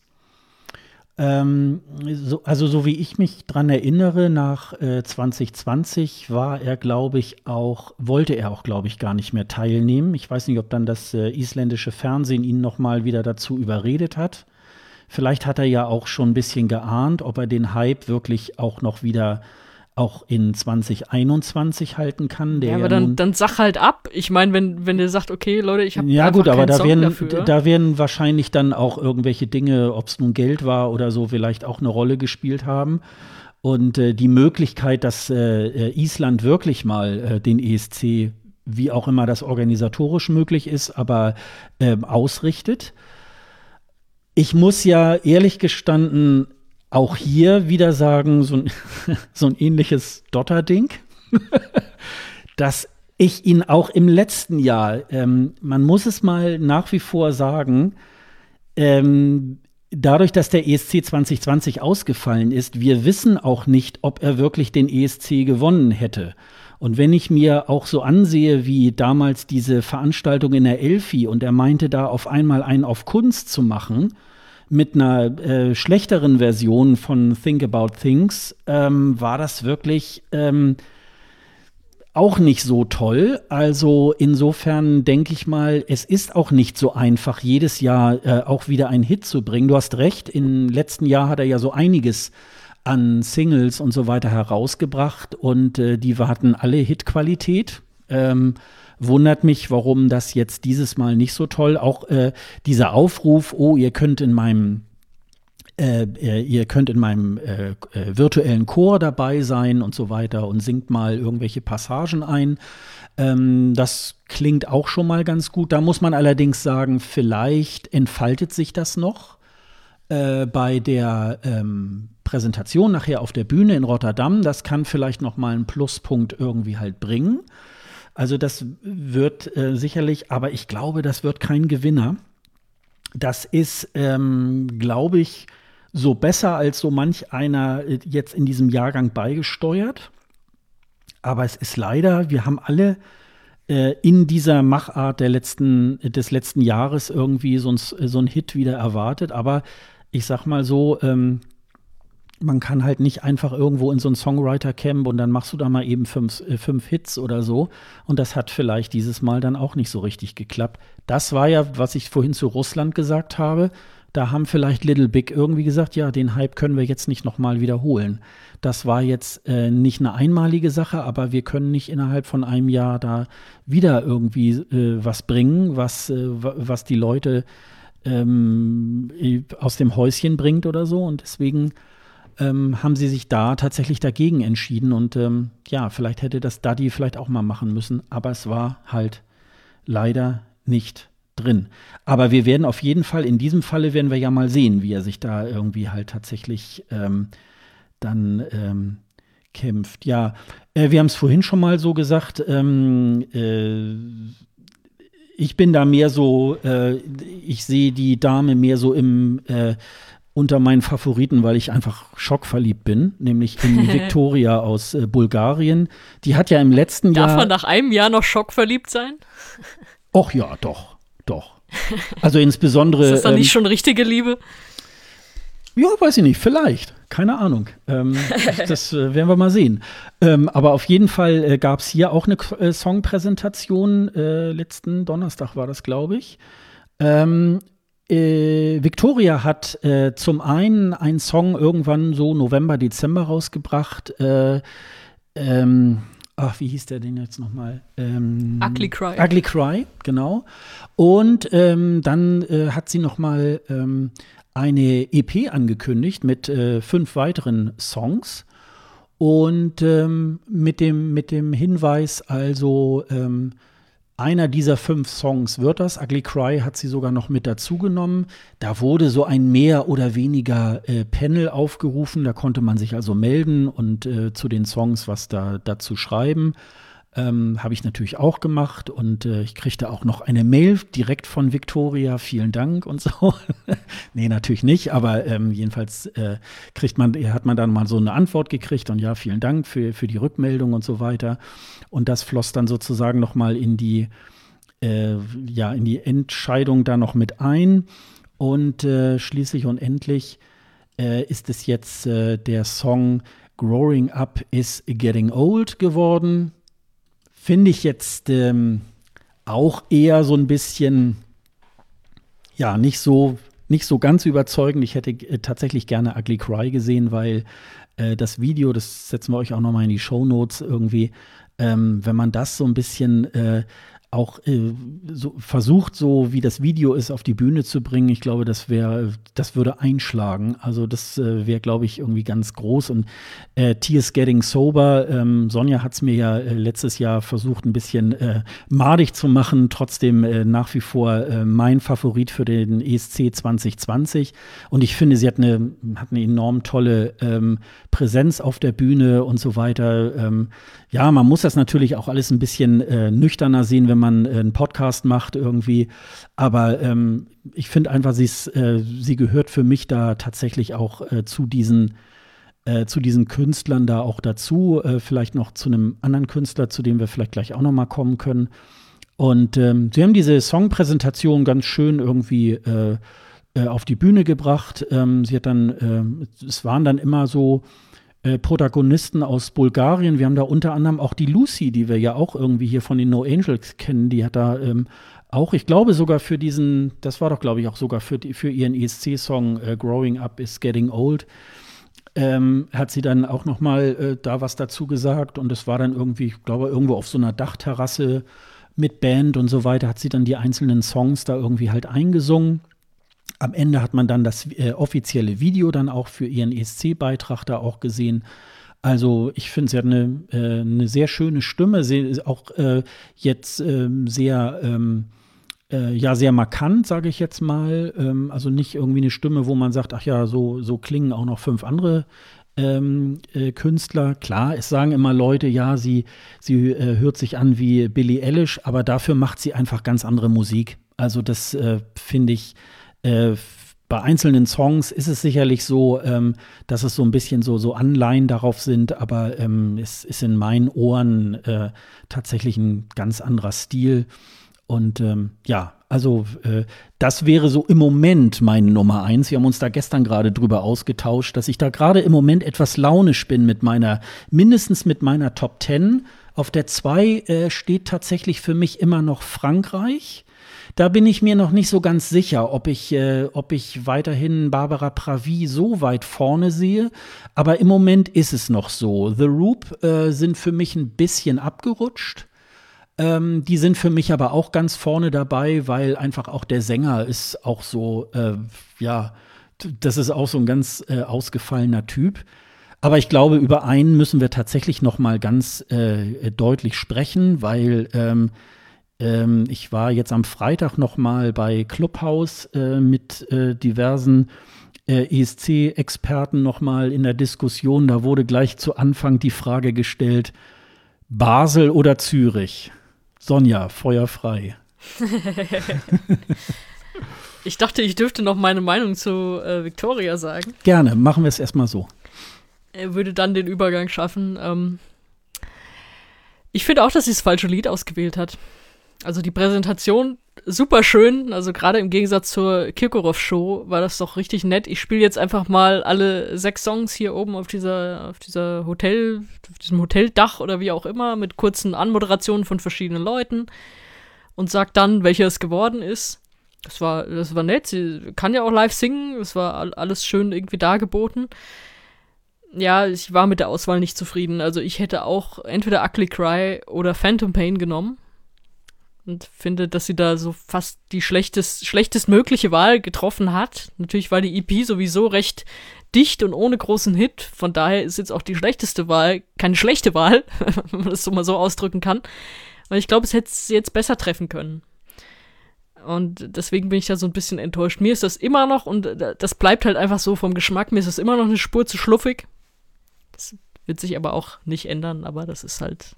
Ähm, so, also so wie ich mich dran erinnere, nach äh, 2020 war er, glaube ich, auch, wollte er auch, glaube ich, gar nicht mehr teilnehmen. Ich weiß nicht, ob dann das äh, isländische Fernsehen ihn noch mal wieder dazu überredet hat. Vielleicht hat er ja auch schon ein bisschen geahnt, ob er den Hype wirklich auch noch wieder auch in 2021 halten kann. ja, aber ja dann, dann sag halt ab. Ich meine, wenn, wenn der sagt, okay, Leute, ich habe Ja gut, aber da werden, dafür. da werden wahrscheinlich dann auch irgendwelche Dinge, ob es nun Geld war oder so, vielleicht auch eine Rolle gespielt haben. Und äh, die Möglichkeit, dass äh, äh Island wirklich mal äh, den ESC, wie auch immer das organisatorisch möglich ist, aber äh, ausrichtet. Ich muss ja ehrlich gestanden auch hier wieder sagen, so ein, so ein ähnliches Dotter-Ding, dass ich ihn auch im letzten Jahr, ähm, man muss es mal nach wie vor sagen, ähm, dadurch, dass der ESC 2020 ausgefallen ist, wir wissen auch nicht, ob er wirklich den ESC gewonnen hätte. Und wenn ich mir auch so ansehe, wie damals diese Veranstaltung in der Elfi und er meinte da auf einmal einen auf Kunst zu machen, mit einer äh, schlechteren Version von Think About Things ähm, war das wirklich ähm, auch nicht so toll. Also insofern denke ich mal, es ist auch nicht so einfach, jedes Jahr äh, auch wieder einen Hit zu bringen. Du hast recht, im letzten Jahr hat er ja so einiges an Singles und so weiter herausgebracht und äh, die hatten alle Hitqualität. Ähm, wundert mich, warum das jetzt dieses Mal nicht so toll. Auch äh, dieser Aufruf, oh, ihr könnt in meinem äh, äh, ihr könnt in meinem äh, äh, virtuellen Chor dabei sein und so weiter und singt mal irgendwelche Passagen ein. Ähm, das klingt auch schon mal ganz gut. Da muss man allerdings sagen, vielleicht entfaltet sich das noch äh, bei der ähm, Präsentation nachher auf der Bühne in Rotterdam. Das kann vielleicht noch mal einen Pluspunkt irgendwie halt bringen. Also das wird äh, sicherlich, aber ich glaube, das wird kein Gewinner. Das ist, ähm, glaube ich, so besser als so manch einer äh, jetzt in diesem Jahrgang beigesteuert. Aber es ist leider, wir haben alle äh, in dieser Machart der letzten, des letzten Jahres irgendwie so ein, so ein Hit wieder erwartet. Aber ich sag mal so, ähm, man kann halt nicht einfach irgendwo in so ein Songwriter-Camp und dann machst du da mal eben fünf, äh, fünf Hits oder so. Und das hat vielleicht dieses Mal dann auch nicht so richtig geklappt. Das war ja, was ich vorhin zu Russland gesagt habe. Da haben vielleicht Little Big irgendwie gesagt, ja, den Hype können wir jetzt nicht nochmal wiederholen. Das war jetzt äh, nicht eine einmalige Sache, aber wir können nicht innerhalb von einem Jahr da wieder irgendwie äh, was bringen, was, äh, was die Leute ähm, aus dem Häuschen bringt oder so. Und deswegen ähm, haben sie sich da tatsächlich dagegen entschieden. Und ähm, ja, vielleicht hätte das Daddy vielleicht auch mal machen müssen, aber es war halt leider nicht drin. Aber wir werden auf jeden Fall, in diesem Falle werden wir ja mal sehen, wie er sich da irgendwie halt tatsächlich ähm, dann ähm, kämpft. Ja, äh, wir haben es vorhin schon mal so gesagt, ähm, äh, ich bin da mehr so, äh, ich sehe die Dame mehr so im äh, unter meinen Favoriten, weil ich einfach schockverliebt bin, nämlich in Victoria aus äh, Bulgarien. Die hat ja im letzten Darf Jahr. Darf man nach einem Jahr noch schockverliebt sein? Och ja, doch. Doch. Also insbesondere. Ist das dann ähm, nicht schon richtige Liebe? Ja, weiß ich nicht, vielleicht. Keine Ahnung. Ähm, das äh, werden wir mal sehen. Ähm, aber auf jeden Fall äh, gab es hier auch eine äh, Songpräsentation. Äh, letzten Donnerstag war das, glaube ich. Ähm, äh, Victoria hat äh, zum einen einen Song irgendwann so November, Dezember rausgebracht. Ähm, ach, wie hieß der denn jetzt nochmal? Ähm, Ugly Cry. Ugly Cry, genau. Und ähm, dann äh, hat sie nochmal ähm, eine EP angekündigt mit äh, fünf weiteren Songs. Und ähm, mit, dem, mit dem Hinweis, also ähm, einer dieser fünf Songs wird das. Ugly Cry hat sie sogar noch mit dazu genommen. Da wurde so ein mehr oder weniger äh, Panel aufgerufen. Da konnte man sich also melden und äh, zu den Songs was da dazu schreiben. Ähm, Habe ich natürlich auch gemacht und äh, ich kriegte auch noch eine Mail direkt von Victoria, vielen Dank und so. nee, natürlich nicht, aber ähm, jedenfalls äh, kriegt man, hat man dann mal so eine Antwort gekriegt und ja, vielen Dank für, für die Rückmeldung und so weiter. Und das floss dann sozusagen nochmal in die, äh, ja, in die Entscheidung da noch mit ein. Und äh, schließlich und endlich äh, ist es jetzt äh, der Song Growing Up is Getting Old geworden finde ich jetzt ähm, auch eher so ein bisschen, ja, nicht so, nicht so ganz überzeugend. Ich hätte äh, tatsächlich gerne Ugly Cry gesehen, weil äh, das Video, das setzen wir euch auch nochmal in die Show Notes irgendwie, ähm, wenn man das so ein bisschen äh, auch äh, so versucht, so wie das Video ist, auf die Bühne zu bringen. Ich glaube, das wäre, das würde einschlagen. Also das äh, wäre, glaube ich, irgendwie ganz groß. Und äh, Tears Getting Sober, ähm, Sonja hat es mir ja äh, letztes Jahr versucht, ein bisschen äh, madig zu machen. Trotzdem äh, nach wie vor mein Favorit für den ESC 2020. Und ich finde, sie hat eine, hat eine enorm tolle ähm, Präsenz auf der Bühne und so weiter. Ähm, ja, man muss das natürlich auch alles ein bisschen äh, nüchterner sehen, wenn man äh, einen Podcast macht irgendwie. Aber ähm, ich finde einfach, sie, äh, sie gehört für mich da tatsächlich auch äh, zu diesen äh, zu diesen Künstlern da auch dazu. Äh, vielleicht noch zu einem anderen Künstler, zu dem wir vielleicht gleich auch noch mal kommen können. Und ähm, sie haben diese Songpräsentation ganz schön irgendwie auf die Bühne gebracht. Ähm, sie hat dann, es waren dann immer so äh, Protagonisten aus Bulgarien. Wir haben da unter anderem auch die Lucy, die wir ja auch irgendwie hier von den No Angels kennen. Die hat da ähm, auch, ich glaube sogar für diesen, das war doch glaube ich auch sogar für, die, für ihren ESC-Song äh, Growing Up is Getting Old. Ähm, hat sie dann auch noch mal äh, da was dazu gesagt und es war dann irgendwie, ich glaube, irgendwo auf so einer Dachterrasse mit Band und so weiter, hat sie dann die einzelnen Songs da irgendwie halt eingesungen. Am Ende hat man dann das äh, offizielle Video dann auch für ihren ESC-Beitrag da auch gesehen. Also ich finde, sie hat eine, äh, eine sehr schöne Stimme, sie auch äh, jetzt ähm, sehr ähm, äh, ja sehr markant, sage ich jetzt mal. Ähm, also nicht irgendwie eine Stimme, wo man sagt, ach ja, so, so klingen auch noch fünf andere ähm, äh, Künstler. Klar, es sagen immer Leute, ja, sie, sie äh, hört sich an wie Billie Eilish, aber dafür macht sie einfach ganz andere Musik. Also das äh, finde ich äh, bei einzelnen Songs ist es sicherlich so, ähm, dass es so ein bisschen so, so Anleihen darauf sind, aber ähm, es ist in meinen Ohren äh, tatsächlich ein ganz anderer Stil. Und ähm, ja, also äh, das wäre so im Moment meine Nummer eins. Wir haben uns da gestern gerade drüber ausgetauscht, dass ich da gerade im Moment etwas launisch bin mit meiner, mindestens mit meiner Top Ten. Auf der zwei äh, steht tatsächlich für mich immer noch Frankreich. Da bin ich mir noch nicht so ganz sicher, ob ich, äh, ob ich weiterhin Barbara Pravi so weit vorne sehe. Aber im Moment ist es noch so. The Roop äh, sind für mich ein bisschen abgerutscht. Ähm, die sind für mich aber auch ganz vorne dabei, weil einfach auch der Sänger ist auch so, äh, ja, das ist auch so ein ganz äh, ausgefallener Typ. Aber ich glaube, über einen müssen wir tatsächlich noch mal ganz äh, deutlich sprechen, weil ähm, ähm, ich war jetzt am Freitag noch mal bei Clubhouse äh, mit äh, diversen äh, ESC-Experten noch mal in der Diskussion. Da wurde gleich zu Anfang die Frage gestellt: Basel oder Zürich? Sonja, Feuer frei. ich dachte, ich dürfte noch meine Meinung zu äh, Victoria sagen. Gerne, machen wir es erstmal so. Er würde dann den Übergang schaffen. Ähm ich finde auch, dass sie das falsche Lied ausgewählt hat. Also die Präsentation super schön, also gerade im Gegensatz zur Kirkorov Show war das doch richtig nett. Ich spiele jetzt einfach mal alle sechs Songs hier oben auf dieser auf dieser Hotel auf diesem Hoteldach oder wie auch immer mit kurzen Anmoderationen von verschiedenen Leuten und sag dann, welcher es geworden ist. Das war das war nett. Sie kann ja auch live singen, es war alles schön irgendwie dargeboten. Ja, ich war mit der Auswahl nicht zufrieden. Also ich hätte auch entweder Ugly Cry oder Phantom Pain genommen und finde, dass sie da so fast die schlechtest, schlechtestmögliche Wahl getroffen hat. Natürlich war die EP sowieso recht dicht und ohne großen Hit. Von daher ist jetzt auch die schlechteste Wahl keine schlechte Wahl, wenn man das so mal so ausdrücken kann. Aber ich glaube, es hätte es jetzt besser treffen können. Und deswegen bin ich da so ein bisschen enttäuscht. Mir ist das immer noch, und das bleibt halt einfach so vom Geschmack, mir ist das immer noch eine Spur zu schluffig. Wird sich aber auch nicht ändern, aber das ist halt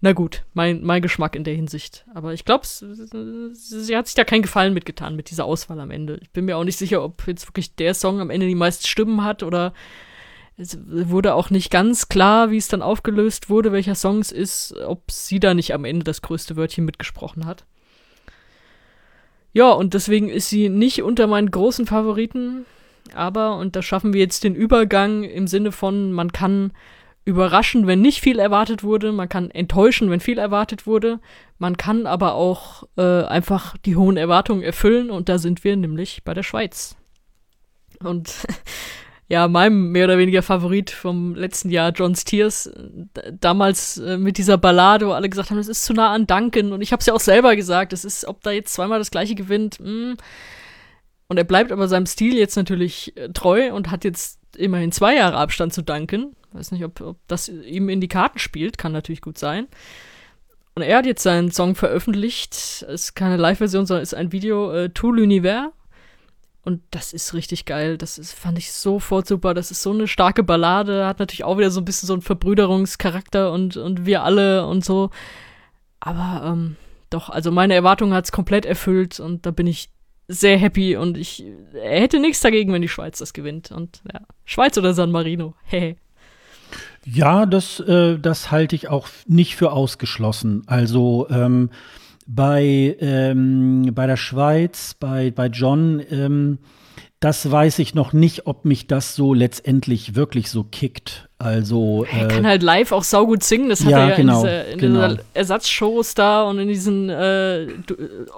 na gut, mein, mein Geschmack in der Hinsicht. Aber ich glaube, sie hat sich da keinen Gefallen mitgetan mit dieser Auswahl am Ende. Ich bin mir auch nicht sicher, ob jetzt wirklich der Song am Ende die meisten Stimmen hat oder es wurde auch nicht ganz klar, wie es dann aufgelöst wurde, welcher Song es ist, ob sie da nicht am Ende das größte Wörtchen mitgesprochen hat. Ja, und deswegen ist sie nicht unter meinen großen Favoriten, aber, und da schaffen wir jetzt den Übergang im Sinne von, man kann überraschen, wenn nicht viel erwartet wurde. Man kann enttäuschen, wenn viel erwartet wurde. Man kann aber auch äh, einfach die hohen Erwartungen erfüllen und da sind wir nämlich bei der Schweiz. Und ja, meinem mehr oder weniger Favorit vom letzten Jahr, John Steers, damals äh, mit dieser Ballade, wo alle gesagt haben, das ist zu nah an Duncan. Und ich habe es ja auch selber gesagt, es ist, ob da jetzt zweimal das gleiche gewinnt. Mh. Und er bleibt aber seinem Stil jetzt natürlich äh, treu und hat jetzt immerhin zwei Jahre Abstand zu Duncan. Weiß nicht, ob, ob das ihm in die Karten spielt, kann natürlich gut sein. Und er hat jetzt seinen Song veröffentlicht. Es ist keine Live-Version, sondern ist ein Video, äh, Tout l'univers. Und das ist richtig geil. Das ist, fand ich sofort super. Das ist so eine starke Ballade. Hat natürlich auch wieder so ein bisschen so einen Verbrüderungscharakter und, und wir alle und so. Aber ähm, doch, also meine Erwartungen hat es komplett erfüllt und da bin ich sehr happy und ich hätte nichts dagegen, wenn die Schweiz das gewinnt. Und ja, Schweiz oder San Marino. Hehe. Ja, das, äh, das halte ich auch nicht für ausgeschlossen. Also ähm, bei, ähm, bei der Schweiz, bei, bei John, ähm, das weiß ich noch nicht, ob mich das so letztendlich wirklich so kickt. Also äh, er kann halt live auch saugut singen. Das hat ja, er ja genau, in, dieser, in genau. dieser Ersatzshows da und in diesen äh,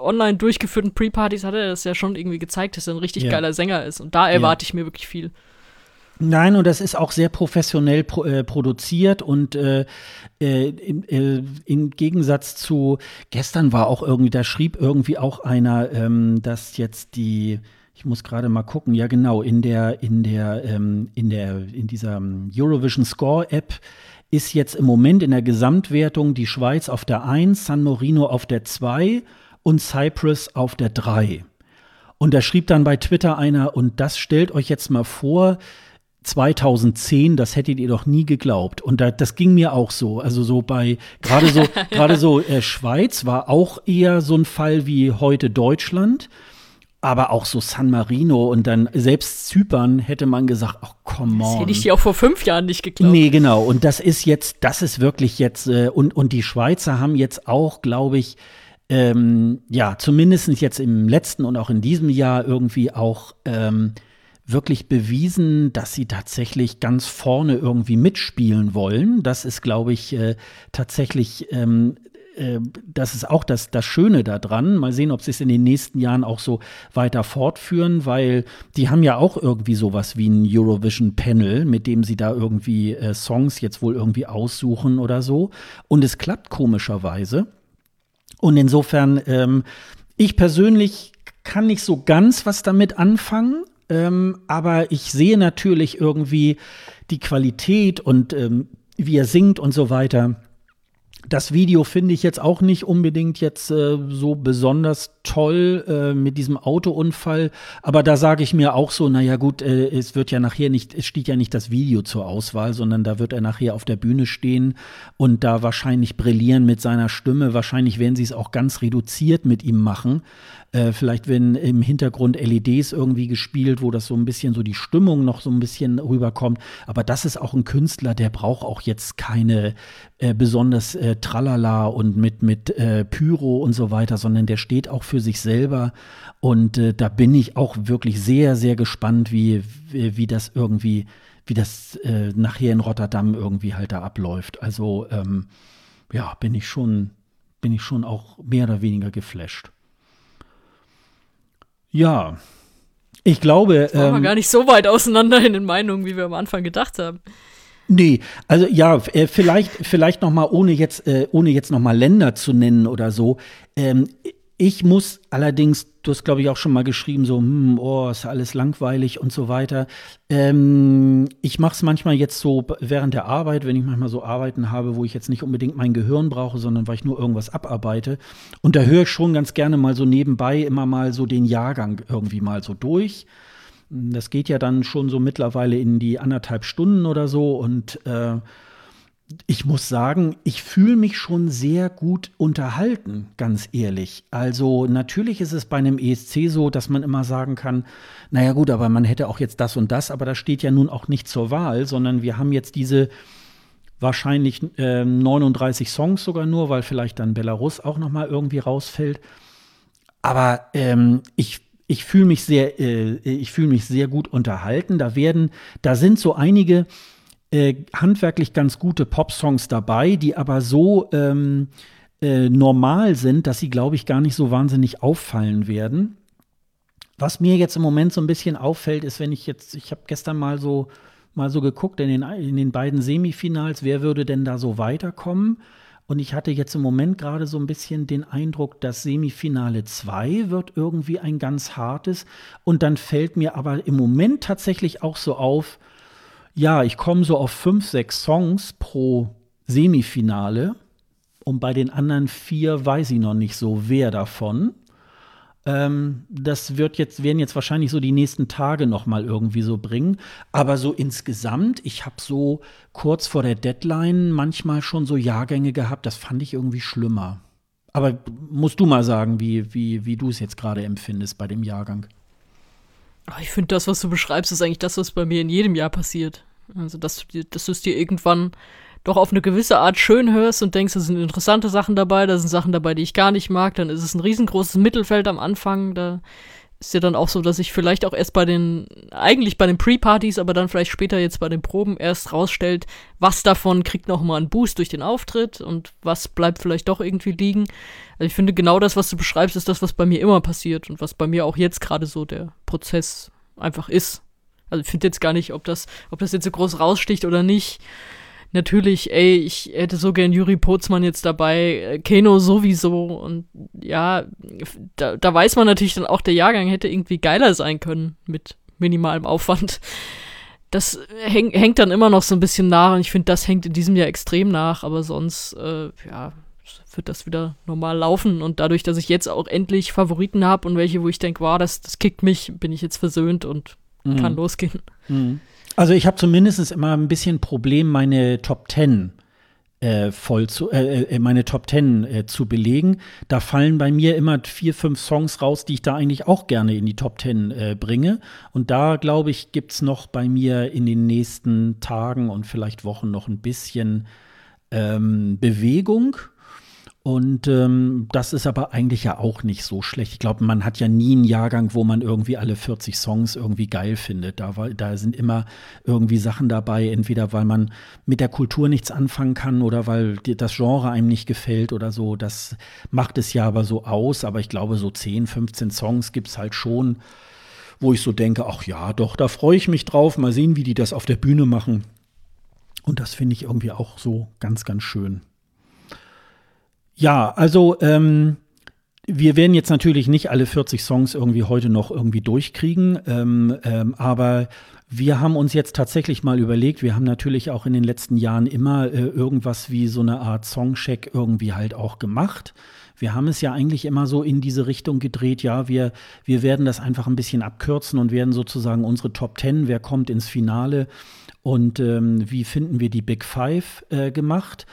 online durchgeführten Pre-Partys hat er das ja schon irgendwie gezeigt, dass er ein richtig Ja. geiler Sänger ist. Und da erwarte ich mir wirklich viel. Nein, und das ist auch sehr professionell pro, äh, produziert und äh, äh, im, äh, im Gegensatz zu gestern war auch irgendwie, da schrieb irgendwie auch einer, ähm, dass jetzt die, ich muss gerade mal gucken, ja genau, in der, in der, ähm, in der, in dieser ähm, Eurovision Score App ist jetzt im Moment in der Gesamtwertung die Schweiz auf der 1, San Marino auf der 2 und Cyprus auf der 3. Und da schrieb dann bei Twitter einer, und das stellt euch jetzt mal vor, 2010, das hättet ihr doch nie geglaubt. Und da, das ging mir auch so. Also so bei, gerade so, gerade so äh, Schweiz war auch eher so ein Fall wie heute Deutschland. Aber auch so San Marino und dann selbst Zypern hätte man gesagt, ach come Das on. hätte ich dir auch vor fünf Jahren nicht geglaubt. Nee, genau. Und das ist jetzt, das ist wirklich jetzt, äh, und, und die Schweizer haben jetzt auch, glaube ich, ähm, ja, zumindest jetzt im letzten und auch in diesem Jahr irgendwie auch ähm, wirklich bewiesen, dass sie tatsächlich ganz vorne irgendwie mitspielen wollen. Das ist, glaube ich, äh, tatsächlich, ähm, äh, das ist auch das, das Schöne daran. Mal sehen, ob sie es in den nächsten Jahren auch so weiter fortführen, weil die haben ja auch irgendwie sowas wie ein Eurovision Panel, mit dem sie da irgendwie äh, Songs jetzt wohl irgendwie aussuchen oder so. Und es klappt komischerweise. Und insofern, ähm, ich persönlich kann nicht so ganz was damit anfangen, ähm, aber ich sehe natürlich irgendwie die Qualität und ähm, wie er singt und so weiter. Das Video finde ich jetzt auch nicht unbedingt jetzt äh, so besonders toll äh, mit diesem Autounfall, aber da sage ich mir auch so, naja gut, äh, es wird ja nachher nicht, es steht ja nicht das Video zur Auswahl, sondern da wird er nachher auf der Bühne stehen und da wahrscheinlich brillieren mit seiner Stimme. Wahrscheinlich werden sie es auch ganz reduziert mit ihm machen. Äh, vielleicht werden im Hintergrund LEDs irgendwie gespielt, wo das so ein bisschen so die Stimmung noch so ein bisschen rüberkommt. Aber das ist auch ein Künstler, der braucht auch jetzt keine äh, besonders äh, Tralala und mit, mit äh, Pyro und so weiter, sondern der steht auch für sich selber. Und äh, da bin ich auch wirklich sehr, sehr gespannt, wie, wie, wie das irgendwie, wie das äh, nachher in Rotterdam irgendwie halt da abläuft. Also ähm, ja, bin ich schon, bin ich schon auch mehr oder weniger geflasht. Ja, ich glaube. Waren wir ähm, gar nicht so weit auseinander in den Meinungen, wie wir am Anfang gedacht haben. Nee, also ja, äh, vielleicht, vielleicht noch mal ohne jetzt, äh, ohne jetzt noch mal Länder zu nennen oder so. Ähm, ich muss allerdings, du hast glaube ich auch schon mal geschrieben, so, hm, oh, ist alles langweilig und so weiter. Ähm, ich mache es manchmal jetzt so während der Arbeit, wenn ich manchmal so Arbeiten habe, wo ich jetzt nicht unbedingt mein Gehirn brauche, sondern weil ich nur irgendwas abarbeite. Und da höre ich schon ganz gerne mal so nebenbei immer mal so den Jahrgang irgendwie mal so durch. Das geht ja dann schon so mittlerweile in die anderthalb Stunden oder so. Und äh, ich muss sagen, ich fühle mich schon sehr gut unterhalten, ganz ehrlich. Also natürlich ist es bei einem ESC so, dass man immer sagen kann, naja gut, aber man hätte auch jetzt das und das, aber das steht ja nun auch nicht zur Wahl, sondern wir haben jetzt diese wahrscheinlich äh, 39 Songs sogar nur, weil vielleicht dann Belarus auch noch mal irgendwie rausfällt. Aber ähm, ich, ich fühle mich sehr, äh, ich fühle mich sehr gut unterhalten. Da werden, da sind so einige äh, handwerklich ganz gute Popsongs dabei, die aber so ähm, äh, normal sind, dass sie, glaube ich, gar nicht so wahnsinnig auffallen werden. Was mir jetzt im Moment so ein bisschen auffällt, ist, wenn ich jetzt, ich habe gestern mal so mal so geguckt in den, in den beiden Semifinals, wer würde denn da so weiterkommen? Und ich hatte jetzt im Moment gerade so ein bisschen den Eindruck, dass Semifinale 2 wird irgendwie ein ganz hartes. Und dann fällt mir aber im Moment tatsächlich auch so auf, ja, ich komme so auf fünf, sechs Songs pro Semifinale. Und bei den anderen vier weiß ich noch nicht so, wer davon. Ähm, das wird jetzt, werden jetzt wahrscheinlich so die nächsten Tage noch mal irgendwie so bringen. Aber so insgesamt, ich habe so kurz vor der Deadline manchmal schon so Jahrgänge gehabt, das fand ich irgendwie schlimmer. Aber musst du mal sagen, wie, wie, wie du es jetzt gerade empfindest bei dem Jahrgang. Aber ich finde, das, was du beschreibst, ist eigentlich das, was bei mir in jedem Jahr passiert. Also, dass, dass du es dir irgendwann doch auf eine gewisse Art schön hörst und denkst, da sind interessante Sachen dabei, da sind Sachen dabei, die ich gar nicht mag, dann ist es ein riesengroßes Mittelfeld am Anfang. Da ist ja dann auch so, dass ich vielleicht auch erst bei den, eigentlich bei den Pre-Partys, aber dann vielleicht später jetzt bei den Proben erst rausstellt, was davon kriegt nochmal einen Boost durch den Auftritt und was bleibt vielleicht doch irgendwie liegen. Also ich finde genau das, was du beschreibst, ist das, was bei mir immer passiert und was bei mir auch jetzt gerade so der Prozess einfach ist. Also ich finde jetzt gar nicht, ob das, ob das jetzt so groß raussticht oder nicht natürlich, ey, ich hätte so gern Juri Pozmann jetzt dabei, äh, Keno sowieso und ja, da, da weiß man natürlich dann auch, der Jahrgang hätte irgendwie geiler sein können mit minimalem Aufwand. Das häng, hängt dann immer noch so ein bisschen nach und ich finde, das hängt in diesem Jahr extrem nach, aber sonst, äh, ja, wird das wieder normal laufen und dadurch, dass ich jetzt auch endlich Favoriten habe und welche, wo ich denke, wow, das, das kickt mich, bin ich jetzt versöhnt und mhm. kann losgehen. Mhm. Also ich habe zumindest immer ein bisschen Problem, meine Top Ten äh, voll zu, äh, äh, meine Top Ten äh, zu belegen. Da fallen bei mir immer vier, fünf Songs raus, die ich da eigentlich auch gerne in die Top Ten äh, bringe. Und da, glaube ich, gibt es noch bei mir in den nächsten Tagen und vielleicht Wochen noch ein bisschen ähm, Bewegung. Und ähm, das ist aber eigentlich ja auch nicht so schlecht. Ich glaube, man hat ja nie einen Jahrgang, wo man irgendwie alle 40 Songs irgendwie geil findet. Da, da sind immer irgendwie Sachen dabei, entweder weil man mit der Kultur nichts anfangen kann oder weil das Genre einem nicht gefällt oder so. Das macht es ja aber so aus. Aber ich glaube, so 10, 15 Songs gibt es halt schon, wo ich so denke, ach ja, doch, da freue ich mich drauf. Mal sehen, wie die das auf der Bühne machen. Und das finde ich irgendwie auch so ganz, ganz schön. Ja, also ähm, wir werden jetzt natürlich nicht alle 40 Songs irgendwie heute noch irgendwie durchkriegen, ähm, ähm, aber wir haben uns jetzt tatsächlich mal überlegt, wir haben natürlich auch in den letzten Jahren immer äh, irgendwas wie so eine Art Songcheck irgendwie halt auch gemacht. Wir haben es ja eigentlich immer so in diese Richtung gedreht, ja, wir, wir werden das einfach ein bisschen abkürzen und werden sozusagen unsere Top Ten, wer kommt ins Finale und ähm, wie finden wir die Big Five äh, gemacht.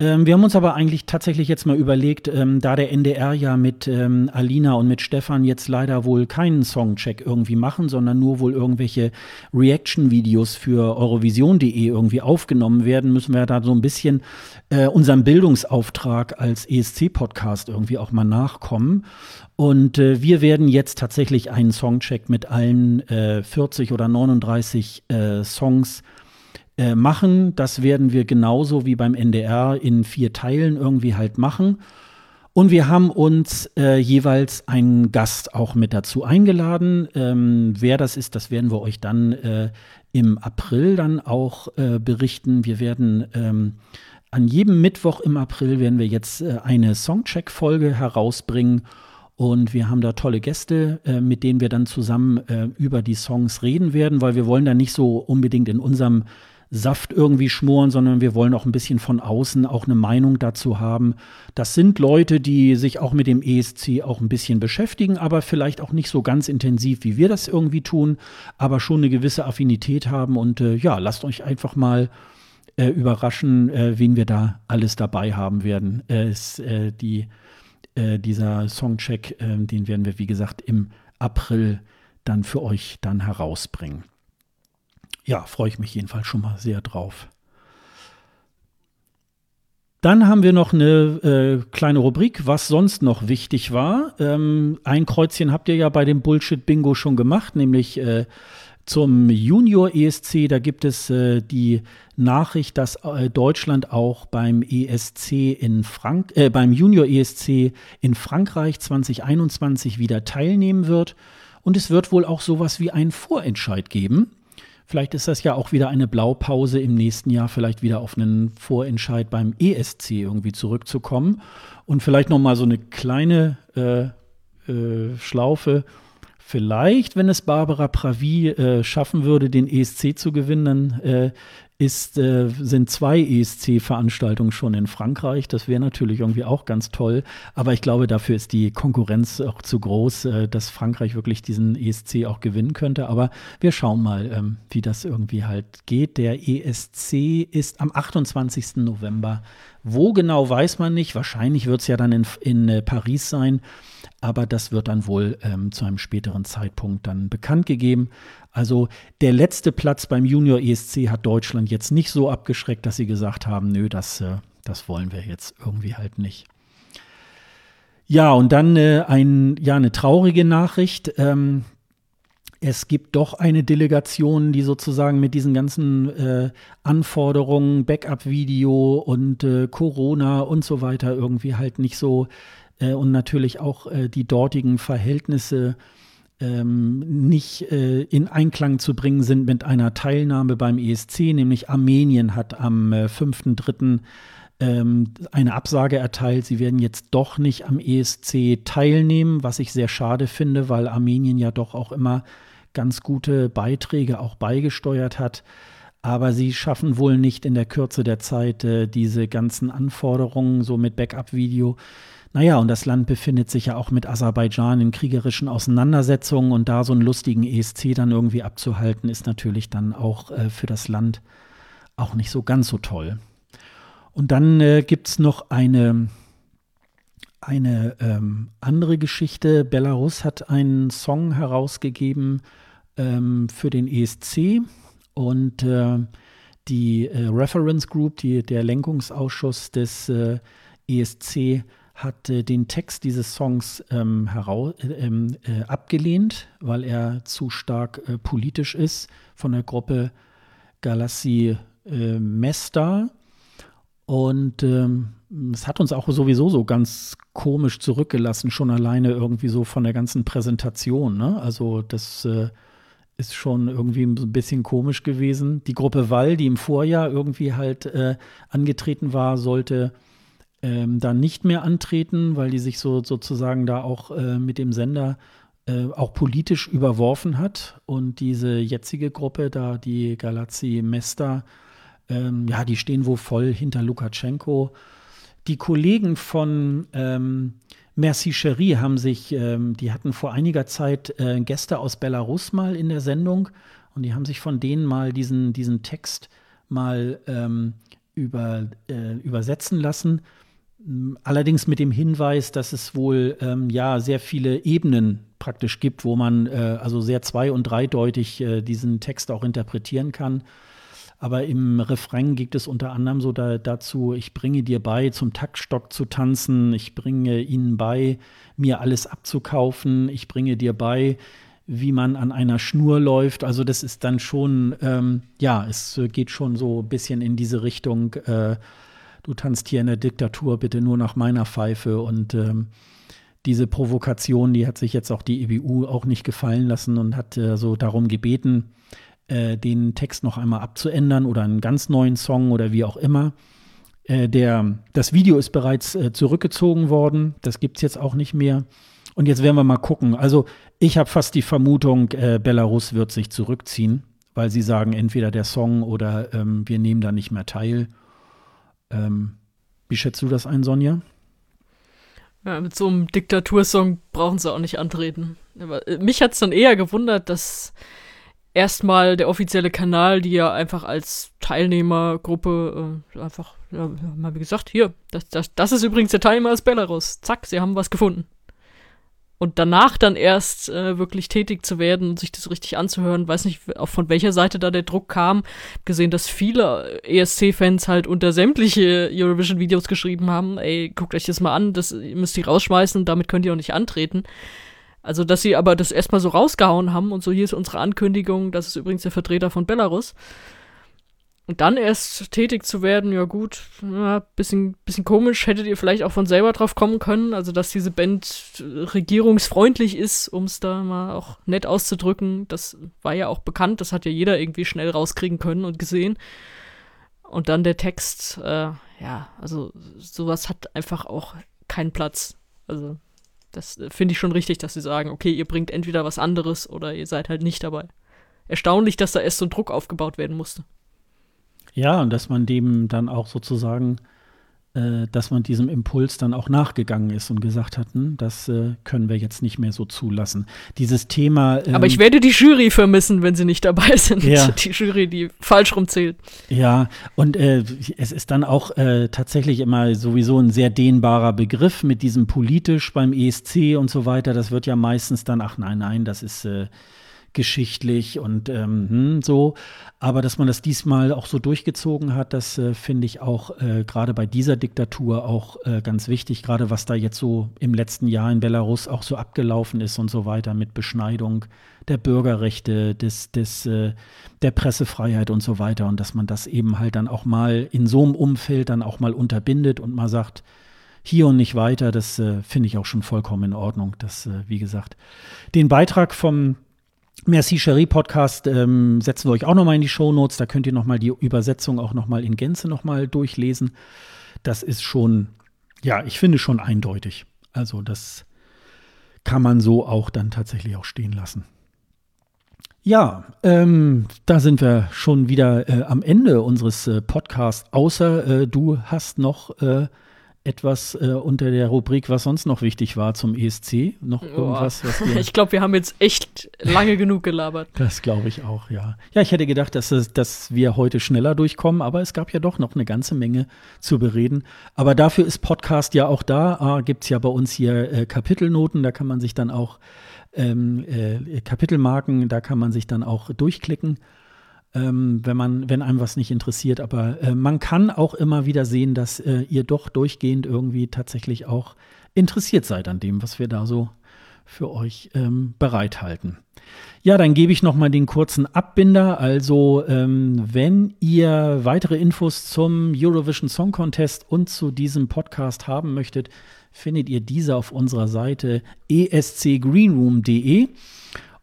Ähm, wir haben uns aber eigentlich tatsächlich jetzt mal überlegt, ähm, da der NDR ja mit ähm, Alina und mit Stefan jetzt leider wohl keinen Songcheck irgendwie machen, sondern nur wohl irgendwelche Reaction-Videos für Eurovision.de irgendwie aufgenommen werden, müssen wir da so ein bisschen äh, unserem Bildungsauftrag als ESC-Podcast irgendwie auch mal nachkommen. Und äh, wir werden jetzt tatsächlich einen Songcheck mit allen äh, 40 oder 39 äh, Songs äh, machen. Das werden wir genauso wie beim NDR in vier Teilen irgendwie halt machen. Und wir haben uns äh, jeweils einen Gast auch mit dazu eingeladen. Ähm, wer das ist, das werden wir euch dann äh, im April dann auch äh, berichten. Wir werden ähm, an jedem Mittwoch im April werden wir jetzt äh, eine Songcheck-Folge herausbringen. Und wir haben da tolle Gäste, äh, mit denen wir dann zusammen äh, über die Songs reden werden, weil wir wollen da nicht so unbedingt in unserem Saft irgendwie schmoren, sondern wir wollen auch ein bisschen von außen auch eine Meinung dazu haben. Das sind Leute, die sich auch mit dem ESC auch ein bisschen beschäftigen, aber vielleicht auch nicht so ganz intensiv, wie wir das irgendwie tun, aber schon eine gewisse Affinität haben. Und äh, ja, lasst euch einfach mal äh, überraschen, äh, wen wir da alles dabei haben werden. ist, äh, die, äh, dieser Songcheck, äh, den werden wir, wie gesagt, im April dann für euch dann herausbringen ja, freue ich mich jedenfalls schon mal sehr drauf. Dann haben wir noch eine äh, kleine Rubrik, was sonst noch wichtig war. Ähm, ein Kreuzchen habt ihr ja bei dem Bullshit-Bingo schon gemacht, nämlich äh, zum Junior ESC. Da gibt es äh, die Nachricht, dass äh, Deutschland auch beim ESC in Frank äh, beim Junior ESC in Frankreich 2021 wieder teilnehmen wird. Und es wird wohl auch sowas wie einen Vorentscheid geben. Vielleicht ist das ja auch wieder eine Blaupause im nächsten Jahr, vielleicht wieder auf einen Vorentscheid beim ESC irgendwie zurückzukommen. Und vielleicht noch mal so eine kleine äh, äh, Schlaufe. Vielleicht, wenn es Barbara Pravi äh, schaffen würde, den ESC zu gewinnen, dann äh, ist, äh, sind zwei ESC-Veranstaltungen schon in Frankreich. Das wäre natürlich irgendwie auch ganz toll. Aber ich glaube, dafür ist die Konkurrenz auch zu groß, äh, dass Frankreich wirklich diesen ESC auch gewinnen könnte. Aber wir schauen mal, ähm, wie das irgendwie halt geht. Der ESC ist am 28. November Wo genau weiß man nicht. Wahrscheinlich wird es ja dann in, in äh, Paris sein. Aber das wird dann wohl ähm, zu einem späteren Zeitpunkt dann bekannt gegeben. Also der letzte Platz beim Junior ESC hat Deutschland jetzt nicht so abgeschreckt, dass sie gesagt haben, nö, das, äh, das wollen wir jetzt irgendwie halt nicht. Ja, und dann äh, ein, ja, eine traurige Nachricht. Ähm, es gibt doch eine Delegation, die sozusagen mit diesen ganzen äh, Anforderungen, Backup-Video und äh, Corona und so weiter irgendwie halt nicht so äh, und natürlich auch äh, die dortigen Verhältnisse ähm, nicht äh, in Einklang zu bringen sind mit einer Teilnahme beim ESC, nämlich Armenien hat am äh, 5.3 ähm, eine Absage erteilt. Sie werden jetzt doch nicht am ESC teilnehmen, was ich sehr schade finde, weil Armenien ja doch auch immer ganz gute Beiträge auch beigesteuert hat. Aber sie schaffen wohl nicht in der Kürze der Zeit äh, diese ganzen Anforderungen, so mit Backup-Video. Naja, und das Land befindet sich ja auch mit Aserbaidschan in kriegerischen Auseinandersetzungen und da so einen lustigen ESC dann irgendwie abzuhalten, ist natürlich dann auch äh, für das Land auch nicht so ganz so toll. Und dann äh, gibt es noch eine, eine ähm, andere Geschichte. Belarus hat einen Song herausgegeben ähm, für den ESC und äh, die äh, Reference Group, die, der Lenkungsausschuss des äh, ESC, hat äh, den Text dieses Songs ähm, heraus, ähm, äh, abgelehnt, weil er zu stark politisch ist von der Gruppe Galassi Mesta. Und ähm, es hat uns auch sowieso so ganz komisch zurückgelassen, schon alleine irgendwie so von der ganzen Präsentation. Ne? Also das äh, ist schon irgendwie ein bisschen komisch gewesen. Die Gruppe Wall, die im Vorjahr irgendwie halt äh, angetreten war, sollte ähm, dann nicht mehr antreten, weil die sich so sozusagen da auch äh, mit dem Sender äh, auch politisch überworfen hat. Und diese jetzige Gruppe, da die Galazi Mesta, ähm, ja, die stehen wohl voll hinter Lukaschenko. Die Kollegen von ähm, Merci Cherie haben sich, ähm, die hatten vor einiger Zeit äh, Gäste aus Belarus mal in der Sendung und die haben sich von denen mal diesen, diesen Text mal ähm, über, äh, übersetzen lassen. Allerdings mit dem Hinweis, dass es wohl ähm, ja sehr viele Ebenen praktisch gibt, wo man äh, also sehr zwei- und dreideutig äh, diesen Text auch interpretieren kann. Aber im Refrain geht es unter anderem so da, dazu, ich bringe dir bei, zum Taktstock zu tanzen, ich bringe ihnen bei, mir alles abzukaufen, ich bringe dir bei, wie man an einer Schnur läuft. Also das ist dann schon, ähm, ja, es geht schon so ein bisschen in diese Richtung, äh, du tanzt hier in der Diktatur bitte nur nach meiner Pfeife und ähm, diese Provokation, die hat sich jetzt auch die EBU auch nicht gefallen lassen und hat äh, so darum gebeten, äh, den Text noch einmal abzuändern oder einen ganz neuen Song oder wie auch immer. Äh, der, das Video ist bereits äh, zurückgezogen worden. Das gibt es jetzt auch nicht mehr. Und jetzt werden wir mal gucken. Also ich habe fast die Vermutung, äh, Belarus wird sich zurückziehen, weil sie sagen, entweder der Song oder ähm, wir nehmen da nicht mehr teil. Ähm, wie schätzt du das ein, Sonja? Ja, mit so einem Diktatursong brauchen sie auch nicht antreten. Aber äh, mich hat es dann eher gewundert, dass erstmal der offizielle Kanal, die ja einfach als Teilnehmergruppe äh, einfach, ja, wie gesagt, hier, das, das, das ist übrigens der Teilnehmer aus Belarus. Zack, sie haben was gefunden. Und danach dann erst äh, wirklich tätig zu werden und sich das richtig anzuhören, weiß nicht, auch von welcher Seite da der Druck kam. Gesehen, dass viele ESC-Fans halt unter sämtliche Eurovision-Videos geschrieben haben, ey, guckt euch das mal an, das müsst ihr rausschmeißen damit könnt ihr auch nicht antreten. Also, dass sie aber das erstmal so rausgehauen haben und so, hier ist unsere Ankündigung, das ist übrigens der Vertreter von Belarus. Und dann erst tätig zu werden, ja gut, ja, bisschen, bisschen komisch, hättet ihr vielleicht auch von selber drauf kommen können, also dass diese Band regierungsfreundlich ist, um es da mal auch nett auszudrücken. Das war ja auch bekannt, das hat ja jeder irgendwie schnell rauskriegen können und gesehen. Und dann der Text, äh, ja, also sowas hat einfach auch keinen Platz. Also das äh, finde ich schon richtig, dass sie sagen, okay, ihr bringt entweder was anderes oder ihr seid halt nicht dabei. Erstaunlich, dass da erst so ein Druck aufgebaut werden musste. Ja, und dass man dem dann auch sozusagen äh, dass man diesem Impuls dann auch nachgegangen ist und gesagt hat, hm, das äh, können wir jetzt nicht mehr so zulassen. Dieses Thema. Ähm, Aber ich werde die Jury vermissen, wenn sie nicht dabei sind. Ja. Die Jury, die falsch rumzählt. Ja, und äh, es ist dann auch äh, tatsächlich immer sowieso ein sehr dehnbarer Begriff mit diesem politisch beim ESC und so weiter. Das wird ja meistens dann, ach nein, nein, das ist äh, geschichtlich und ähm, hm, so. Aber dass man das diesmal auch so durchgezogen hat, das äh, finde ich auch äh, gerade bei dieser Diktatur auch äh, ganz wichtig, gerade was da jetzt so im letzten Jahr in Belarus auch so abgelaufen ist und so weiter mit Beschneidung der Bürgerrechte, des, des, äh, der Pressefreiheit und so weiter. Und dass man das eben halt dann auch mal in so einem Umfeld dann auch mal unterbindet und mal sagt, hier und nicht weiter, das äh, finde ich auch schon vollkommen in Ordnung. Das, äh, wie gesagt, den Beitrag vom Merci Cherie Podcast ähm, setzen wir euch auch nochmal in die Show Notes. Da könnt ihr nochmal die Übersetzung auch nochmal in Gänze nochmal durchlesen. Das ist schon, ja, ich finde schon eindeutig. Also das kann man so auch dann tatsächlich auch stehen lassen. Ja, ähm, da sind wir schon wieder äh, am Ende unseres äh, Podcasts. Außer äh, du hast noch äh, etwas äh, unter der Rubrik, was sonst noch wichtig war zum ESC? Noch irgendwas? Was wir ich glaube, wir haben jetzt echt lange genug gelabert. Das glaube ich auch, ja. Ja, ich hätte gedacht, dass, dass wir heute schneller durchkommen, aber es gab ja doch noch eine ganze Menge zu bereden. Aber dafür ist Podcast ja auch da. Ah, Gibt es ja bei uns hier äh, Kapitelnoten, da kann man sich dann auch ähm, äh, Kapitelmarken, da kann man sich dann auch durchklicken ähm, wenn man, wenn einem was nicht interessiert. Aber äh, man kann auch immer wieder sehen, dass äh, ihr doch durchgehend irgendwie tatsächlich auch interessiert seid an dem, was wir da so für euch ähm, bereithalten. Ja, dann gebe ich noch mal den kurzen Abbinder. Also, ähm, wenn ihr weitere Infos zum Eurovision Song Contest und zu diesem Podcast haben möchtet, findet ihr diese auf unserer Seite escgreenroom.de.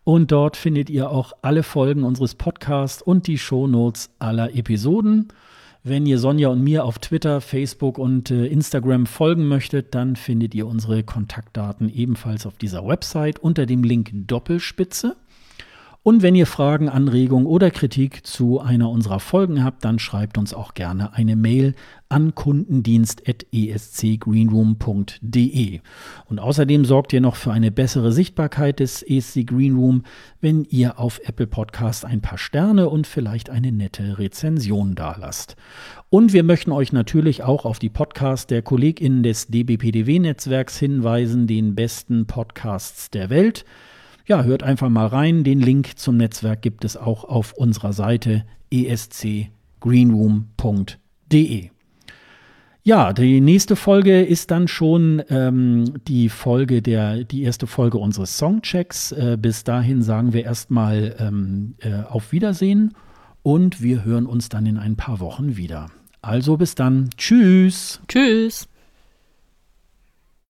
Und dort findet ihr auch alle Folgen unseres Podcasts und die Shownotes aller Episoden. Wenn ihr Sonja und mir auf Twitter, Facebook und äh, Instagram folgen möchtet, dann findet ihr unsere Kontaktdaten ebenfalls auf dieser Website unter dem Link Doppelspitze. Und wenn ihr Fragen, Anregungen oder Kritik zu einer unserer Folgen habt, dann schreibt uns auch gerne eine Mail an kundendienst.escgreenroom.de. Und außerdem sorgt ihr noch für eine bessere Sichtbarkeit des ESC Greenroom, wenn ihr auf Apple Podcast ein paar Sterne und vielleicht eine nette Rezension dalasst. Und wir möchten euch natürlich auch auf die Podcasts der KollegInnen des DBPDW-Netzwerks hinweisen, den besten Podcasts der Welt ja, hört einfach mal rein. Den Link zum Netzwerk gibt es auch auf unserer Seite escgreenroom.de. Ja, die nächste Folge ist dann schon ähm, die Folge der, die erste Folge unseres Songchecks. Äh, bis dahin sagen wir erstmal ähm, äh, auf Wiedersehen und wir hören uns dann in ein paar Wochen wieder. Also bis dann. Tschüss. Tschüss.